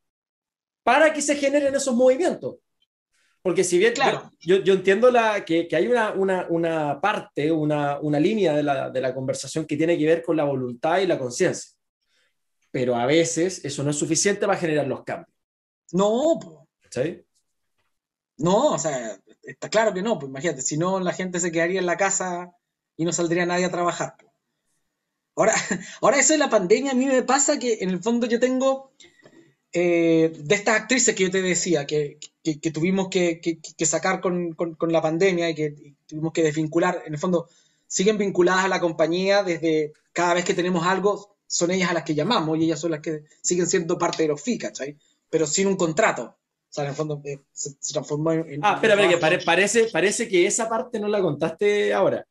para que se generen esos movimientos. Porque si bien claro. yo, yo entiendo la, que, que hay una, una, una, parte, una, una línea de la, de la, conversación que tiene que ver con la voluntad y la conciencia, pero a veces eso no es suficiente para generar los cambios. No, ¿sí? No, o sea, está claro que no, pues imagínate, si no la gente se quedaría en la casa y no saldría nadie a trabajar. Ahora, ahora eso de la pandemia a mí me pasa que en el fondo yo tengo eh, de estas actrices que yo te decía, que, tuvimos que, sacar con, la pandemia y que tuvimos que desvincular, en el fondo siguen vinculadas a la compañía desde cada vez que tenemos algo, son ellas a las que llamamos y ellas son las que siguen siendo parte de los FI, ¿cachai? Pero sin un contrato. O sea, en el fondo eh, se, transformó en... Ah, espera, espera, que parece, parece que esa parte no la contaste ahora.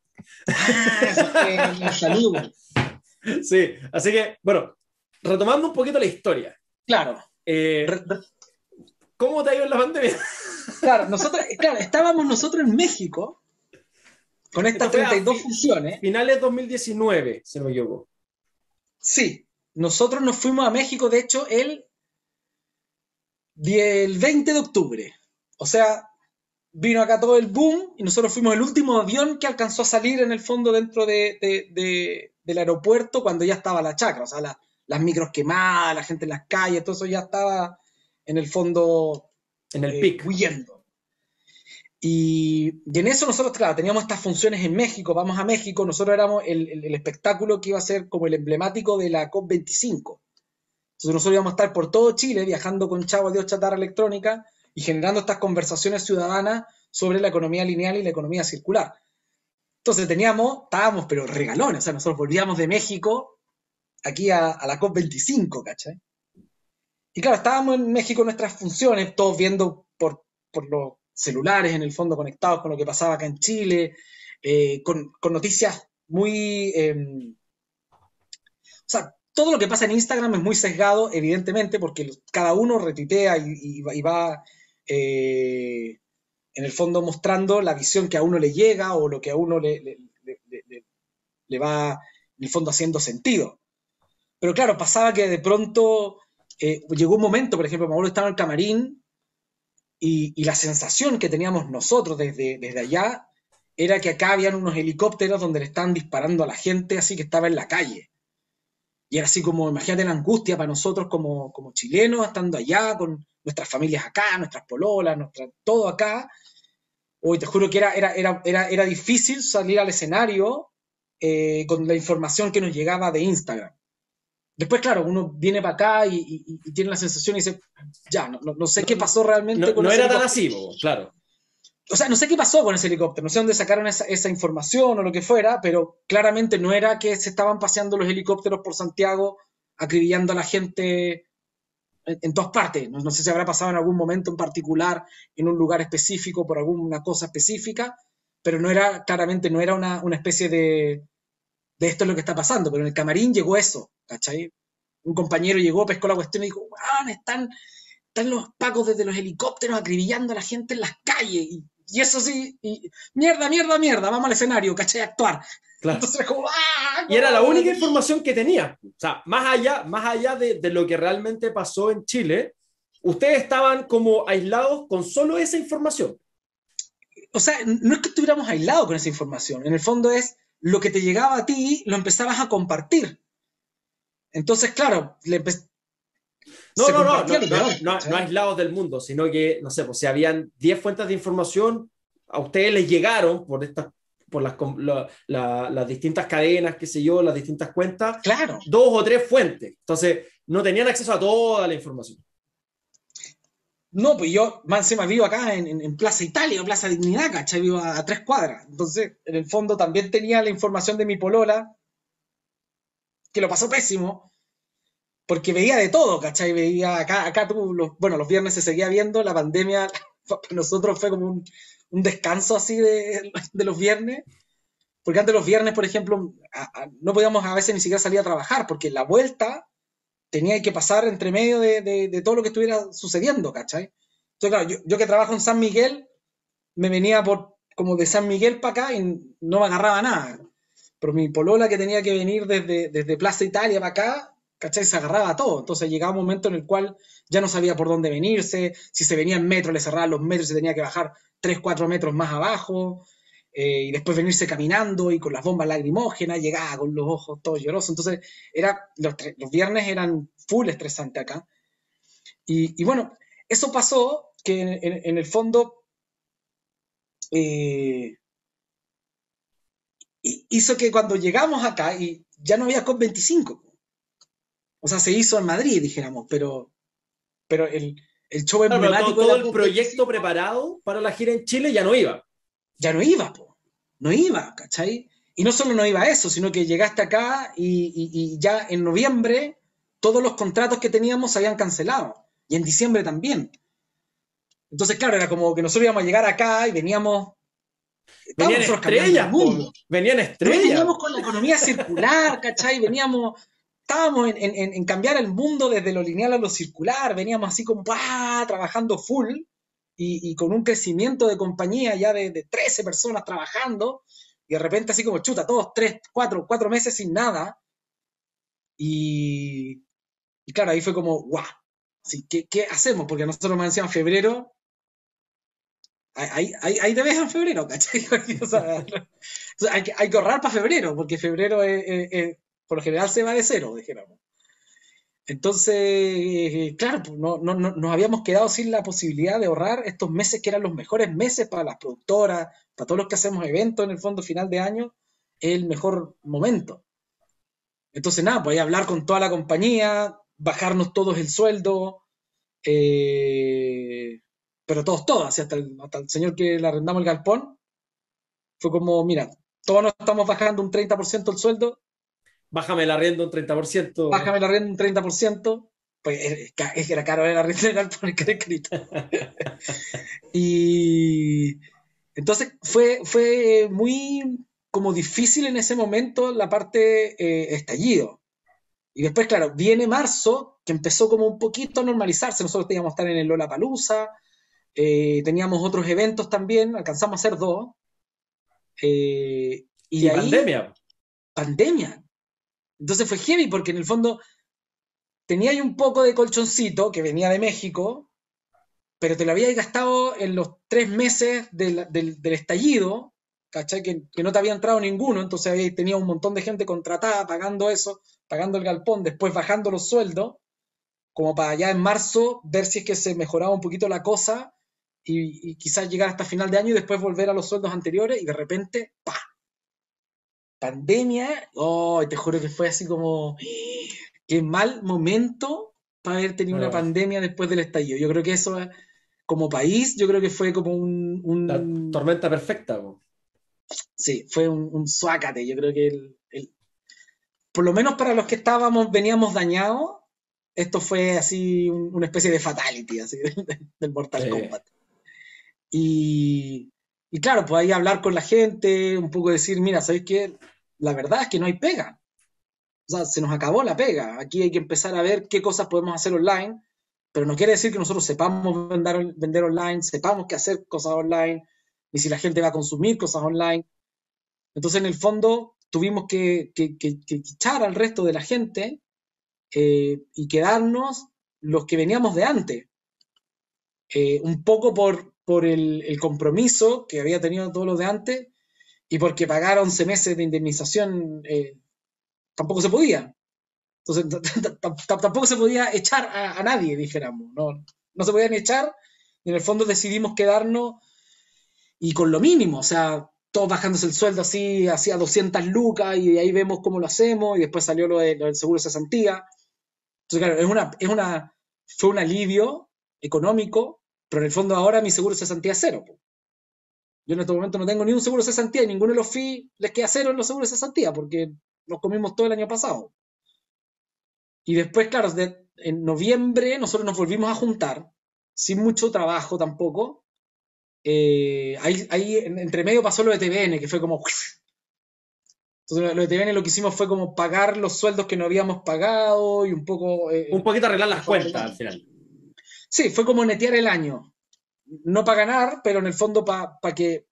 Ah, es que Sí, así que, bueno, retomando un poquito la historia. Claro. Eh, ¿Cómo te ha ido en la pandemia? Claro, nosotros, claro, estábamos nosotros en México con estas 32 funciones. Finales 2019, se me equivoco. Sí, nosotros nos fuimos a México, de hecho, el, el 20 de octubre. O sea, vino acá todo el boom y nosotros fuimos el último avión que alcanzó a salir en el fondo dentro de, del aeropuerto cuando ya estaba la chacra. O sea, la, las micros quemadas, la gente en las calles, todo eso ya estaba en el fondo en el eh, huyendo. Y, en eso nosotros, claro, teníamos estas funciones en México, vamos a México, nosotros éramos el, espectáculo que iba a ser como el emblemático de la COP25. Entonces nosotros íbamos a estar por todo Chile viajando con Chavo Dios Chatarra Electrónica y generando estas conversaciones ciudadanas sobre la economía lineal y la economía circular. Entonces teníamos, estábamos, pero regalones, o sea, nosotros volvíamos de México aquí a, la COP25, ¿cachai? Y claro, estábamos en México en nuestras funciones, todos viendo por, los celulares, en el fondo conectados con lo que pasaba acá en Chile, eh, con, noticias muy... Em, o sea, todo lo que pasa en Instagram es muy sesgado, evidentemente, porque cada uno retuitea y, va, eh, en el fondo mostrando la visión que a uno le llega o lo que a uno le, va, en el fondo, haciendo sentido. Pero claro, pasaba que de pronto eh, llegó un momento, por ejemplo, Mauro estaba en el camarín y, la sensación que teníamos nosotros desde, desde allá era que acá habían unos helicópteros donde le estaban disparando a la gente así que estaba en la calle. Y era así como, imagínate la angustia para nosotros como, como chilenos, estando allá, con nuestras familias acá, nuestras pololas, nuestra, todo acá. Hoy te juro que era, era, era, era, era difícil salir al escenario eh, con la información que nos llegaba de Instagram. Después, claro, uno viene para acá y, tiene la sensación y dice, ya, no, sé qué pasó realmente no, con No era tan así, claro. O sea, no sé qué pasó con ese helicóptero, no sé dónde sacaron esa, información o lo que fuera, pero claramente no era que se estaban paseando los helicópteros por Santiago acribillando a la gente en, todas partes. No, sé si habrá pasado en algún momento en particular, en un lugar específico, por alguna cosa específica, pero no era, claramente, no era una, especie de, de esto es lo que está pasando, pero en el camarín llegó eso, ¿cachai? Un compañero llegó, pescó la cuestión y dijo, están, están los pacos desde los helicópteros acribillando a la gente en las calles. Y, eso sí, y, mierda, mierda, mierda, vamos al escenario, ¿cachai? A actuar. Entonces, como, ¡ah! Y era la única información que tenía. O sea, más allá, más allá de, de, lo que realmente pasó en Chile, ustedes estaban como aislados con solo esa información. O sea, no es que estuviéramos aislados con esa información. En el fondo es lo que te llegaba a ti, lo empezabas a compartir. Entonces, claro, le no, no, no, no, no, aislados del mundo, sino que, no sé, pues si habían 10 fuentes de información, a ustedes les llegaron por estas por las, las distintas cadenas, qué sé yo, las distintas cuentas, claro. dos o tres fuentes. Entonces, no tenían acceso a toda la información. No, pues yo más encima vivo acá en, Plaza Italia Plaza Dignidad, ¿cachai? Vivo a, tres cuadras. Entonces, en el fondo también tenía la información de mi polola, que lo pasó pésimo, porque veía de todo, ¿cachai? Veía acá, acá tú, bueno, los viernes se seguía viendo, la pandemia para nosotros fue como un, un descanso así de, los viernes. Porque antes los viernes, por ejemplo, no podíamos a veces ni siquiera salir a trabajar, porque la vuelta tenía que pasar entre medio de, todo lo que estuviera sucediendo, ¿cachai? Entonces, claro, yo, que trabajo en San Miguel, me venía por como de San Miguel para acá y no me agarraba nada. Pero mi polola que tenía que venir desde, desde Plaza Italia para acá, ¿cachai? Se agarraba a todo. Entonces llegaba un momento en el cual ya no sabía por dónde venirse, si se venía en metro, le cerraban los metros y se tenía que bajar 3, 4 metros más abajo, eh, y después venirse caminando y con las bombas lacrimógenas, llegaba con los ojos todos llorosos. Entonces, era, los, viernes eran full estresante acá. Y, bueno, eso pasó que en, el fondo eh, hizo que cuando llegamos acá, y ya no había COP25, o sea, se hizo en Madrid, dijéramos, pero, pero el, el show emblemático. todo, el proyecto preparado para la gira en Chile ya no iba. Ya no iba, po. No iba, ¿cachai? Y no solo no iba eso, sino que llegaste acá y, ya en noviembre todos los contratos que teníamos se habían cancelado. Y en diciembre también. Entonces, claro, era como que nosotros íbamos a llegar acá y veníamos. Venían estrellas, venían estrellas. Veníamos con la economía circular, ¿cachai? Veníamos estábamos en, cambiar el mundo desde lo lineal a lo circular, veníamos así como trabajando full y, con un crecimiento de compañía ya de, 13 personas trabajando y de repente así como chuta, todos 3, 4, 4 meses sin nada. Y, claro, ahí fue como, guau, ¿qué, ¿qué, hacemos? Porque nosotros me decían febrero, Ahí, ahí, te ves en febrero, ¿cachai? hay, que, hay, que, ahorrar para febrero, porque febrero es, por lo general se va de cero, dijéramos. Entonces, claro, pues, no, no, nos habíamos quedado sin la posibilidad de ahorrar estos meses que eran los mejores meses para las productoras, para todos los que hacemos eventos en el fondo final de año, el mejor momento. Entonces, nada, pues hablar con toda la compañía, bajarnos todos el sueldo, eh, pero todos, todos, hasta el, hasta el señor que le arrendamos el galpón, fue como, mira, todos nos estamos bajando un 30% el sueldo, bájame la arriendo un 30%. Bájame la arriendo un 30%. Pues es que era caro la arriendo por el escrito. y entonces fue, fue muy como difícil en ese momento la parte eh, estallido. Y después, claro, viene marzo, que empezó como un poquito a normalizarse. Nosotros teníamos que estar en el Lola Palusa, eh, teníamos otros eventos también, alcanzamos a hacer dos. Eh, y, ahí, pandemia. Pandemia. Entonces fue heavy porque en el fondo tenía ahí un poco de colchoncito que venía de México, pero te lo había gastado en los tres meses del, estallido, ¿cachai? Que, no te había entrado ninguno, entonces había, tenía un montón de gente contratada pagando eso, pagando el galpón, después bajando los sueldos, como para ya en marzo ver si es que se mejoraba un poquito la cosa y, y quizás llegar hasta final de año y después volver a los sueldos anteriores y de repente, ¡pa! Pandemia, oh, te juro que fue así como, qué mal momento para haber tenido una pandemia después del estallido. Yo creo que eso, como país, yo creo que fue como un... La tormenta perfecta. Sí, fue un, un suácate. Yo creo que el, por lo menos para los que estábamos, veníamos dañados, esto fue así una especie de fatality, así, del Mortal Kombat. Y, y, claro, pues ahí hablar con la gente, un poco decir, mira, ¿sabéis qué? La verdad es que no hay pega. O sea, se nos acabó la pega. Aquí hay que empezar a ver qué cosas podemos hacer online, pero no quiere decir que nosotros sepamos vender, vender online, sepamos qué hacer cosas online, ni si la gente va a consumir cosas online. Entonces, en el fondo, tuvimos que, que, echar al resto de la gente eh, y quedarnos los que veníamos de antes. Eh, un poco por, por el, compromiso que había tenido todos los de antes y porque pagar 11 meses de indemnización eh, tampoco se podía. Entonces, tampoco se podía echar a, nadie, dijéramos. No, no se podía ni echar, y en el fondo decidimos quedarnos y con lo mínimo, o sea, todos bajándose el sueldo así, hacía 200 lucas y ahí vemos cómo lo hacemos y después salió lo, del seguro de cesantía. Entonces, claro, es una, es una, fue un alivio económico, pero en el fondo ahora mi seguro de cesantía es cero. Yo en este momento no tengo ni un seguro de cesantía y ninguno de los fees les queda cero en los seguros de cesantía porque los comimos todo el año pasado. Y después, claro, en noviembre nosotros nos volvimos a juntar, sin mucho trabajo tampoco, eh, ahí, entre medio pasó lo de TVN, que fue como... Entonces lo de TVN lo que hicimos fue como pagar los sueldos que no habíamos pagado y un poco... Eh, un poquito arreglar las cuentas al final. Sí, fue como netear el año. No para ganar, pero en el fondo para que,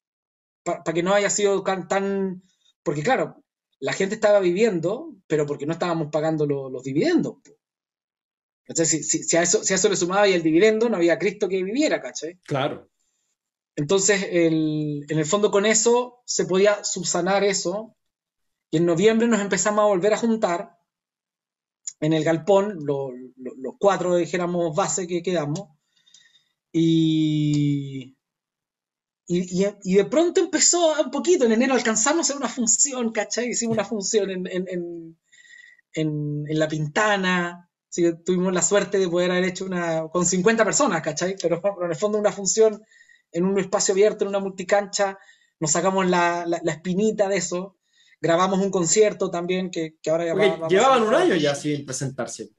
para que no haya sido tan... Porque claro, la gente estaba viviendo, pero porque no estábamos pagando los dividendos. Entonces, si, a eso, si a eso le sumaba y el dividendo, no había Cristo que viviera, ¿cachai? Claro. Entonces, en el fondo con eso se podía subsanar eso. Y en noviembre nos empezamos a volver a juntar en el galpón, los cuatro, dijéramos, base que quedamos. Y, y, de pronto empezó un poquito, en enero alcanzamos a hacer una función, ¿cachai? Hicimos una función en, La Pintana, tuvimos la suerte de poder haber hecho una con 50 personas, ¿cachai? Pero, pero en el fondo una función en un espacio abierto, en una multicancha, nos sacamos la, espinita de eso, grabamos un concierto también que, ahora ya Llevaban un año ya sin presentarse.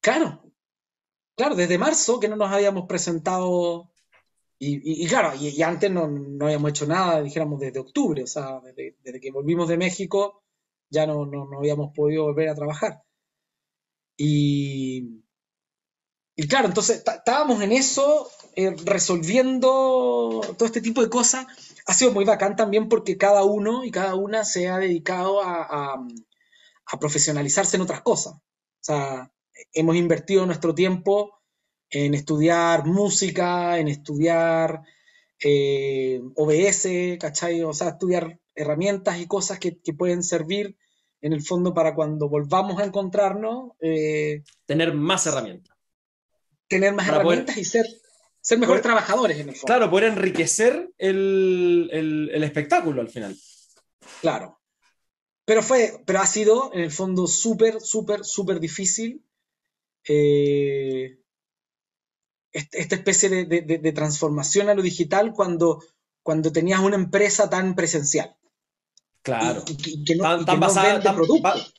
Claro, claro, desde marzo que no nos habíamos presentado, y, claro, y, antes no, habíamos hecho nada, dijéramos desde octubre, o sea, desde, que volvimos de México ya no, no, no habíamos podido volver a trabajar. Y, y claro, entonces estábamos en eso, eh, resolviendo todo este tipo de cosas. Ha sido muy bacán también porque cada uno y cada una se ha dedicado a, profesionalizarse en otras cosas. O sea, hemos invertido nuestro tiempo en estudiar música, en estudiar eh, OBS, ¿cachai? O sea, estudiar herramientas y cosas que, pueden servir en el fondo para cuando volvamos a encontrarnos. Eh, Tener más herramientas tener más herramientas y ser, ser mejores trabajadores en el fondo. Claro, poder enriquecer el, espectáculo al final. Claro. Pero fue, pero ha sido en el fondo súper, súper, súper difícil eh, esta especie de, transformación a lo digital cuando, cuando tenías una empresa tan presencial. Claro. tan, basada,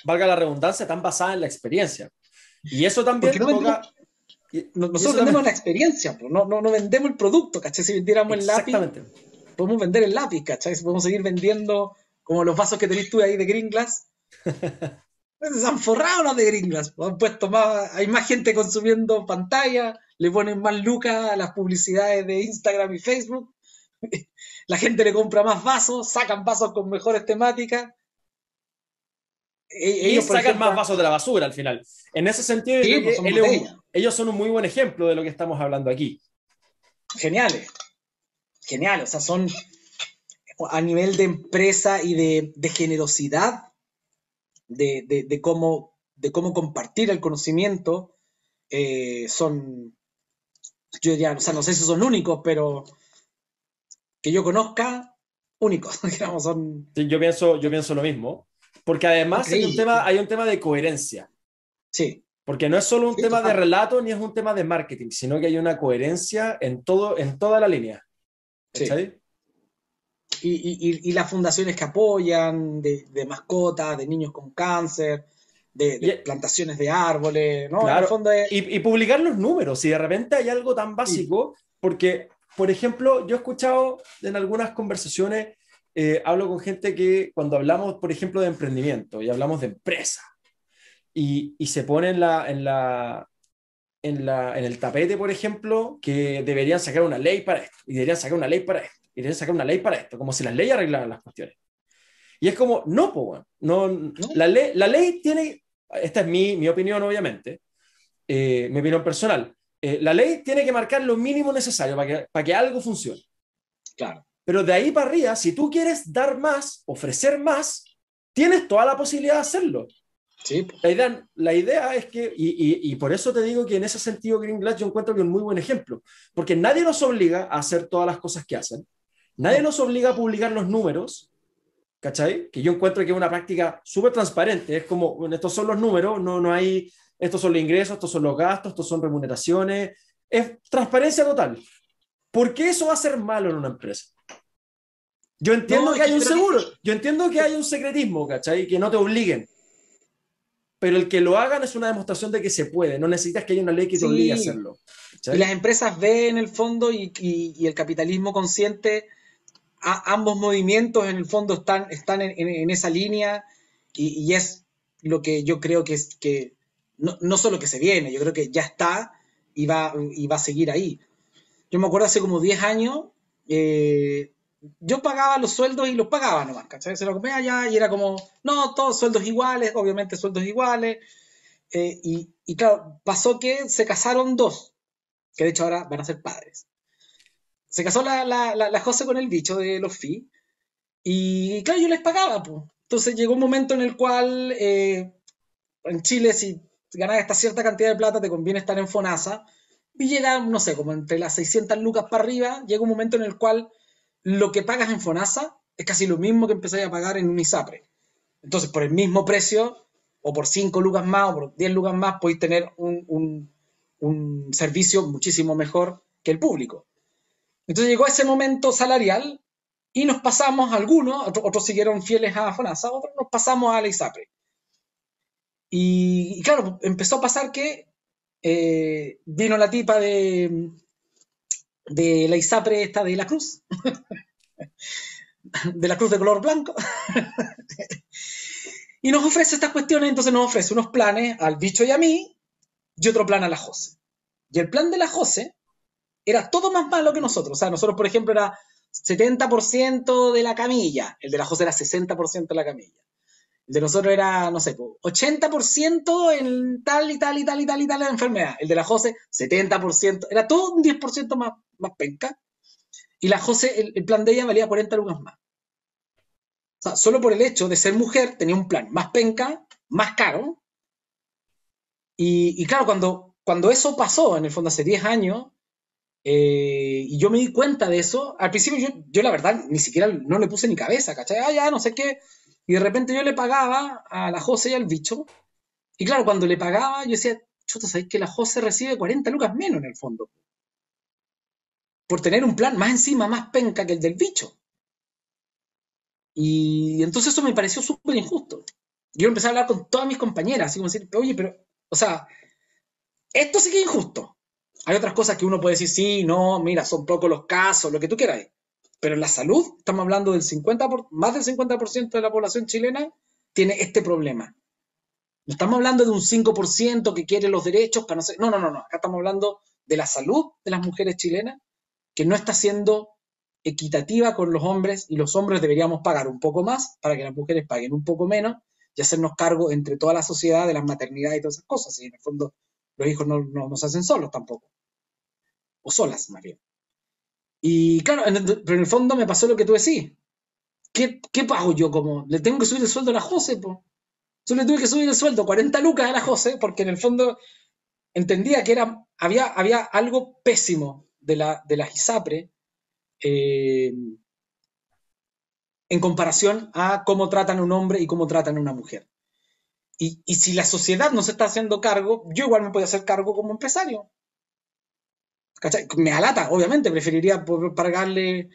valga la redundancia, tan basada en la experiencia. Y eso también nosotros vendemos la experiencia, no, no, no, vendemos el producto, ¿cachai? Si vendiéramos el lápiz, podemos vender el lápiz, ¿cachai? Podemos seguir vendiendo como los vasos que tenéis tú ahí de Green Glass. Se han forrado los de Green Glass, han puesto más, hay más gente consumiendo pantalla, le ponen más lucas a las publicidades de Instagram y Facebook, la gente le compra más vasos, sacan vasos con mejores temáticas. E-, ellos sacan más vasos de la basura al final. En ese sentido, pues, ellos son un muy buen ejemplo de lo que estamos hablando aquí. Geniales. Geniales. O sea, son a nivel de empresa y de, generosidad, de, cómo, de cómo compartir el conocimiento, eh, son, yo diría, o sea, no sé si son únicos, pero que yo conozca, únicos, digamos, son... yo, pienso, yo pienso lo mismo, porque además hay un, tema, hay un tema de coherencia. Sí. Porque no es solo un tema de relato ni es un tema de marketing, sino que hay una coherencia en, todo, en toda la línea. Sí. Y, las fundaciones que apoyan, de, mascotas, de niños con cáncer, de, plantaciones de árboles, ¿no? Claro. y, publicar los números, si de repente hay algo tan básico, porque, por ejemplo, yo he escuchado en algunas conversaciones, eh, hablo con gente que cuando hablamos, por ejemplo, de emprendimiento y hablamos de empresa, y, se pone en la, en la, en, la, en el tapete, por ejemplo, que deberían sacar una ley para esto, y deberían sacar una ley para esto, y deberían sacar una ley para esto, como si las leyes arreglaran las cuestiones. Y es como, no, pues, no, La, ley, la ley tiene, esta es mi, mi opinión, obviamente, eh, mi opinión personal, eh, la ley tiene que marcar lo mínimo necesario para que, para que algo funcione. Claro. Pero de ahí para arriba, si tú quieres dar más, ofrecer más, tienes toda la posibilidad de hacerlo. La, idea, la idea es que, y, por eso te digo que en ese sentido Green Glass yo encuentro que es un muy buen ejemplo, porque nadie nos obliga a hacer todas las cosas que hacen, nadie nos obliga a publicar los números, ¿cachai? Que yo encuentro que es una práctica súper transparente, es como, bueno, estos son los números, no, no hay, estos son los ingresos, estos son los gastos, estos son remuneraciones, es transparencia total. ¿Por qué eso va a ser malo en una empresa? Yo entiendo que hay un seguro, yo entiendo que hay un secretismo, ¿cachai? Que no te obliguen pero el que lo hagan es una demostración de que se puede, no necesitas que haya una ley que te obligue a hacerlo. Y las empresas ven el fondo y, el capitalismo consciente, ambos movimientos en el fondo están, están en, esa línea y, es lo que yo creo que es que no, no, solo que se viene, yo creo que ya está y va, y va a seguir ahí. Yo me acuerdo hace como 10 años, eh, yo pagaba los sueldos y los pagaba nomás, ¿cachai? Se lo comía allá y era como, no, todos sueldos iguales, obviamente sueldos iguales. Eh, y, claro, pasó que se casaron dos, que de hecho ahora van a ser padres. Se casó la, la, la, José con el bicho de los FI, y claro, yo les pagaba, pues. Entonces llegó un momento en el cual eh, en Chile, si ganas esta cierta cantidad de plata, te conviene estar en FONASA, y llega, no sé, como entre las 600 lucas para arriba, llega un momento en el cual lo que pagas en FONASA es casi lo mismo que empezáis a pagar en un ISAPRE. Entonces, por el mismo precio, o por 5 lucas más, o por 10 lucas más, podéis tener un, servicio muchísimo mejor que el público. Entonces llegó ese momento salarial y nos pasamos algunos, otros, siguieron fieles a FONASA, otros nos pasamos a la ISAPRE. Y, claro, empezó a pasar que eh, vino la tipa de, de la ISAPRE esta de la cruz, de la cruz de color blanco, y nos ofrece estas cuestiones, entonces nos ofrece unos planes al bicho y a mí, y otro plan a la Jose. Y el plan de la Jose era todo más malo que nosotros, o sea, nosotros, por ejemplo, era 70% de la camilla, el de la Jose era 60% de la camilla el de nosotros era, no sé, 80% en tal y tal y tal y tal y tal enfermedad. El de la Jose, 70%. Era todo un 10% más, más penca. Y la Jose, el, plan de ella valía 40 lucas más. O sea, solo por el hecho de ser mujer tenía un plan más penca, más caro. Y, claro, cuando, cuando eso pasó, en el fondo hace 10 años, eh, y yo me di cuenta de eso, al principio yo, yo la verdad ni siquiera no le puse ni cabeza, ¿cachai? Ah, ya, no sé qué, y de repente yo le pagaba a la José y al bicho. Y claro, cuando le pagaba, yo decía, chuta, ¿sabes que la José recibe 40 lucas menos en el fondo? Por tener un plan más encima, más penca que el del bicho. Y entonces eso me pareció súper injusto. Yo empecé a hablar con todas mis compañeras, así como decir, oye, pero, o sea, esto sí que es injusto. Hay otras cosas que uno puede decir, sí, no, mira, son pocos los casos, lo que tú quieras. Pero en la salud, estamos hablando del 50%, por, más del 50% de la población chilena tiene este problema. No estamos hablando de un 5% que quiere los derechos para no ser. No, no, no, no. Acá estamos hablando de la salud de las mujeres chilenas, que no está siendo equitativa con los hombres y los hombres deberíamos pagar un poco más para que las mujeres paguen un poco menos y hacernos cargo entre toda la sociedad de las maternidades y todas esas cosas. Y en el fondo los hijos no, no, no se hacen solos tampoco. O solas, más bien. Y claro, pero en el fondo me pasó lo que tú decís. ¿Qué, ¿Qué, pago yo como? ¿Le tengo que subir el sueldo a la José? Po? Yo le tuve que subir el sueldo, 40 lucas a la José, porque en el fondo entendía que era, había, había algo pésimo de la, de la ISAPRE eh, en comparación a cómo tratan a un hombre y cómo tratan a una mujer. Y, y si la sociedad no se está haciendo cargo, yo igual me puedo hacer cargo como empresario. Me alata, obviamente, preferiría pagarle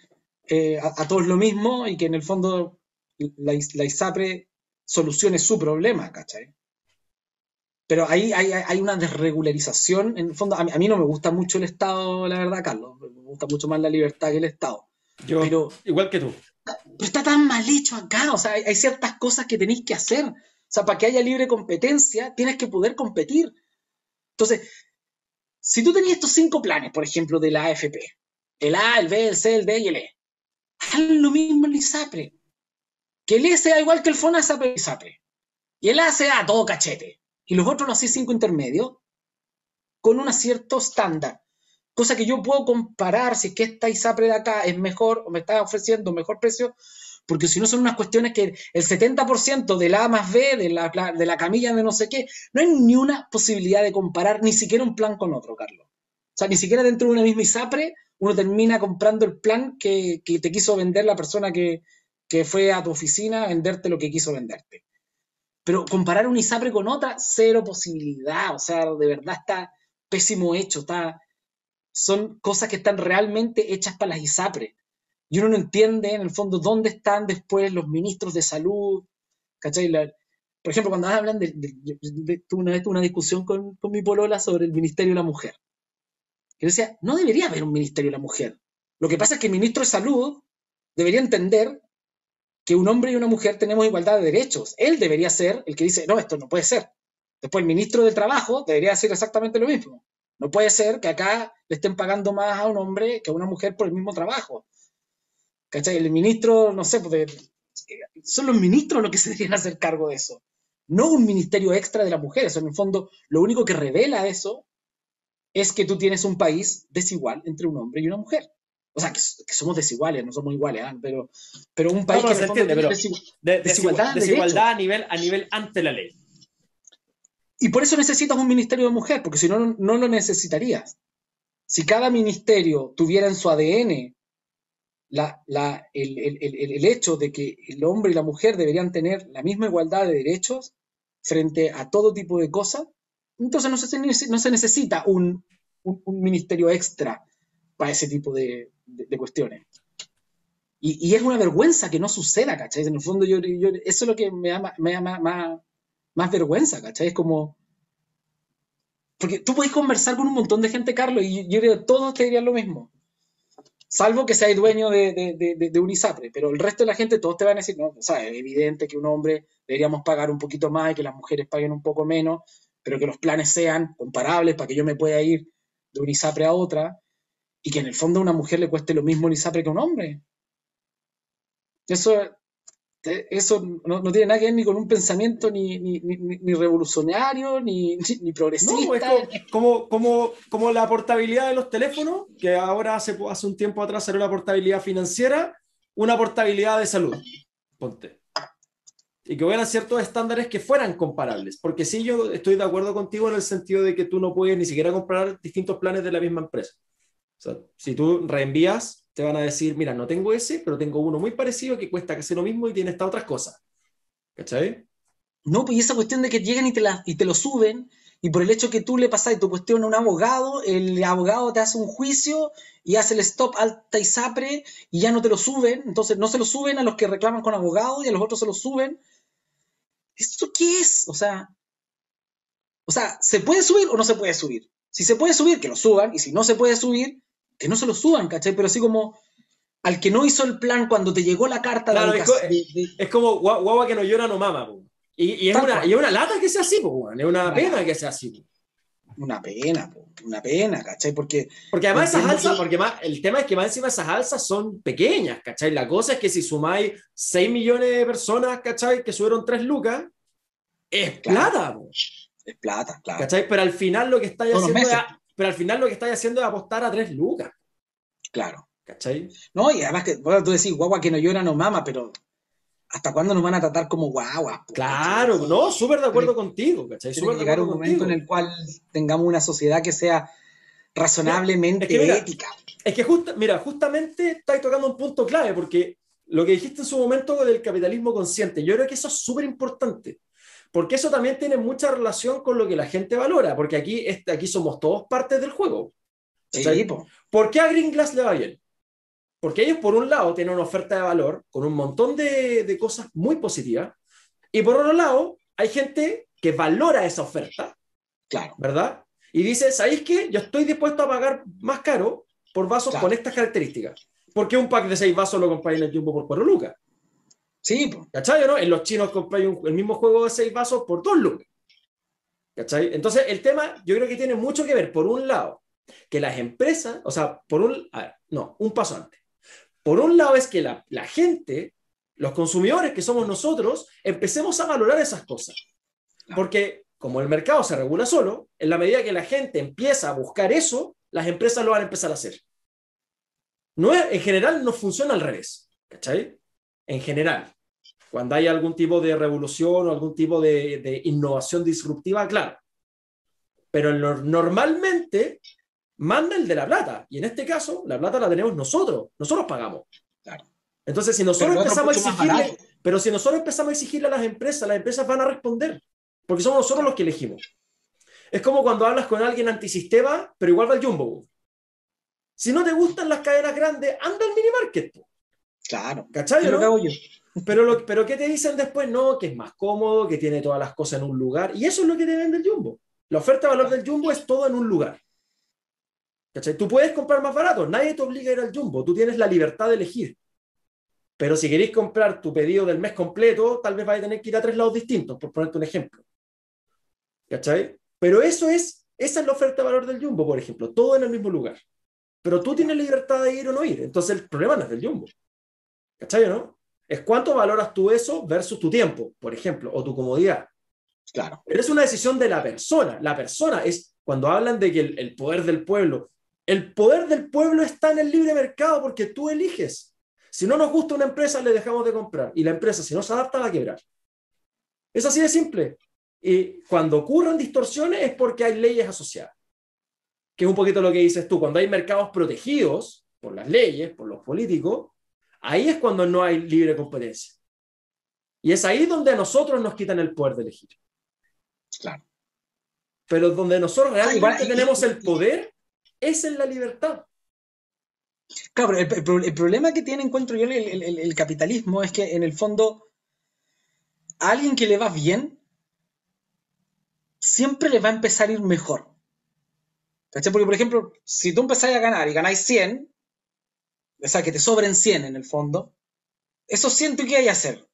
eh, a, todos lo mismo y que en el fondo la, la ISAPRE solucione su problema, ¿cachai? Pero ahí hay, una desregularización, en el fondo, a mí, no me gusta mucho el Estado, la verdad, Carlos, me gusta mucho más la libertad que el Estado. Yo, pero, igual que tú. Pero está tan mal hecho acá, o sea, hay, ciertas cosas que tenéis que hacer. O sea, para que haya libre competencia, tienes que poder competir. Entonces, si tú tenías estos cinco planes, por ejemplo, de la AFP, el A, el B, el C, el D y el E, haz lo mismo en el ISAPRE. Que el E sea igual que el FONASAPRE y el ISAPRE. Y el A sea todo cachete y los otros los hacía cinco intermedios con un cierto estándar. Cosa que yo puedo comparar si es que esta ISAPRE de acá es mejor o me está ofreciendo mejor precio, porque si no son unas cuestiones que el 70% de la A más B, de la, de la camilla de no sé qué, no hay ni una posibilidad de comparar ni siquiera un plan con otro, Carlos. O sea, ni siquiera dentro de una misma ISAPRE uno termina comprando el plan que, te quiso vender la persona que, que fue a tu oficina a venderte lo que quiso venderte. Pero comparar un ISAPRE con otra, cero posibilidad. O sea, de verdad está pésimo hecho. Está, son cosas que están realmente hechas para las ISAPRE. Y uno no entiende, en el fondo, dónde están después los ministros de salud. ¿Cachai? por ejemplo, cuando hablan de, una vez tuve una discusión con, con, mi polola sobre el Ministerio de la Mujer. Que decía, no debería haber un Ministerio de la Mujer. Lo que pasa es que el ministro de Salud debería entender que un hombre y una mujer tenemos igualdad de derechos. Él debería ser el que dice, no, esto no puede ser. Después el ministro del Trabajo debería decir exactamente lo mismo. No puede ser que acá le estén pagando más a un hombre que a una mujer por el mismo trabajo. ¿Cachai? El ministro, no sé, pues, son los ministros los que se deberían hacer cargo de eso. No un ministerio extra de las mujeres. En el fondo, lo único que revela eso es que tú tienes un país desigual entre un hombre y una mujer o sea, que, somos desiguales, no somos iguales, ¿ah? pero, pero un país que se entiende, pero desigualdad, desigualdad a, nivel, a nivel ante la ley. Y por eso necesitas un ministerio de mujer, porque si no, no lo necesitarías. Si cada ministerio tuviera en su ADN la, el, hecho de que el hombre y la mujer deberían tener la misma igualdad de derechos frente a todo tipo de cosas, entonces no se, necesita un, ministerio extra para ese tipo de, de, cuestiones. Y, es una vergüenza que no suceda, ¿cachai? En el fondo, yo, eso es lo que me da, más, vergüenza, ¿cachai? Es como. Porque tú puedes conversar con un montón de gente, Carlos, y yo, creo que todos te dirían lo mismo. Salvo que seas dueño de, de, un ISAPRE, pero el resto de la gente, todos te van a decir, no, o sea, es evidente que un hombre deberíamos pagar un poquito más y que las mujeres paguen un poco menos, pero que los planes sean comparables para que yo me pueda ir de un ISAPRE a otra y que en el fondo a una mujer le cueste lo mismo el ISAPRE que un hombre. Eso, eso no, tiene nada que ver ni con un pensamiento ni, ni, revolucionario, ni, progresista. es como, como, como, la portabilidad de los teléfonos, que ahora hace, hace un tiempo atrás era una portabilidad financiera, una portabilidad de salud. Ponte. Y que hubieran ciertos estándares que fueran comparables. Porque sí, yo estoy de acuerdo contigo en el sentido de que tú no puedes ni siquiera comprar distintos planes de la misma empresa si tú reenvías, te van a decir, mira, no tengo ese, pero tengo uno muy parecido que cuesta casi lo mismo y tiene estas otras cosas. ¿Cachai? No, pues esa cuestión de que llegan y te, y te lo suben, y por el hecho que tú le pasas tu cuestión a un abogado, el abogado te hace un juicio y hace el stop alta y sapre y ya no te lo suben, entonces no se lo suben a los que reclaman con abogado y a los otros se lo suben. ¿Esto qué es? O sea, o sea, ¿se puede subir o no se puede subir? Si se puede subir, que lo suban, y si no se puede subir, que no se lo suban, ¿cachai? Pero así como al que no hizo el plan cuando te llegó la carta de, es, es, como guagua que no llora no mama, Y, es una, y, una, lata que sea así, po, es una pena que sea así. Una pena, po. una pena, ¿cachai? Porque, porque además esas alzas, porque más, el tema es que más encima esas alzas son pequeñas, ¿cachai? La cosa es que si sumáis 6 millones de personas, ¿cachai? Que subieron 3 lucas, es plata, po. Es plata, claro. ¿Cachai? Pero al final lo que estáis haciendo es, pero al final lo que estáis haciendo es apostar a tres lucas. Claro. ¿Cachai? No, y además que, bueno, tú decís, guagua que no llora no mama, pero ¿hasta cuándo nos van a tratar como guagua? Claro, no, súper de acuerdo contigo, ¿cachai? Tiene llegar un momento en el cual tengamos una sociedad que sea razonablemente ética. Es que, mira, justamente estáis tocando un punto clave, porque lo que dijiste en su momento del capitalismo consciente, yo creo que eso es súper importante porque eso también tiene mucha relación con lo que la gente valora, porque aquí, aquí somos todos partes del juego. Sí, ¿Por qué a Green Glass le va bien? Porque ellos, por un lado, tienen una oferta de valor con un montón de, de cosas muy positivas, y por otro lado, hay gente que valora esa oferta, Claro. ¿verdad? Y dice, ¿sabéis qué? Yo estoy dispuesto a pagar más caro por vasos Claro. con estas características. Porque un pack de seis vasos lo compráis en el Jumbo por 4 lucas. Sí. ¿Cachai o no? En los chinos compráis un- el mismo juego de seis vasos por 2 lucas. ¿Cachai? Entonces, el tema yo creo que tiene mucho que ver, por un lado, que las empresas, o sea, por un, a ver, no, un paso antes. Por un lado es que la, la gente, los consumidores que somos nosotros, empecemos a valorar esas cosas. Porque como el mercado se regula solo, en la medida que la gente empieza a buscar eso, las empresas lo van a empezar a hacer. No es, en general no funciona al revés, ¿cachai? En general. Cuando hay algún tipo de revolución o algún tipo de, de innovación disruptiva, claro. Pero lo- normalmente manda el de la plata. Y en este caso, la plata la tenemos nosotros. Nosotros pagamos. Claro. Entonces, si nosotros empezamos a exigirle, pero si nosotros empezamos a exigirle a las empresas, las empresas van a responder. Porque somos nosotros los que elegimos. Es como cuando hablas con alguien antisistema, pero igual va al Jumbo. Si no te gustan las cadenas grandes, anda al mini market. po. Claro. ¿Cachai? Lo no? que hago yo. Pero, lo, pero ¿qué te dicen después? No, que es más cómodo, que tiene todas las cosas en un lugar. Y eso es lo que te vende el Jumbo. La oferta de valor del Jumbo es todo en un lugar. ¿Cachai? Tú puedes comprar más barato, nadie te obliga a ir al Jumbo, tú tienes la libertad de elegir. Pero si queréis comprar tu pedido del mes completo, tal vez vais a tener que ir a tres lados distintos, por ponerte un ejemplo. ¿Cachai? Pero eso es, esa es la oferta de valor del Jumbo, por ejemplo, todo en el mismo lugar. Pero tú tienes libertad de ir o no ir, entonces el problema no es del Jumbo. ¿Cachai o no? Es cuánto valoras tú eso versus tu tiempo, por ejemplo, o tu comodidad. Claro. Pero es una decisión de la persona. La persona es, cuando hablan de que el, el poder del pueblo, el poder del pueblo está en el libre mercado porque tú eliges. Si no nos gusta una empresa, le dejamos de comprar. Y la empresa, si no se adapta, va a quebrar. Es así de simple. Y cuando ocurren distorsiones es porque hay leyes asociadas. Que es un poquito lo que dices tú. Cuando hay mercados protegidos por las leyes, por los políticos, ahí es cuando no hay libre competencia. Y es ahí donde a nosotros nos quitan el poder de elegir. Claro. Pero donde nosotros realmente igual- y- tenemos y- el poder es en la libertad. Claro, el, el pro- el problema que tiene, encuentro yo, el, el- capitalismo es que en el fondo a alguien que le va bien siempre le va a empezar a ir mejor. ¿Cachai? Porque, por ejemplo, si tú empezáis a ganar y ganáis 100, o sea, que te sobren 100 en el fondo, esos 100 tú qué hay a hacer?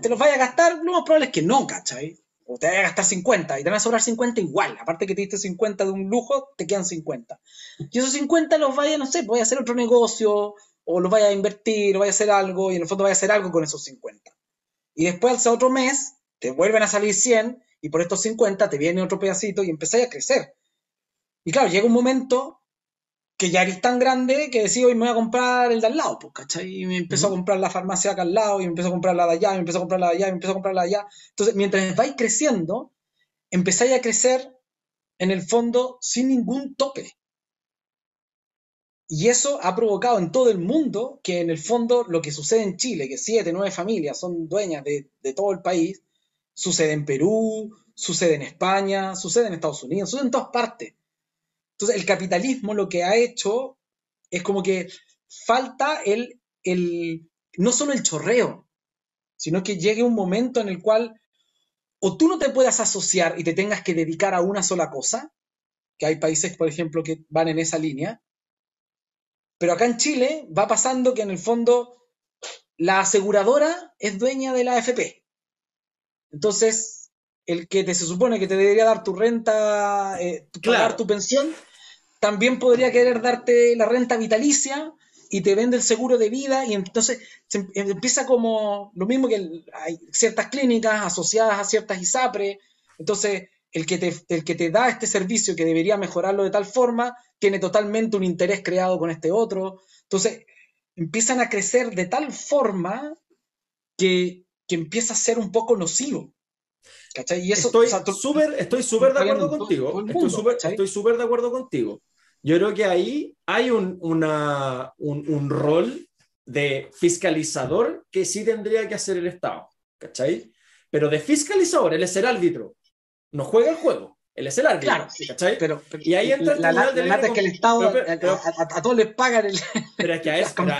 ¿Te los vayas a gastar? Lo más probable es que no, ¿cachai? O te vayas a gastar 50 y te van a sobrar 50 igual. Aparte que te diste 50 de un lujo, te quedan 50. Y esos 50 los vaya, no sé, voy a hacer otro negocio, o los vaya a invertir, o vaya a hacer algo, y en el fondo vaya a hacer algo con esos 50. Y después, al otro mes, te vuelven a salir 100, y por estos 50 te viene otro pedacito y empezáis a crecer. Y claro, llega un momento que ya eres tan grande que decís, hoy me voy a comprar el de al lado, pues, ¿cachai? Y me empezó Ujú. a comprar la farmacia acá al lado, y me empezó a comprar la de allá, y me empezó a comprar la de allá, y me empezó a comprar la de allá. Entonces, mientras vais creciendo, empezáis a crecer en el fondo sin ningún tope. Y eso ha provocado en todo el mundo que en el fondo lo que sucede en Chile, que siete, nueve familias son dueñas de, de todo el país, sucede en Perú, sucede en España, sucede en Estados Unidos, sucede en todas partes. Entonces el capitalismo lo que ha hecho es como que falta el, el no solo el chorreo, sino que llegue un momento en el cual o tú no te puedas asociar y te tengas que dedicar a una sola cosa, que hay países, por ejemplo, que van en esa línea, pero acá en Chile va pasando que en el fondo la aseguradora es dueña de la AFP. Entonces, el que te, se supone que te debería dar tu renta, eh, tu- Claro. pagar tu pensión, también podría querer darte la renta vitalicia y te vende el seguro de vida y entonces se em- empieza como lo mismo que hay ciertas clínicas asociadas a ciertas ISAPRE, entonces el que, te, el que te da este servicio que debería mejorarlo de tal forma tiene totalmente un interés creado con este otro, entonces empiezan a crecer de tal forma que, que empieza a ser un poco nocivo. ¿Cachai? Y eso, estoy o sea, tú- súper estoy de acuerdo todo- contigo. estoy súper de acuerdo contigo. Yo creo que ahí hay un, una, un, un rol de fiscalizador que sí tendría que hacer el Estado, ¿cachai? Pero de fiscalizador, él es el árbitro, no juega el juego. Él es el árbitro. Claro, ¿cachai? Pero, pero- Y ahí entra el la, la, de la es que el Estado Pero- pero- a, a- a todos les pagan el. Pero es que a eso, pero,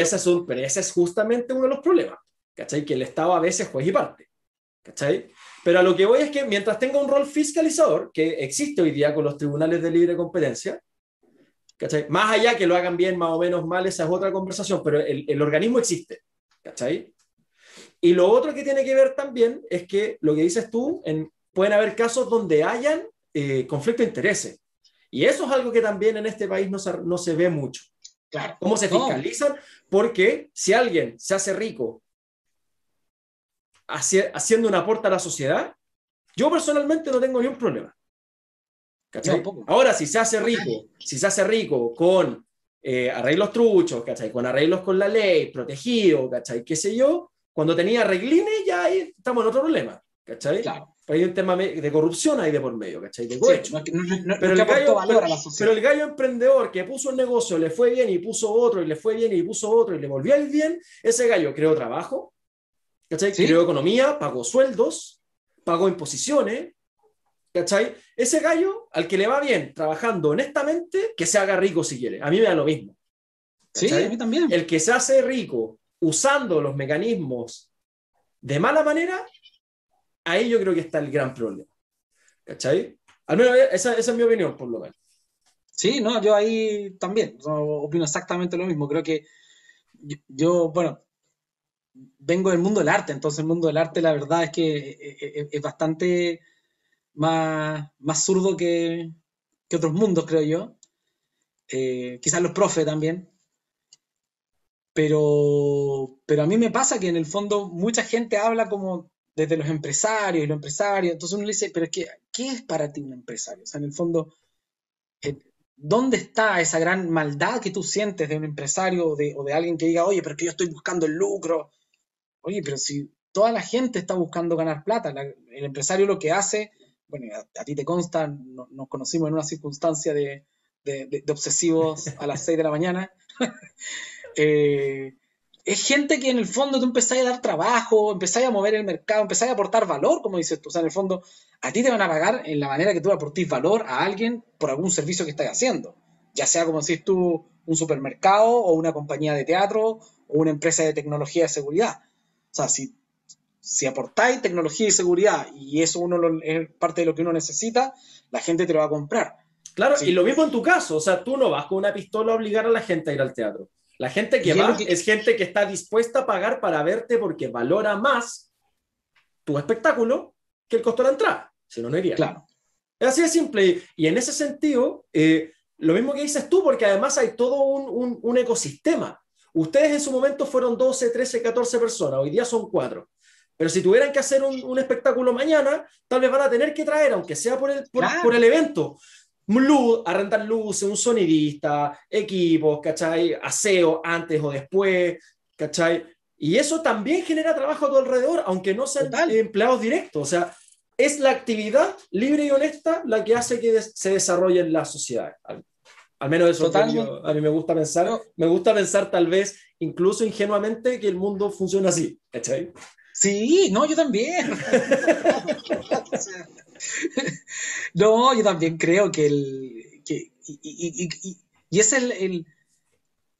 ese es un- pero ese es justamente uno de los problemas, ¿cachai? Que el Estado a veces juez y parte, ¿cachai? Pero a lo que voy es que mientras tenga un rol fiscalizador, que existe hoy día con los tribunales de libre competencia, ¿cachai? Más allá que lo hagan bien, más o menos mal, esa es otra conversación, pero el, el organismo existe, ¿cachai? Y lo otro que tiene que ver también es que lo que dices tú, en, pueden haber casos donde hayan eh, conflicto de intereses. Y eso es algo que también en este país no se, no se ve mucho. Claro. ¿Cómo se No. fiscalizan? Porque si alguien se hace rico haci- haciendo un aporte a la sociedad, yo personalmente no tengo ni un problema. ¿Cachai? No. Ahora, si se hace rico, si se hace rico con eh, arreglos truchos, ¿cachai? Con arreglos con la ley, protegido, ¿cachai? ¿Qué sé yo? Cuando tenía arreglines, ya ahí estamos en otro problema, ¿cachai? Claro. Pero hay un tema de corrupción ahí de por medio, ¿cachai? De Sí, no no, Pero el gallo- Pero el gallo emprendedor que puso un negocio, le fue bien y puso otro, y le fue bien y puso otro, y le volvió ir bien, ese gallo creó trabajo, ¿cachai? Sí. Creó economía, pagó sueldos, pagó imposiciones, ¿cachai? Ese gallo, al que le va bien trabajando honestamente, que se haga rico si quiere. A mí me da lo mismo. Sí, a mí también. El que se hace rico usando los mecanismos de mala manera, ahí yo creo que está el gran problema. ¿Cachai? Al menos esa, esa es mi opinión, por lo menos. Sí, no, yo ahí también opino exactamente lo mismo. Creo que yo, yo, bueno, vengo del mundo del arte, entonces el mundo del arte la verdad es que es, es- es bastante más, más zurdo que, que otros mundos, creo yo. Eh, quizás los profes también. Pero, pero a mí me pasa que en el fondo mucha gente habla como desde los empresarios y los empresarios. Entonces uno le dice, pero es ¿qué es para ti un empresario? O sea, en el fondo, eh, ¿dónde está esa gran maldad que tú sientes de un empresario o de, o de alguien que diga, oye, pero que yo estoy buscando el lucro? Oye, pero si toda la gente está buscando ganar plata, la- el empresario lo que hace, bueno, a, a ti te consta, no- nos conocimos en una circunstancia de, de- de- de obsesivos a las 6 de la mañana. Eh, es gente que en el fondo tú empezás a dar trabajo, empezás a mover el mercado, empezás a aportar valor, como dices tú. O sea, en el fondo, a ti te van a pagar en la manera que tú aportís valor a alguien por algún servicio que estás haciendo. Ya sea, como decís tú, un supermercado o una compañía de teatro o una empresa de tecnología de seguridad. O sea, si, si aportáis tecnología y seguridad y eso uno lo- es parte de lo que uno necesita, la gente te lo va a comprar. Claro, Sí. y lo mismo en tu caso, o sea, tú no vas con una pistola a obligar a la gente a ir al teatro. La gente que Y va que- es gente que está dispuesta a pagar para verte porque valora más tu espectáculo que el costo de la entrada. Si no, no iría. Claro. Es así de simple. Y en ese sentido, eh, lo mismo que dices tú, porque además hay todo un, un- un ecosistema. Ustedes en su momento fueron 12, 13, 14 personas, hoy día son 4. Pero si tuvieran que hacer un, un espectáculo mañana, tal vez van a tener que traer, aunque sea por el, por, Claro. por el evento, luz, arrendar luces, un sonidista, equipos, ¿cachai? Aseo antes o después, ¿cachai? Y eso también genera trabajo a tu alrededor, aunque no sean Total. empleados directos. O sea, es la actividad libre y honesta la que hace que des- se desarrolle en la sociedad. Al, al menos eso yo- a mí me gusta pensar. Me gusta pensar tal vez, incluso ingenuamente, que el mundo funciona así. ¿cachai? Sí, no, yo también. No, yo también creo que el. Que, y, y- y- y- es el. el-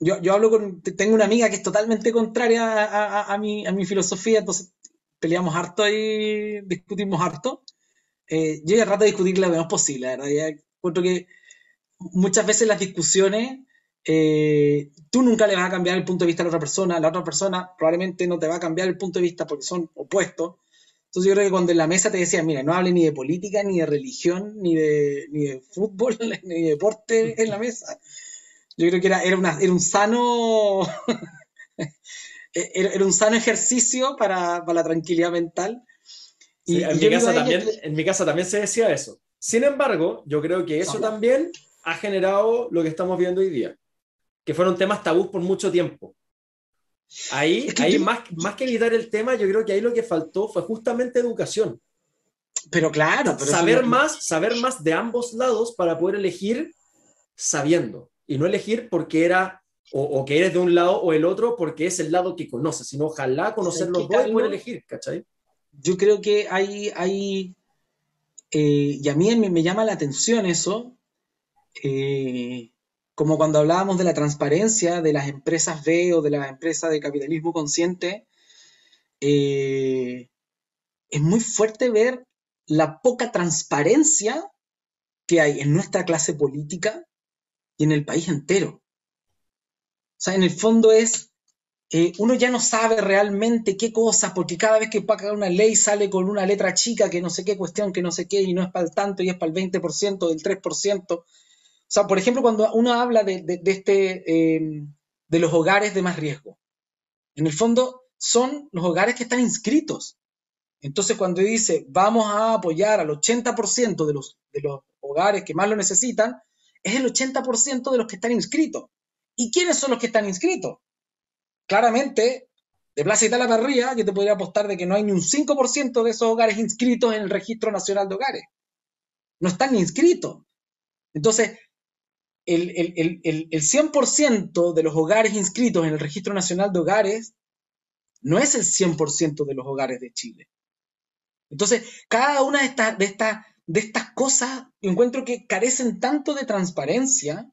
yo, yo hablo con. Tengo una amiga que es totalmente contraria a, a- a mi, a mi filosofía, entonces peleamos harto y discutimos harto. Eh, yo ya trato de discutir lo menos posible, la verdad. Ya encuentro que muchas veces las discusiones. Eh, tú nunca le vas a cambiar el punto de vista a la otra persona, la otra persona probablemente no te va a cambiar el punto de vista porque son opuestos. Entonces yo creo que cuando en la mesa te decían, mira, no hable ni de política, ni de religión, ni de, ni de fútbol, ni de deporte en la mesa, yo creo que era, era, una- era un sano era, era un sano ejercicio para, para la tranquilidad mental. Sí, Y- en, y mi casa también, que- en mi casa también se decía eso. Sin embargo, yo creo que eso también ha generado lo que estamos viendo hoy día, que fueron temas tabús por mucho tiempo. Ahí, Es que ahí yo- más, más que evitar el tema, yo creo que ahí lo que faltó fue justamente educación. Pero claro, pero saber no- más, saber más de ambos lados para poder elegir sabiendo y no elegir porque era o, o que eres de un lado o el otro porque es el lado que conoces, sino ojalá conocer ¿Sabes los dos y poder elegir, ¿cachai? yo creo que hay, hay eh, y a mí me, llama la atención eso, eh, como cuando hablábamos de la transparencia de las empresas B o de las empresas de capitalismo consciente, eh, es muy fuerte ver la poca transparencia que hay en nuestra clase política y en el país entero. O sea, en el fondo es, eh, uno ya no sabe realmente qué cosas, porque cada vez que paga una ley sale con una letra chica que no sé qué cuestión, que no sé qué, y no es para el tanto, y es para el 20%, del 3%. O sea, por ejemplo, cuando uno habla de, este, em, de los hogares de más riesgo, en el fondo son los hogares que están inscritos. Entonces, cuando dice, vamos a apoyar al 80% de los, de los hogares que más lo necesitan, es el 80% de los que están inscritos. ¿Y quiénes son los que están inscritos? Claramente, de Plaza Italia para arriba, yo te podría apostar de que no hay ni un 5% de esos hogares inscritos en el Registro Nacional de Hogares. No están inscritos. Entonces, el, el, el, el 100% de los hogares inscritos en el Registro Nacional de Hogares no es el 100% de los hogares de Chile. Entonces, cada una de estas, de estas, de estas cosas encuentro que carecen tanto de transparencia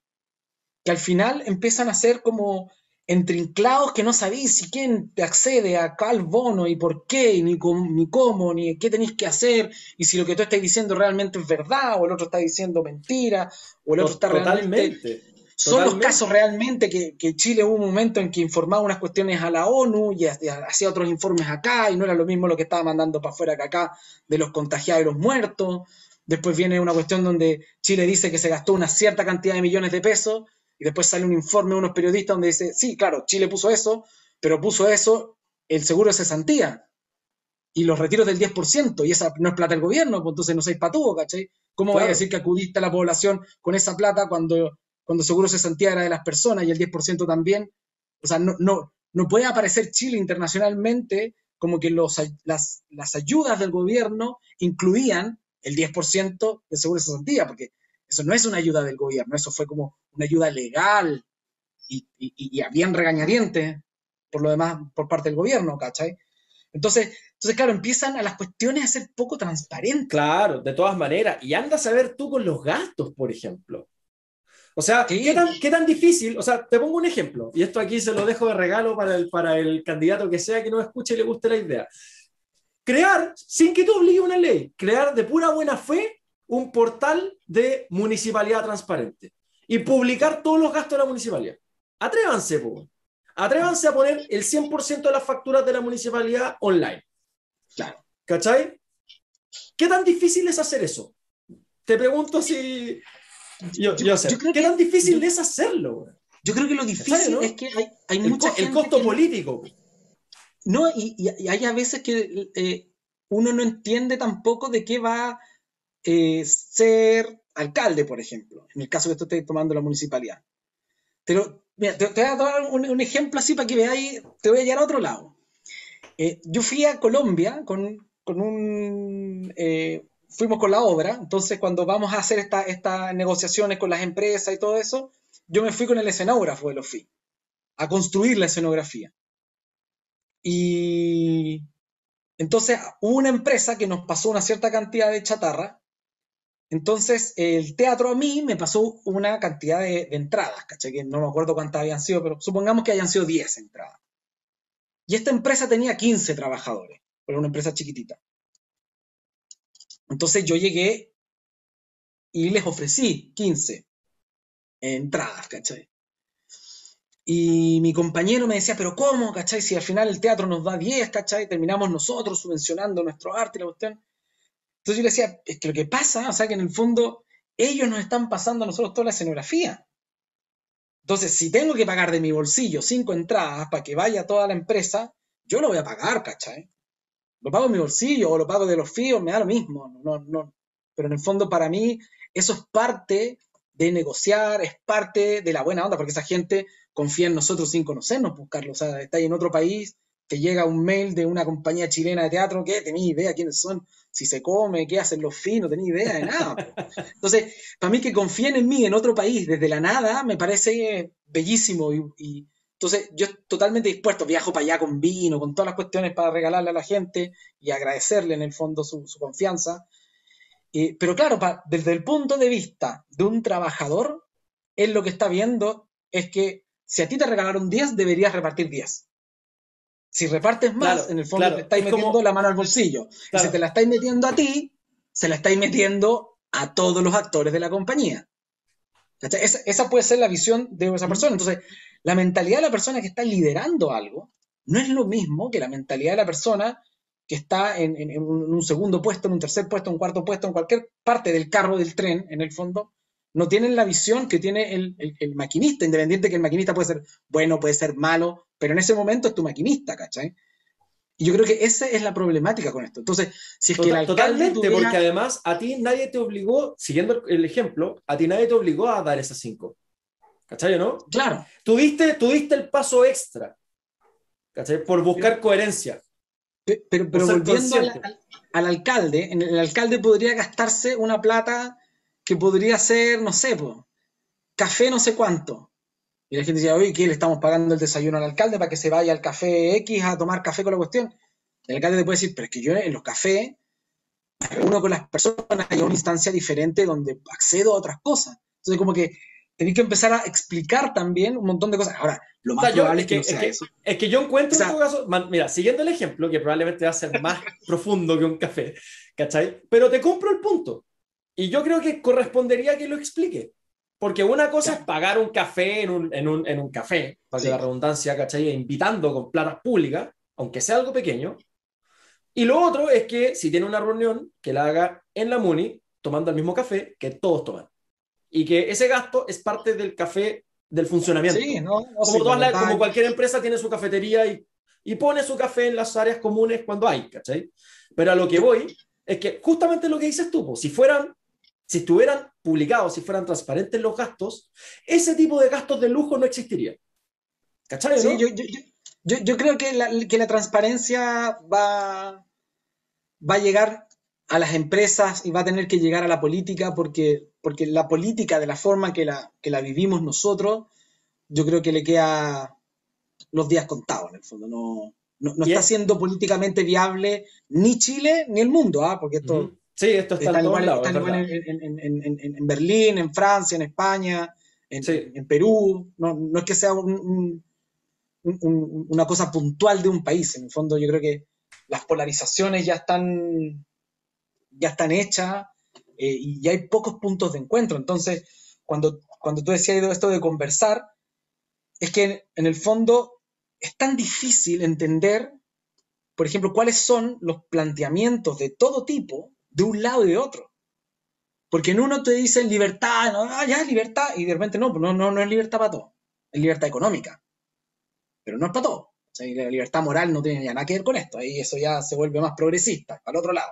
que al final empiezan a ser como entrinclados que no sabéis si quién te accede a cuál bono y por qué, ni, ni cómo, ni qué tenéis que hacer, y si lo que tú estás diciendo realmente es verdad, o el otro está diciendo mentira, o el otro está realmente... Son los casos realmente que, Chile hubo un momento en que informaba unas cuestiones a la ONU y hacía otros informes acá, y no era lo mismo lo que estaba mandando para afuera que acá de los contagiados y los muertos. Después viene una cuestión donde Chile dice que se gastó una cierta cantidad de millones de pesos y después sale un informe de unos periodistas donde dice, sí, claro, Chile puso eso, pero puso eso el seguro de cesantía y los retiros del 10%, y esa no es plata del gobierno, pues entonces no seis patúo, ¿cachai? ¿Cómo voy a decir que acudiste a la población con esa plata cuando, cuando seguro cesantía era de las personas y el 10% también? O sea, no, no, no puede aparecer Chile internacionalmente como que los, las, las ayudas del gobierno incluían el 10% de seguro de cesantía, porque eso no es una ayuda del gobierno, eso fue como una ayuda legal y, y, habían regañadientes por lo demás por parte del gobierno, ¿cachai? Entonces, entonces, claro, empiezan a las cuestiones a ser poco transparentes. Claro, de todas maneras. Y anda a saber tú con los gastos, por ejemplo. O sea, ¿qué tan, ¿qué tan, difícil? O sea, te pongo un ejemplo, y esto aquí se lo dejo de regalo para el, para el candidato que sea que no escuche y le guste la idea. Crear, sin que tú obligue una ley, crear de pura buena fe un portal de municipalidad transparente y publicar todos los gastos de la municipalidad. Atrévanse, po. Atrévanse a poner el 100% de las facturas de la municipalidad online. Claro. ¿Cachai? ¿Qué tan difícil es hacer eso? Te pregunto si. Yo, sé. ¿Qué tan difícil es hacerlo? Yo creo que lo difícil es que hay, hay el, mucha El costo político. No, y, hay a veces que eh, uno no entiende tampoco de qué va eh, ser alcalde, por ejemplo, en el caso que tú estés tomando la municipalidad. te, voy a dar un, ejemplo así para que veáis, te voy a llevar a otro lado. Eh, yo fui a Colombia con, con un... Eh, fuimos con la obra, entonces cuando vamos a hacer estas negociaciones con las empresas y todo eso, yo me fui con el escenógrafo de los FI, a construir la escenografía. Y entonces hubo una empresa que nos pasó una cierta cantidad de chatarra entonces, el teatro a mí me pasó una cantidad de, entradas, ¿caché? Que no me acuerdo cuántas habían sido, pero supongamos que hayan sido 10 entradas. Y esta empresa tenía 15 trabajadores, pero una empresa chiquitita. Entonces yo llegué y les ofrecí 15 entradas, ¿cachai? Y mi compañero me decía, pero ¿cómo, cachai? Si al final el teatro nos da 10, ¿cachai? Terminamos nosotros subvencionando nuestro arte y la cuestión. Entonces yo le decía, es que lo que pasa, o sea, que en el fondo ellos nos están pasando a nosotros toda la escenografía. Entonces, si tengo que pagar de mi bolsillo cinco entradas para que vaya toda la empresa, yo lo voy a pagar, ¿cachai? Lo pago en mi bolsillo o lo pago de los fíos, me da lo mismo. No, no. Pero en el fondo, para mí, eso es parte de negociar, es parte de la buena onda, porque esa gente confía en nosotros sin conocernos, buscarlo. Pues, o sea, está en otro país, te llega un mail de una compañía chilena de teatro, ¿qué? ¿Tenía idea quiénes son? si se come, qué hacen los finos, no tenía idea de nada. Entonces, para mí que confíen en mí en otro país desde la nada me parece bellísimo y, entonces yo totalmente dispuesto, viajo para allá con vino, con todas las cuestiones para regalarle a la gente y agradecerle en el fondo su, confianza. pero claro, desde el punto de vista de un trabajador, él lo que está viendo es que si a ti te regalaron 10, deberías repartir 10. Si repartes más, en el fondo te estáis metiendo la mano al bolsillo. Y si te la estáis metiendo a ti, se la estáis metiendo a todos los actores de la compañía. Esa, puede ser la visión de esa persona. Entonces, la mentalidad de la persona que está liderando algo no es lo mismo que la mentalidad de la persona que está en, un segundo puesto, en un tercer puesto, en un cuarto puesto, en cualquier parte del carro del tren, en el fondo, no tienen la visión que tiene el, maquinista, independiente que el maquinista puede ser bueno, puede ser malo, pero en ese momento es tu maquinista, ¿cachai? Y yo creo que esa es la problemática con esto. Entonces, si es que el alcalde Totalmente, porque además a ti nadie te obligó, siguiendo el ejemplo, a ti nadie te obligó a dar esas cinco. ¿Cachai, no? Claro. Tuviste, tuviste el paso extra, ¿cachai? Por buscar coherencia. Pero, pero, volviendo al, alcalde, el alcalde podría gastarse una plata que podría ser, no sé, café no sé cuánto. Y la gente dice, oye, ¿qué le estamos pagando el desayuno al alcalde para que se vaya al café X a tomar café con la cuestión? El alcalde te puede decir, pero es que yo en los cafés, uno con las personas, hay una instancia diferente donde accedo a otras cosas. Entonces, como que tenéis que empezar a explicar también un montón de cosas. Ahora, lo más probable es que, es que, Es que yo encuentro en caso, mira, siguiendo el ejemplo, que probablemente va a ser más profundo que un café, ¿cachai? Pero te compro el punto. Y yo creo que correspondería que lo explique. Porque una cosa es pagar un café en un, en un, en un café, para que la redundancia, ¿cachai? Invitando con platas públicas, aunque sea algo pequeño. Y lo otro es que si tiene una reunión, que la haga en la MUNI, tomando el mismo café que todos toman. Y que ese gasto es parte del café del funcionamiento. Sí, no, como, como, cualquier empresa tiene su cafetería y, y, pone su café en las áreas comunes cuando hay, ¿cachai? Pero a lo que voy es que justamente lo que dices tú, si fueran si estuvieran publicados, si fueran transparentes los gastos, ese tipo de gastos de lujo no existiría. ¿Cachai? Sí, yo, creo que la, que la transparencia va, va a llegar a las empresas y va a tener que llegar a la política porque, porque la política, de la forma que la, que la vivimos nosotros, yo creo que le queda los días contados en el fondo. No, no, está siendo políticamente viable ni Chile ni el mundo, ¿ah? porque esto, Sí, esto está, en todos lados. en, Berlín, en Francia, en España, en, Perú. No, es que sea una cosa puntual de un país. En el fondo, yo creo que las polarizaciones ya están, ya están hechas eh, y hay pocos puntos de encuentro. Entonces, cuando, cuando tú decías esto de conversar, es que en el fondo es tan difícil entender, por ejemplo, cuáles son los planteamientos de todo tipo de un lado y de otro. Porque en uno te dicen libertad, no, ah, libertad, y de repente no, no, no, no es libertad para todo, es libertad económica. Pero no es para todo. La libertad moral no tiene nada que ver con esto, ahí eso ya se vuelve más progresista, para el otro lado.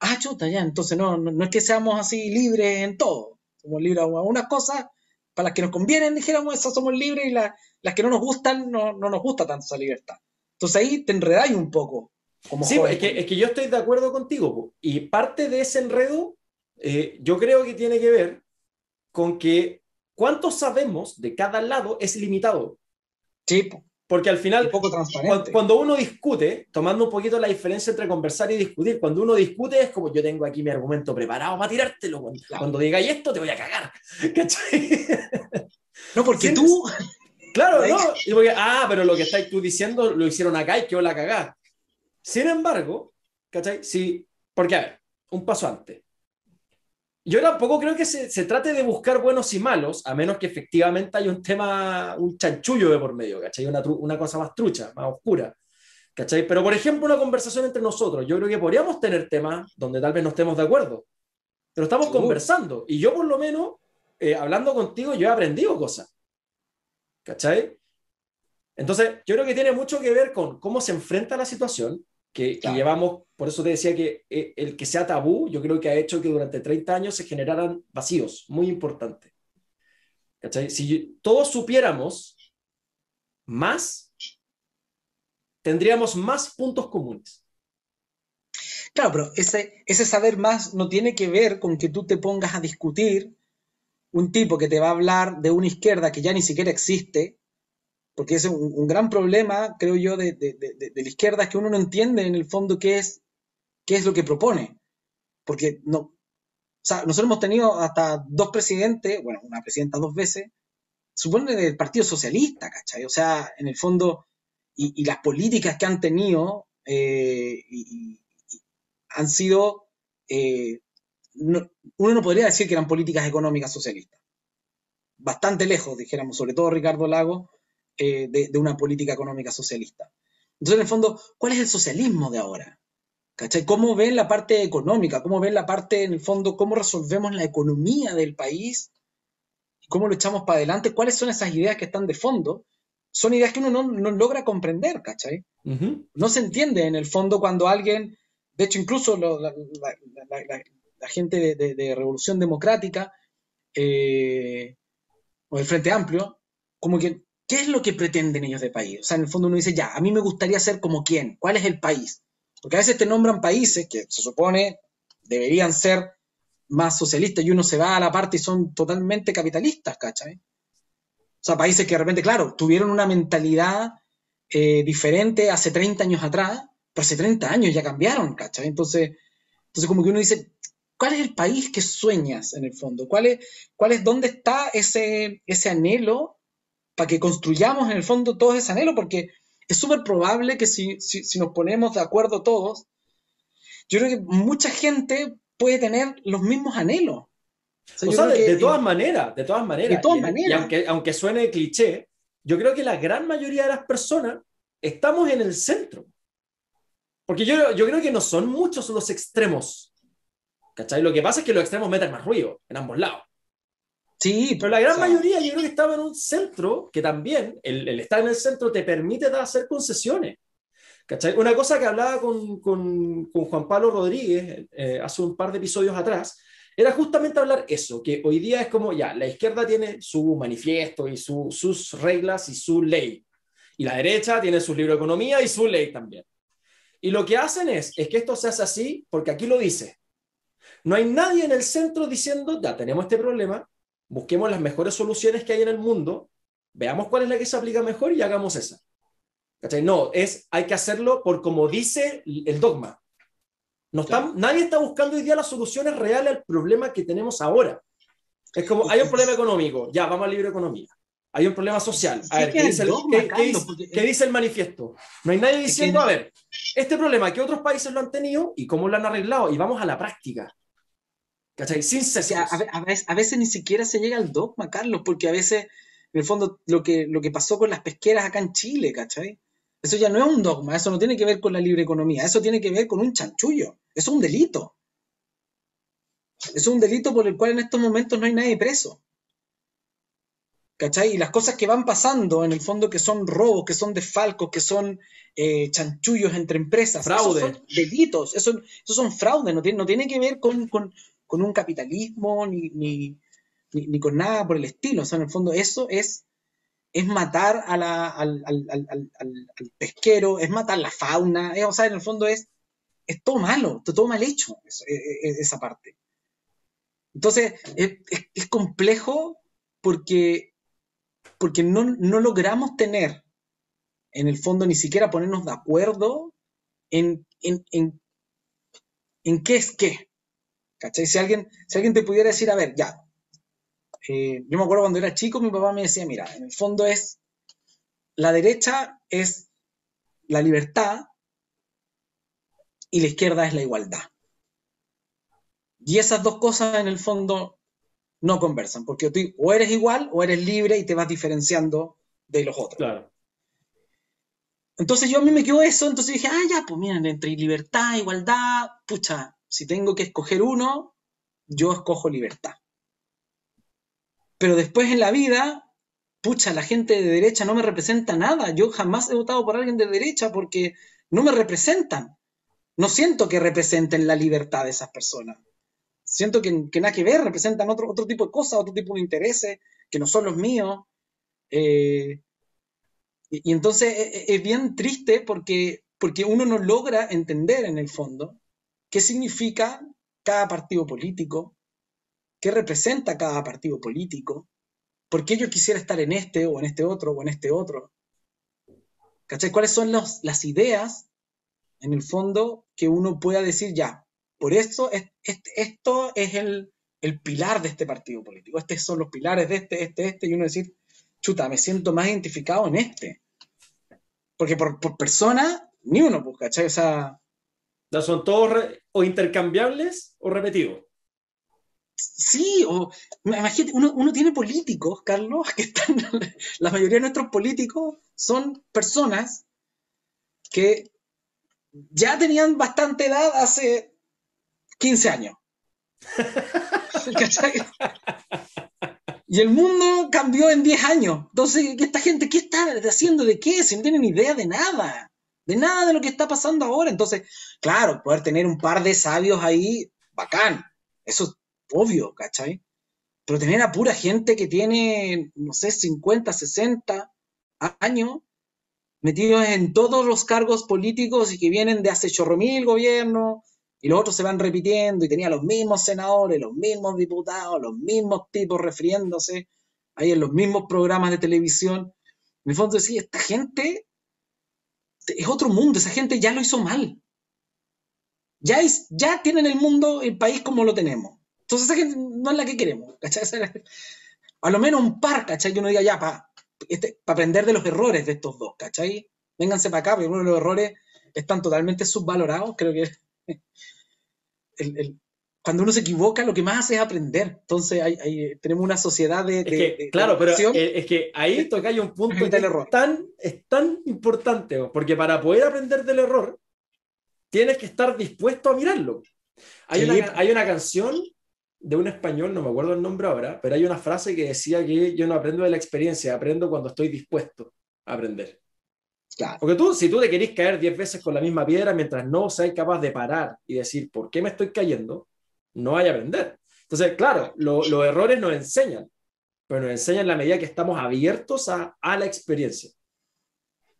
Ah, chuta, ya, entonces no, no, es que seamos así libres en todo. Somos libres a unas cosas, para las que nos convienen, dijéramos, esas somos libres, y las que no nos gustan, no, no nos gusta tanto esa libertad. Entonces ahí te enredáis un poco sí, es que, es que, yo estoy de acuerdo contigo. Y parte de ese enredo, eh, yo creo que tiene que ver con que cuánto sabemos de cada lado es limitado. Sí. Porque al final, poco transparente. Cuando, uno discute, tomando un poquito la diferencia entre conversar y discutir, cuando uno discute es como yo tengo aquí mi argumento preparado para tirártelo. Cuando, cuando digáis esto, te voy a cagar. ¿Cachai? No, porque tú. Claro, no. ah, pero lo que estáis tú diciendo lo hicieron acá y que la cagá. Sin embargo, ¿cachai? Sí, porque a ver, un paso antes. Yo tampoco creo que se, se, trate de buscar buenos y malos, a menos que efectivamente haya un tema, un chanchullo de por medio, ¿cachai? Una, una cosa más trucha, más oscura. ¿Cachai? Pero, por ejemplo, una conversación entre nosotros, yo creo que podríamos tener temas donde tal vez no estemos de acuerdo, pero estamos conversando. Y yo, por lo menos, eh, hablando contigo, yo he aprendido cosas. ¿Cachai? Entonces, yo creo que tiene mucho que ver con cómo se enfrenta la situación, que, llevamos, por eso te decía que eh, el que sea tabú, yo creo que ha hecho que durante 30 años se generaran vacíos, muy importante. Si todos supiéramos más, tendríamos más puntos comunes. Claro, pero ese, ese saber más no tiene que ver con que tú te pongas a discutir un tipo que te va a hablar de una izquierda que ya ni siquiera existe, porque es un, gran problema, creo yo, de, la izquierda, es que uno no entiende en el fondo qué es, qué es lo que propone. Porque no, sea, nosotros hemos tenido hasta dos presidentes, bueno, una presidenta dos veces, supone del Partido Socialista, ¿cachai? O sea, en el fondo, y, las políticas que han tenido eh, han sido, eh, uno no podría decir que eran políticas económicas socialistas. Bastante lejos, dijéramos, sobre todo Ricardo Lago, eh, de, una política económica socialista. Entonces, en el fondo, ¿cuál es el socialismo de ahora? ¿Cachai? ¿Cómo ven la parte económica? ¿Cómo ven la parte, en el fondo, cómo resolvemos la economía del país? ¿Cómo lo echamos para adelante? ¿Cuáles son esas ideas que están de fondo? Son ideas que uno no, logra comprender, ¿cachai? No se entiende en el fondo cuando alguien, de hecho, incluso la, gente de, Revolución Democrática eh, o del Frente Amplio, como que ¿Qué es lo que pretenden ellos de país? O sea, en el fondo uno dice, ya, a mí me gustaría ser como quién, ¿cuál es el país? Porque a veces te nombran países que se supone deberían ser más socialistas y uno se va a la parte y son totalmente capitalistas, ¿cachai? O sea, países que de repente, claro, tuvieron una mentalidad eh, diferente hace 30 años atrás, pero hace 30 años ya cambiaron, ¿cachai? Entonces, entonces como que uno dice, ¿cuál es el país que sueñas en el fondo? ¿Cuál es, cuál es dónde está ese, ese anhelo para que construyamos en el fondo todo ese anhelo, porque es súper probable que si, nos ponemos de acuerdo todos, yo creo que mucha gente puede tener los mismos anhelos. O sea, de, todas maneras, de todas maneras. De todas maneras. Y aunque, aunque suene cliché, yo creo que la gran mayoría de las personas estamos en el centro. Porque yo, yo creo que no son muchos los extremos. ¿Cachai? Lo que pasa es que los extremos meten más ruido en ambos lados. Sí, pero la gran mayoría yo creo que estaba en un centro que también, el, estar en el centro te permite hacer concesiones. ¿Cachai? Una cosa que hablaba con, con, con Juan Pablo Rodríguez eh, hace un par de episodios atrás, era justamente hablar eso, que hoy día es como ya, la izquierda tiene su manifiesto y su, sus reglas y su ley, y la derecha tiene su libro de economía y su ley también. Y lo que hacen es, es que esto se hace así porque aquí lo dice. No hay nadie en el centro diciendo, ya tenemos este problema, busquemos las mejores soluciones que hay en el mundo, veamos cuál es la que se aplica mejor y hagamos esa. No, es, hay que hacerlo por como dice el dogma. No Nadie está buscando hoy día las soluciones reales al problema que tenemos ahora. Es como, hay un problema económico, ya, vamos a libre economía. Hay un problema social. A ver, ¿qué dice, el, manifiesto? No hay nadie diciendo, a ver, este problema, ¿qué otros países lo han tenido y cómo lo han arreglado? Y vamos a la práctica. ¿Cachai? Sin a, veces, ni siquiera se llega al dogma, Carlos, porque a veces, en el fondo, lo que, lo que pasó con las pesqueras acá en Chile, ¿cachai? Eso ya no es un dogma, eso no tiene que ver con la libre economía, eso tiene que ver con un chanchullo, eso es un delito. Eso es un delito por el cual en estos momentos no hay nadie preso. ¿Cachai? Y las cosas que van pasando, en el fondo, que son robos, que son desfalcos, que son eh, chanchullos entre empresas. Fraude. son delitos, eso, son fraude, no tiene, no tiene que ver con, con un capitalismo ni, ni, con nada por el estilo. O sea, en el fondo eso es, es matar a la, al, pesquero, es matar la fauna, o sea, en el fondo es, es todo malo, todo mal hecho, e, e, esa parte. Entonces, es, complejo porque, porque no, logramos tener, en el fondo, ni siquiera ponernos de acuerdo en, en, en qué es qué. ¿Cachai? Si alguien, si alguien te pudiera decir, a ver, ya, eh, yo me acuerdo cuando era chico, mi papá me decía, mira, en el fondo es, la derecha es la libertad y la izquierda es la igualdad. Y esas dos cosas en el fondo no conversan, porque tú o eres igual o eres libre y te vas diferenciando de los otros. Claro. Entonces yo a mí me quedó eso, entonces dije, ah, ya, pues miren, entre libertad, igualdad, pucha, si tengo que escoger uno, yo escojo libertad. Pero después en la vida, pucha, la gente de derecha no me representa nada. Yo jamás he votado por alguien de derecha porque no me representan. No siento que representen la libertad de esas personas. Siento que, nada que ver, representan otro, otro tipo de cosas, otro tipo de intereses que no son los míos. Eh, y, entonces es, e, es, bien triste porque, porque uno no logra entender en el fondo qué significa cada partido político, qué representa cada partido político, por qué yo quisiera estar en este o en este otro o en este otro. ¿Cachai? ¿Cuáles son las ideas, en el fondo, que uno pueda decir ya? Por esto, esto es el, el pilar de este partido político. Estos son los pilares de este, este, este, y uno decir, chuta, me siento más identificado en este. Porque por, persona, ni uno, pues, ¿cachai? O sea... ¿Son todos o intercambiables o repetidos? Sí, o imagínate, uno, uno, tiene políticos, Carlos, que están, la mayoría de nuestros políticos son personas que ya tenían bastante edad hace 15 años. Y el mundo cambió en 10 años. Entonces, ¿esta gente qué está haciendo? ¿De qué? Si no tienen idea de nada. De nada de lo que está pasando ahora. Entonces, claro, poder tener un par de sabios ahí, bacán. Eso es obvio, ¿cachai? Pero tener a pura gente que tiene, no sé, 50, 60 años metidos en todos los cargos políticos y que vienen de hace chorro mil gobiernos, y los otros se van repitiendo y tenía los mismos senadores, los mismos diputados, los mismos tipos refiriéndose ahí en los mismos programas de televisión. En el fondo decía, esta gente es otro mundo, esa gente ya lo hizo mal. Ya, es, ya tienen el mundo, el país como lo tenemos. Entonces esa gente no es la que queremos. A lo menos un par, ¿cachai? Que uno diga ya, para este, aprender de los errores de estos dos, ¿cachai? Vénganse para acá, porque uno de los errores están totalmente subvalorados, creo que cuando uno se equivoca, lo que más hace es aprender. Entonces, tenemos una sociedad de. claro, pero es que ahí toca un punto que es tan, es tan importante, porque para poder aprender del error, tienes que estar dispuesto a mirarlo. Hay, una, hay una canción de un español, no me acuerdo el nombre ahora, pero hay una frase que decía que yo no aprendo de la experiencia, aprendo cuando estoy dispuesto a aprender. Porque tú, si tú te querés caer 10 veces con la misma piedra, mientras no seas capaz de parar y decir, ¿por qué me estoy cayendo? No hay a aprender. Entonces, claro, los errores nos enseñan, pero nos enseñan en la medida que estamos abiertos a, a la experiencia.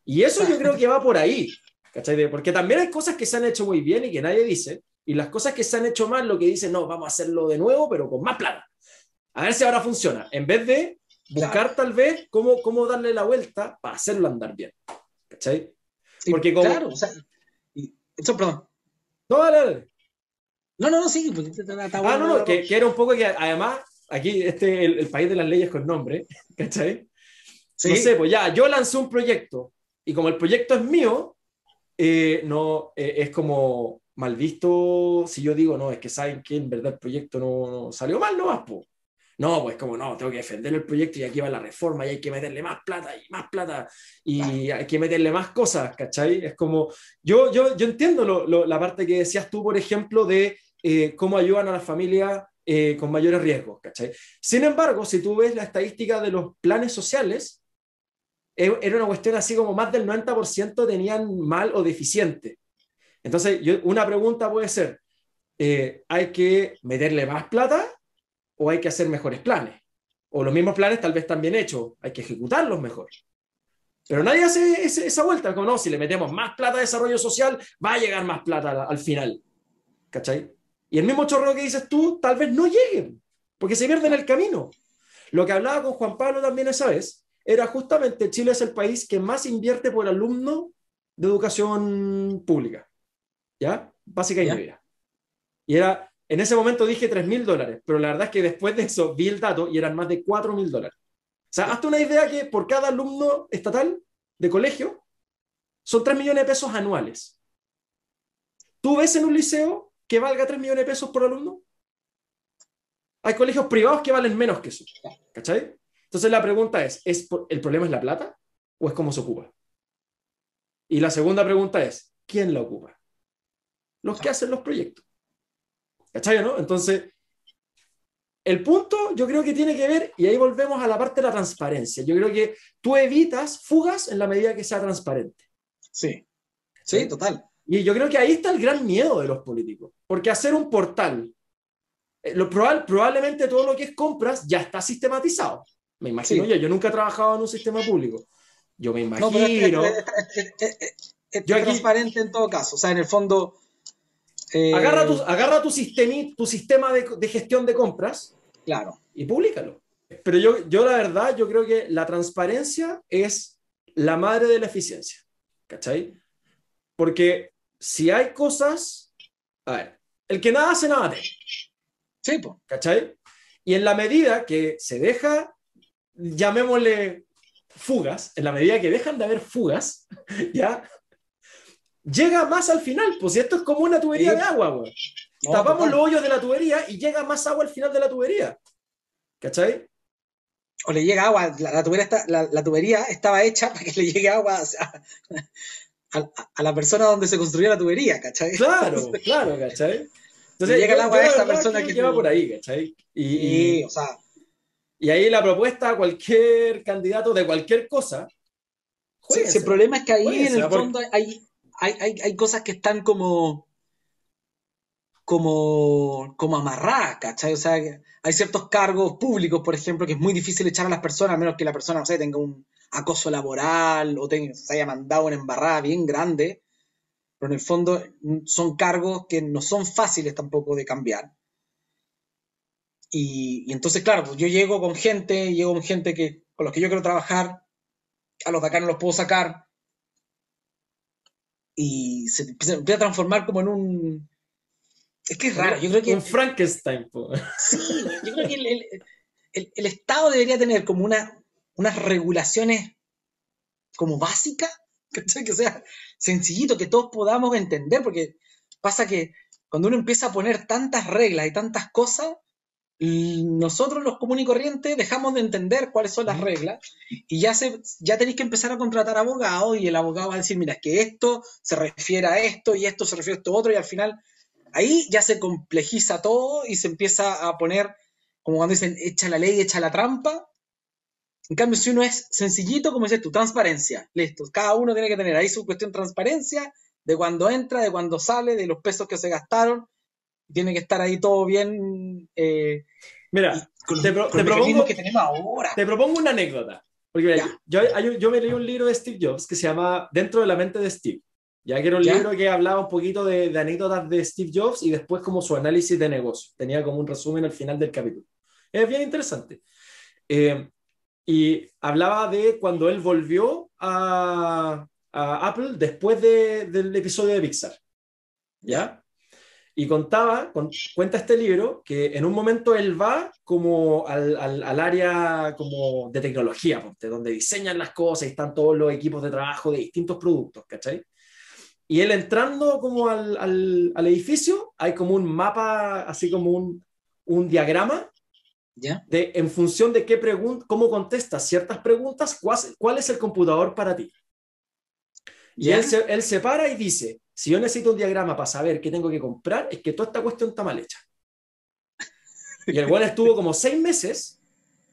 Y eso yo creo que va por ahí, ¿cachai? Porque también hay cosas que se han hecho muy bien y que nadie dice, y las cosas que se han hecho mal, lo que dicen, no, vamos a hacerlo de nuevo, pero con más plata. A ver si ahora funciona. En vez de buscar tal vez cómo, cómo darle la vuelta para hacerlo andar bien. ¿Cachai? Porque como... Claro, o sea, eso, perdón. No, dale, dale. No, no, no, sí. Pues, ah, no, no, que, era un poco que además, aquí, este, el, el país de las leyes con nombre, ¿cachai? Sí. No sé, pues ya, yo lancé un proyecto y como el proyecto es mío, eh, no, eh, es como mal visto si yo digo, no, es que saben que en verdad el proyecto no, salió mal, no más, pues. No, pues como no, tengo que defender el proyecto y aquí va la reforma y hay que meterle más plata y más plata y hay que meterle más cosas, ¿cachai? Es como, yo, yo, yo entiendo la parte que decías tú, por ejemplo, de eh, cómo ayudan a las familias eh, con mayores riesgos, ¿cachai? Sin embargo, si tú ves la estadística de los planes sociales, e, era una cuestión así como más del 90% tenían mal o deficiente. Entonces, yo, una pregunta puede ser, eh, ¿hay que meterle más plata o hay que hacer mejores planes. O los mismos planes tal vez están bien hechos, hay que ejecutarlos mejor. Pero nadie hace esa vuelta, como no, si le metemos más plata a desarrollo social, va a llegar más plata al, final. ¿Cachai? Y el mismo chorro que dices tú, tal vez no lleguen, porque se pierden el camino. Lo que hablaba con Juan Pablo también esa vez, era justamente Chile es el país que más invierte por alumno de educación pública. ¿Ya? Básica y media. Y era en ese momento dije 3 mil dólares, pero la verdad es que después de eso vi el dato y eran más de 4 mil dólares. O sea, hazte una idea que por cada alumno estatal de colegio son 3 millones de pesos anuales. ¿Tú ves en un liceo que valga 3 millones de pesos por alumno? Hay colegios privados que valen menos que eso. ¿Cachai? Entonces la pregunta es, ¿es ¿el problema es la plata o es cómo se ocupa? Y la segunda pregunta es, ¿quién la ocupa? Los que hacen los proyectos. ¿Cachai, no? Entonces, el punto yo creo que tiene que ver, y ahí volvemos a la parte de la transparencia. Yo creo que tú evitas fugas en la medida que sea transparente. Sí, sí, total. Y yo creo que ahí está el gran miedo de los políticos, porque hacer un portal, eh, lo probable, probablemente todo lo que es compras ya está sistematizado. Me imagino yo, yo nunca he trabajado en un sistema público. Yo me imagino. es, transparente en todo caso. O sea, en el fondo, eh, agarra tu, agarra tu, tu sistema de, gestión de compras claro. y públicalo. Pero yo, yo la verdad, yo creo que la transparencia es la madre de la eficiencia. ¿Cachai? Porque si hay cosas... A ver, el que nada hace, nada Sí, pues. ¿Cachai? Y en la medida que se deja, llamémosle fugas, en la medida que dejan de haber fugas, ¿ya? Llega más al final, pues esto es como una tubería Sí. de agua, güey. No, Tapamos total. los hoyos de la tubería y llega más agua al final de la tubería. ¿Cachai? O le llega agua, la, la tubería está- la- la tubería estaba hecha para que le llegue agua a, a- a la persona donde se construyó la tubería, ¿cachai? Claro, claro, ¿cachai? Entonces, Le llega el agua a esta persona que que va tú- por ahí, ¿cachai? Y, o sea, y ahí la propuesta a cualquier candidato de cualquier cosa. sí, el problema es que ahí en el porque- fondo hay, hay, hay, hay cosas que están como, como, como amarradas, ¿cachai? O sea, hay ciertos cargos públicos, por ejemplo, que es muy difícil echar a las personas, a menos que la persona, no sé, tenga un acoso laboral o tenga, se haya mandado una embarrada bien grande. Pero en el fondo mm, son cargos que no son fáciles tampoco de cambiar. Y, y entonces, claro, pues yo llego con gente, llego con gente que, con los que yo quiero trabajar, a los de acá no los puedo sacar, y se empieza, empieza a transformar como en un... Es que es raro, yo creo que... Un Frankenstein, po. Sí, yo creo que el, el- el- el Estado debería tener como una, unas regulaciones como básicas, ¿cachai? que sea sencillito, que todos podamos entender, porque pasa que cuando uno empieza a poner tantas reglas y tantas cosas, nosotros los comunes y corrientes dejamos de entender cuáles son las reglas y ya, se, ya tenéis que empezar a contratar abogados y el abogado va a decir, mira, es que esto se refiere a esto y esto se refiere a esto otro y al final ahí ya se complejiza todo y se empieza a poner, como cuando dicen, echa la ley, echa la trampa. En cambio, si uno es sencillito, como dices tú, transparencia, listo. Cada uno tiene que tener ahí su cuestión transparencia, de cuando entra, de cuando sale, de los pesos que se gastaron. Tiene que estar ahí todo bien eh, Mira, con Te pro- con te propongo- que tenemos ahora. te propongo una anécdota. Porque mira, yo, un- yo me leí un libro de Steve Jobs que se llama Dentro de la mente de Steve. Ya que era un Ya. libro que hablaba un poquito de, de anécdotas de Steve Jobs y después como su análisis de negocio. Tenía como un resumen al final del capítulo. Es bien interesante. Eh, y hablaba de cuando él volvió a, Apple después de- del episodio de Pixar. ¿Ya? Y contaba, con- cuenta este libro, que en un momento él va como al, área como de tecnología, ponte, donde diseñan las cosas y están todos los equipos de trabajo de distintos productos, ¿cachai? Y él entrando como al, edificio, hay como un mapa, así como un diagrama ¿Ya? de en función de qué pregun- cómo contestas ciertas preguntas, cuál, cuál es el computador para ti. Y él se, él se para y dice, si yo necesito un diagrama para saber qué tengo que comprar, es que toda esta cuestión está mal hecha. Y el cual estuvo como seis meses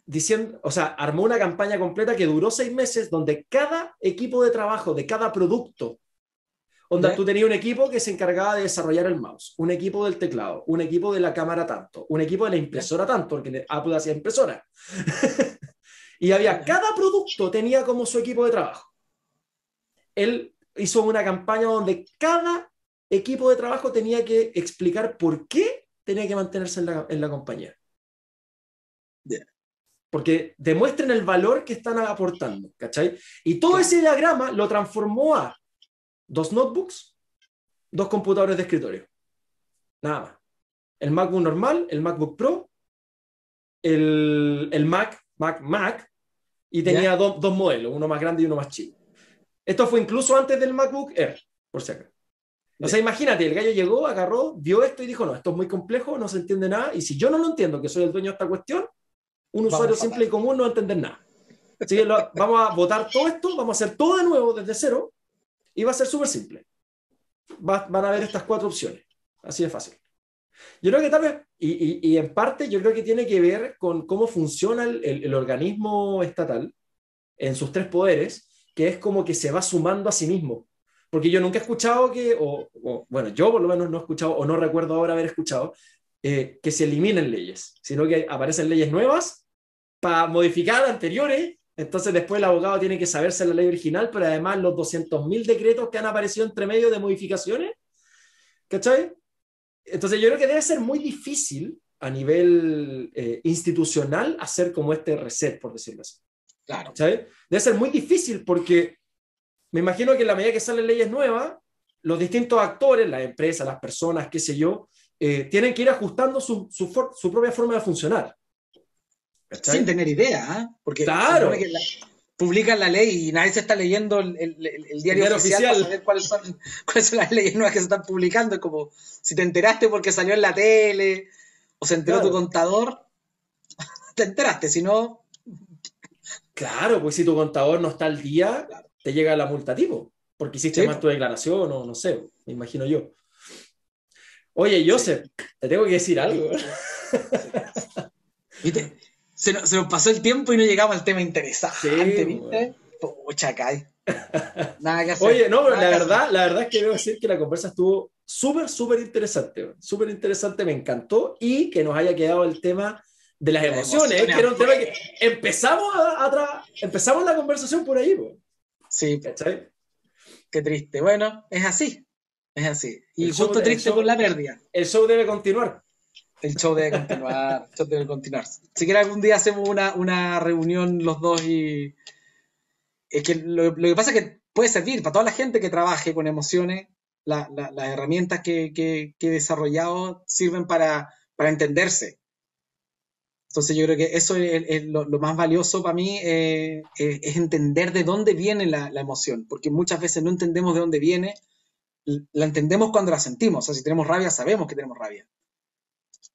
diciendo, o sea, armó una campaña completa que duró seis meses donde cada equipo de trabajo de cada producto, donde ¿Ya? tú tenías un equipo que se encargaba de desarrollar el mouse, un equipo del teclado, un equipo de la cámara tanto, un equipo de la impresora tanto, porque Apple hacía impresora. y había, cada producto tenía como su equipo de trabajo. Él hizo una campaña donde cada equipo de trabajo tenía que explicar por qué tenía que mantenerse en la, en la compañía. Ya. Porque demuestren el valor que están aportando, ¿cachai? Y todo ese diagrama lo transformó a dos notebooks, dos computadores de escritorio. Nada más. El MacBook normal, el MacBook Pro, el, el Mac, Mac, Mac, y tenía do- dos modelos, uno más grande y uno más chico. Esto fue incluso antes del MacBook Air, por si acaso. O sea, imagínate, el gallo llegó, agarró, vio esto y dijo, no, esto es muy complejo, no se entiende nada, y si yo no lo entiendo, que soy el dueño de esta cuestión, un Vamos usuario simple y común no va a entender nada. Así que lo- vamos a votar todo esto, vamos a hacer todo de nuevo desde cero, y va a ser súper simple. Va- van a ver estas cuatro opciones. Así de fácil. Yo creo que tal vez, y, en parte yo creo que tiene que ver con cómo funciona el, organismo estatal en sus tres poderes, que es como que se va sumando a sí mismo. Porque yo nunca he escuchado que, o, o, bueno, yo por lo menos no he escuchado, o no recuerdo ahora haber escuchado, eh, que se eliminen leyes, sino que aparecen leyes nuevas para modificar anteriores. Entonces después el abogado tiene que saberse la ley original, pero además los 200.000 decretos que han aparecido entre medio de modificaciones. ¿Cachai? Entonces yo creo que debe ser muy difícil a nivel eh, institucional hacer como este reset, por decirlo así. Claro. ¿sabes? Debe ser muy difícil porque me imagino que en la medida que salen leyes nuevas, los distintos actores, las empresas, las personas, qué sé yo, eh, tienen que ir ajustando su, su, propia forma de funcionar. Sin tener idea, ¿ah? porque claro. publican la ley y nadie se está leyendo el, diario, oficial, para saber cuáles son, cuáles son las leyes nuevas que se están publicando. Como si te enteraste porque salió en la tele o se enteró tu contador, te enteraste, si no... Claro, pues si tu contador no está al día, te llega la multa tipo, porque hiciste más tu declaración o no sé, me imagino yo. Oye, Joseph, te tengo que decir algo. ¿Viste? Se nos, pasó el tiempo y no llegamos al tema interesante, ¿viste? Pucha, cae. Nada que hacer. Oye, no, pero la verdad, la verdad es que debo decir que la conversa estuvo súper, súper interesante. Súper interesante, me encantó. Y que nos haya quedado el tema de las emociones, que era un tema que empezamos, a, empezamos la conversación por ahí. Sí. Qué triste. Bueno, es así. Es así. Y justo triste por la pérdida. El show debe continuar. El show debe continuar. el show debe continuar. Si quieres algún día hacemos una, reunión los dos y. Es que lo, que pasa es que puede servir para toda la gente que trabaje con emociones. las herramientas que, he desarrollado sirven para, entenderse. Entonces yo creo que eso es, lo, más valioso para mí, eh, es entender de dónde viene la, la, emoción, porque muchas veces no entendemos de dónde viene la entendemos cuando la sentimos. O sea, si tenemos rabia, sabemos que tenemos rabia.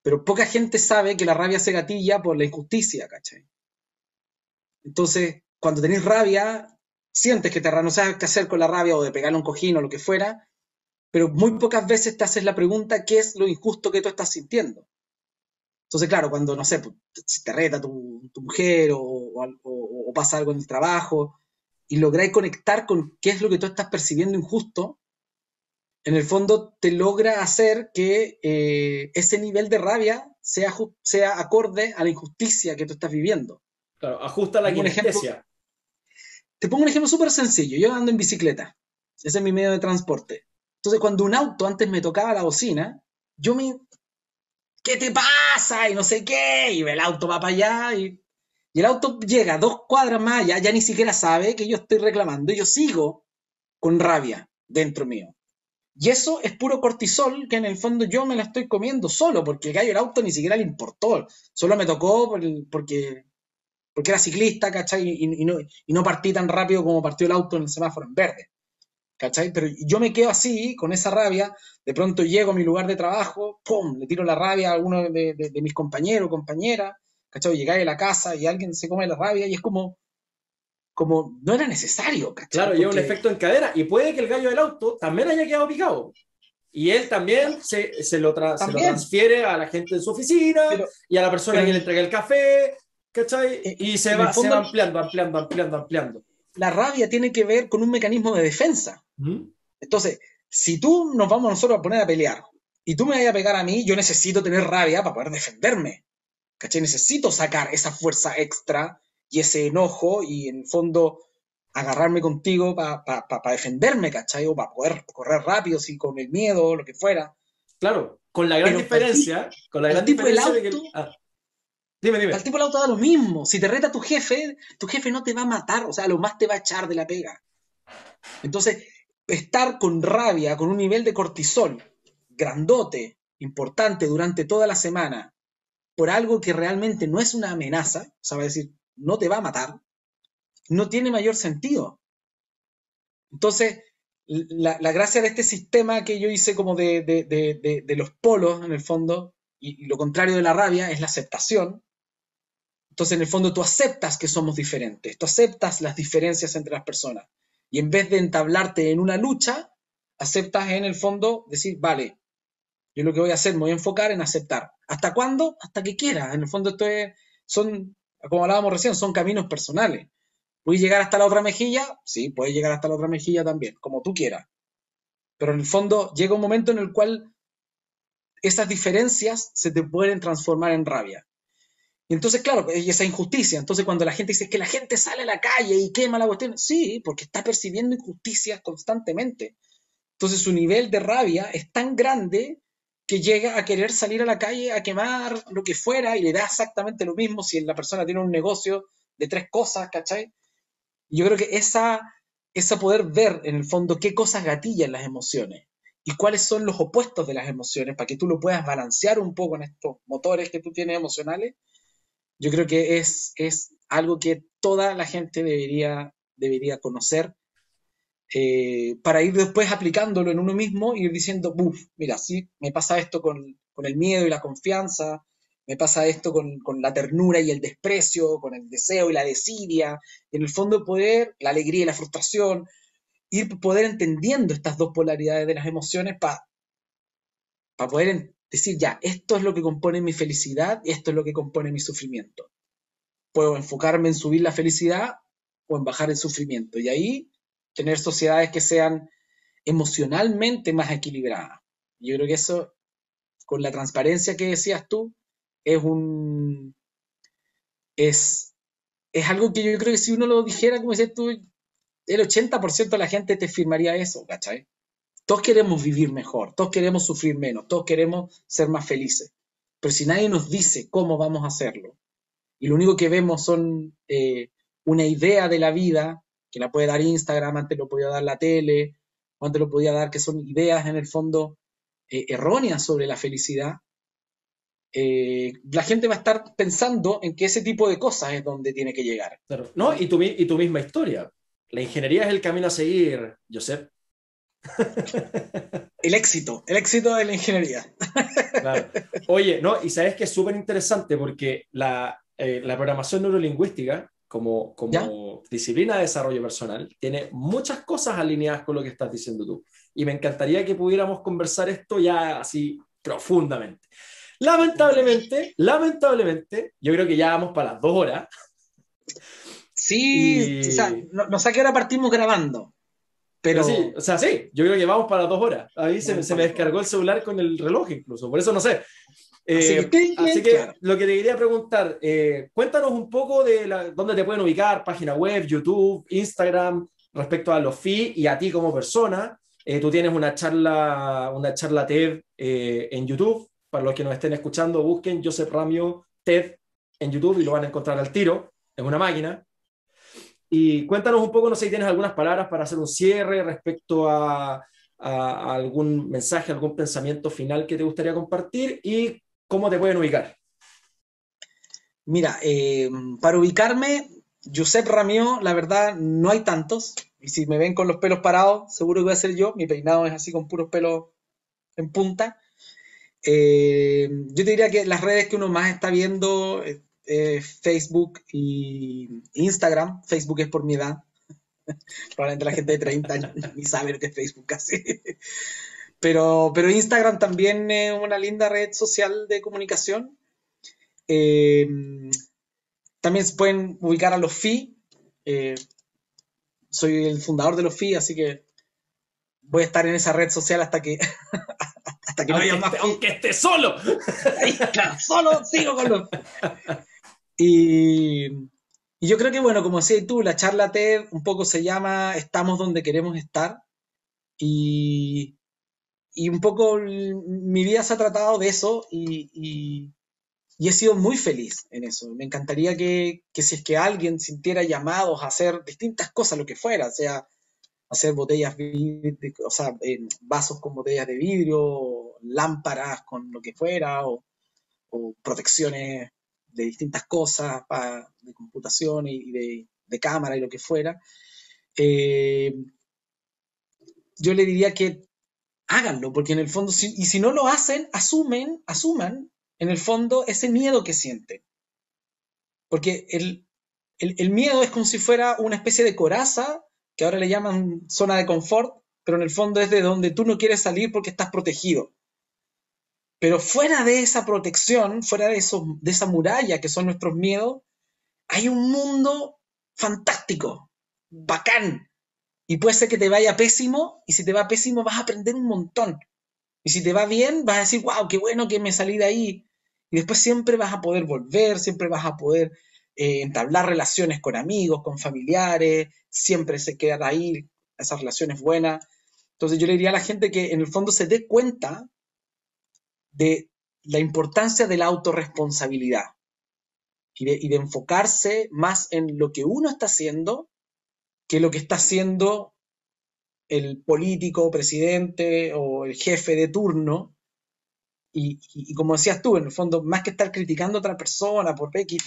Pero poca gente sabe que la rabia se gatilla por la injusticia, ¿cachai? Entonces, cuando tenés rabia, sientes que te no sabes qué hacer con la rabia o de pegarle un cojín o lo que fuera, pero muy pocas veces te haces la pregunta qué es lo injusto que tú estás sintiendo. Entonces, claro, cuando, no sé, si te reta tu, mujer o, o, pasa algo en el trabajo y lográis conectar con qué es lo que tú estás percibiendo injusto, en el fondo te logra hacer que eh, ese nivel de rabia sea, sea acorde a la injusticia que tú estás viviendo. Claro, ajusta la injusticia. Te pongo un ejemplo súper sencillo. Yo ando en bicicleta. Ese es mi medio de transporte. Entonces, cuando un auto antes me tocaba la bocina, yo me... ¿Qué te pasa? Y no sé qué. Y el auto va para allá y, y el auto llega dos cuadras más allá, ya ni siquiera sabe que yo estoy reclamando. Y yo sigo con rabia dentro mío. Y eso es puro cortisol que en el fondo yo me la estoy comiendo solo, porque el gallo el auto ni siquiera le importó. Solo me tocó porque, porque era ciclista, ¿cachai? Y, no, y no partí tan rápido como partió el auto en el semáforo en verde. ¿Cachai? Pero yo me quedo así, con esa rabia, de pronto llego a mi lugar de trabajo, ¡pum! Le tiro la rabia a alguno de, de mis compañeros compañeras, ¿cachai? Llegáis a la casa y alguien se come la rabia y es como, como no era necesario. Claro, lleva un efecto en cadera y puede que el gallo del auto también haya quedado picado. Y él también se, se, lo, transfiere a la gente de su oficina y a la persona que le entrega el café, ¿cachai? Eh, y se va, se va ampliando, ampliando, ampliando, ampliando. La rabia tiene que ver con un mecanismo de defensa. Entonces, si tú nos vamos nosotros a poner a pelear y tú me vayas a pegar a mí, yo necesito tener rabia para poder defenderme. ¿Cachai? Necesito sacar esa fuerza extra y ese enojo y en el fondo agarrarme contigo para defenderme, ¿cachai? O para poder correr rápido, si con el miedo o lo que fuera. Claro, con la gran diferencia, con la gran diferencia de que... Ah, dime, dime. Al tipo del auto da lo mismo. Si te reta tu jefe, tu jefe no te va a matar, o sea, lo más te va a echar de la pega. Entonces, estar con rabia, con un nivel de cortisol grandote, importante durante toda la semana, por algo que realmente no es una amenaza, o sea, va a decir, no te va a matar, no tiene mayor sentido. Entonces, la, gracia de este sistema que yo hice como de, los polos, en el fondo, y, lo contrario de la rabia, es la aceptación. Entonces, en el fondo, tú aceptas que somos diferentes, tú aceptas las diferencias entre las personas. Y en vez de entablarte en una lucha, aceptas en el fondo decir, vale, yo lo que voy a hacer, me voy a enfocar en aceptar. ¿Hasta cuándo? Hasta que quiera. En el fondo, esto son como hablábamos recién, son caminos personales. ¿Puedes llegar hasta la otra mejilla? Sí, puedes llegar hasta la otra mejilla también, como tú quieras. Pero en el fondo llega un momento en el cual esas diferencias se te pueden transformar en rabia. Y entonces, claro, y esa injusticia. Entonces, cuando la gente dice que la gente sale a la calle y quema la cuestión, sí, porque está percibiendo injusticias constantemente. Entonces, su nivel de rabia es tan grande que llega a querer salir a la calle a quemar lo que fuera y le da exactamente lo mismo si la persona tiene un negocio de tres cosas, ¿cachai? Yo creo que esa, esa poder ver en el fondo qué cosas gatillan las emociones y cuáles son los opuestos de las emociones para que tú lo puedas balancear un poco en estos motores que tú tienes emocionales, yo creo que es, es algo que toda la gente debería, debería conocer eh, para ir después aplicándolo en uno mismo y ir diciendo, uff, mira, sí, me pasa esto con, el miedo y la confianza, me pasa esto con, la ternura y el desprecio, con el deseo y la desidia, en el fondo poder, la alegría y la frustración, ir poder entendiendo estas dos polaridades de las emociones para poder decir, ya, esto es lo que compone mi felicidad y esto es lo que compone mi sufrimiento. Puedo enfocarme en subir la felicidad o en bajar el sufrimiento. Y ahí tener sociedades que sean emocionalmente más equilibradas. Yo creo que eso, con la transparencia que decías tú, es un... es, es algo que yo creo que si uno lo dijera, como decías tú, el 80% de la gente te firmaría eso, ¿cachai? Todos queremos vivir mejor, todos queremos sufrir menos, todos queremos ser más felices. Pero si nadie nos dice cómo vamos a hacerlo, y lo único que vemos son eh, una idea de la vida, que la puede dar Instagram, antes lo podía dar la tele, o antes lo podía dar que son ideas en el fondo eh, erróneas sobre la felicidad, eh, la gente va a estar pensando en que ese tipo de cosas es donde tiene que llegar. No, y tu, y tu misma historia. La ingeniería es el camino a seguir, Josep. El éxito, el éxito de la ingeniería. Oye, no, y sabes que es súper interesante porque la, eh, la, programación neurolingüística, como, como disciplina de desarrollo personal, tiene muchas cosas alineadas con lo que estás diciendo tú. Y me encantaría que pudiéramos conversar esto ya así profundamente. Lamentablemente, lamentablemente, yo creo que ya vamos para las dos horas. Sí, o sea, no, no sé a qué hora partimos grabando. Pero... sí, o sea, sí, yo creo que vamos para dos horas. Ahí se, se, me descargó el celular con el reloj incluso, por eso no sé. Eh, así, que, lo que te quería preguntar, eh, cuéntanos un poco de la, dónde te pueden ubicar, página web, YouTube, Instagram, respecto a los fees y a ti como persona. Eh, tú tienes una charla, una charla TED en YouTube. Para los que nos estén escuchando, busquen Joseph Ramio TED en YouTube y lo van a encontrar al tiro en una máquina. Y cuéntanos un poco, no sé si tienes algunas palabras para hacer un cierre respecto a, a, algún mensaje, algún pensamiento final que te gustaría compartir y cómo te pueden ubicar. Mira, eh, para ubicarme, Josep Ramio, la verdad, no hay tantos. Y si me ven con los pelos parados, seguro que voy a ser yo. Mi peinado es así con puros pelos en punta. Eh, yo te diría que las redes que uno más está viendo eh, eh, Facebook y Instagram. Facebook es por mi edad. Probablemente la gente de 30 años ni sabe lo que es Facebook casi. Pero, pero Instagram también es una linda red social de comunicación. Eh, también se pueden ubicar a los FI. Eh, soy el fundador de los FI, así que voy a estar en esa red social hasta que, hasta que no haya más. aunque esté solo. claro, solo sigo con los. Y, y, yo creo que, bueno, como decías tú, la charla TED un poco se llama Estamos donde queremos estar. Y, y un poco mi vida se ha tratado de eso y, y, he sido muy feliz en eso. Me encantaría que, que, si es que alguien sintiera llamados a hacer distintas cosas, lo que fuera, sea hacer botellas, o sea, vasos con botellas de vidrio, lámparas con lo que fuera, o, o protecciones de distintas cosas de computación y de, de, cámara y lo que fuera, eh, yo le diría que háganlo, porque en el fondo, y si no lo hacen, asumen, asuman en el fondo ese miedo que sienten. Porque el, el, el, miedo es como si fuera una especie de coraza, que ahora le llaman zona de confort, pero en el fondo es de donde tú no quieres salir porque estás protegido. Pero fuera de esa protección, fuera de, eso, de esa muralla que son nuestros miedos, hay un mundo fantástico, bacán. Y puede ser que te vaya pésimo, y si te va pésimo vas a aprender un montón. Y si te va bien, vas a decir, wow, qué bueno que me salí de ahí. Y después siempre vas a poder volver, siempre vas a poder eh, entablar relaciones con amigos, con familiares, siempre se quedan ahí esas relaciones buenas. Entonces yo le diría a la gente que en el fondo se dé cuenta de la importancia de la autorresponsabilidad y de, y de, enfocarse más en lo que uno está haciendo que lo que está haciendo el político, presidente o el jefe de turno. Y, como decías tú, en el fondo, más que estar criticando a otra persona por X,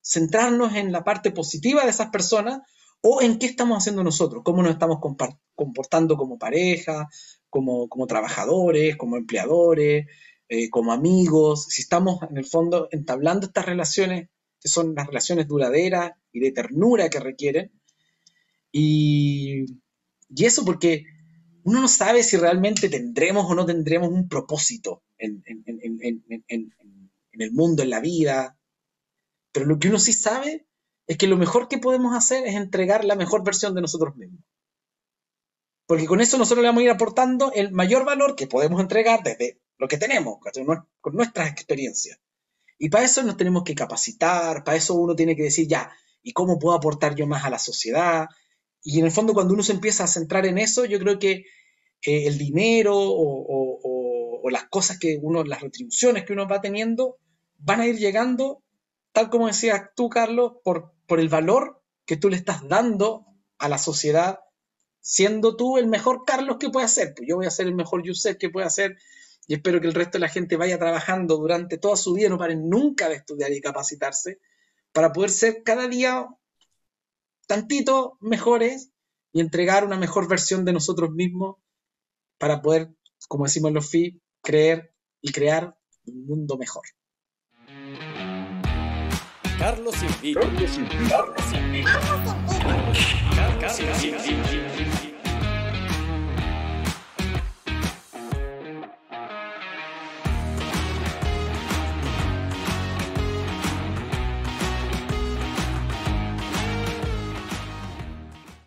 centrarnos en la parte positiva de esas personas o en qué estamos haciendo nosotros, cómo nos estamos comportando como pareja, como, como trabajadores, como empleadores, eh, como amigos, si estamos en el fondo entablando estas relaciones, que son las relaciones duraderas y de ternura que requieren. Y, eso porque uno no sabe si realmente tendremos o no tendremos un propósito en, el mundo, en la vida. Pero lo que uno sí sabe es que lo mejor que podemos hacer es entregar la mejor versión de nosotros mismos. Porque con eso nosotros le vamos a ir aportando el mayor valor que podemos entregar desde lo que tenemos, con nuestras experiencias. Y para eso nos tenemos que capacitar, para eso uno tiene que decir, ya, ¿y cómo puedo aportar yo más a la sociedad? Y en el fondo cuando uno se empieza a centrar en eso, yo creo que eh, el dinero o, las cosas que uno, las retribuciones que uno va teniendo, van a ir llegando, tal como decías tú, Carlos, por, por el valor que tú le estás dando a la sociedad, siendo tú el mejor Carlos que puede ser. Pues yo voy a ser el mejor Yusef que puede hacer y espero que el resto de la gente vaya trabajando durante toda su vida, no paren nunca de estudiar y capacitarse, para poder ser cada día tantito mejores y entregar una mejor versión de nosotros mismos para poder, como decimos los FI, creer y crear un mundo mejor. Carlos Carlos Carlos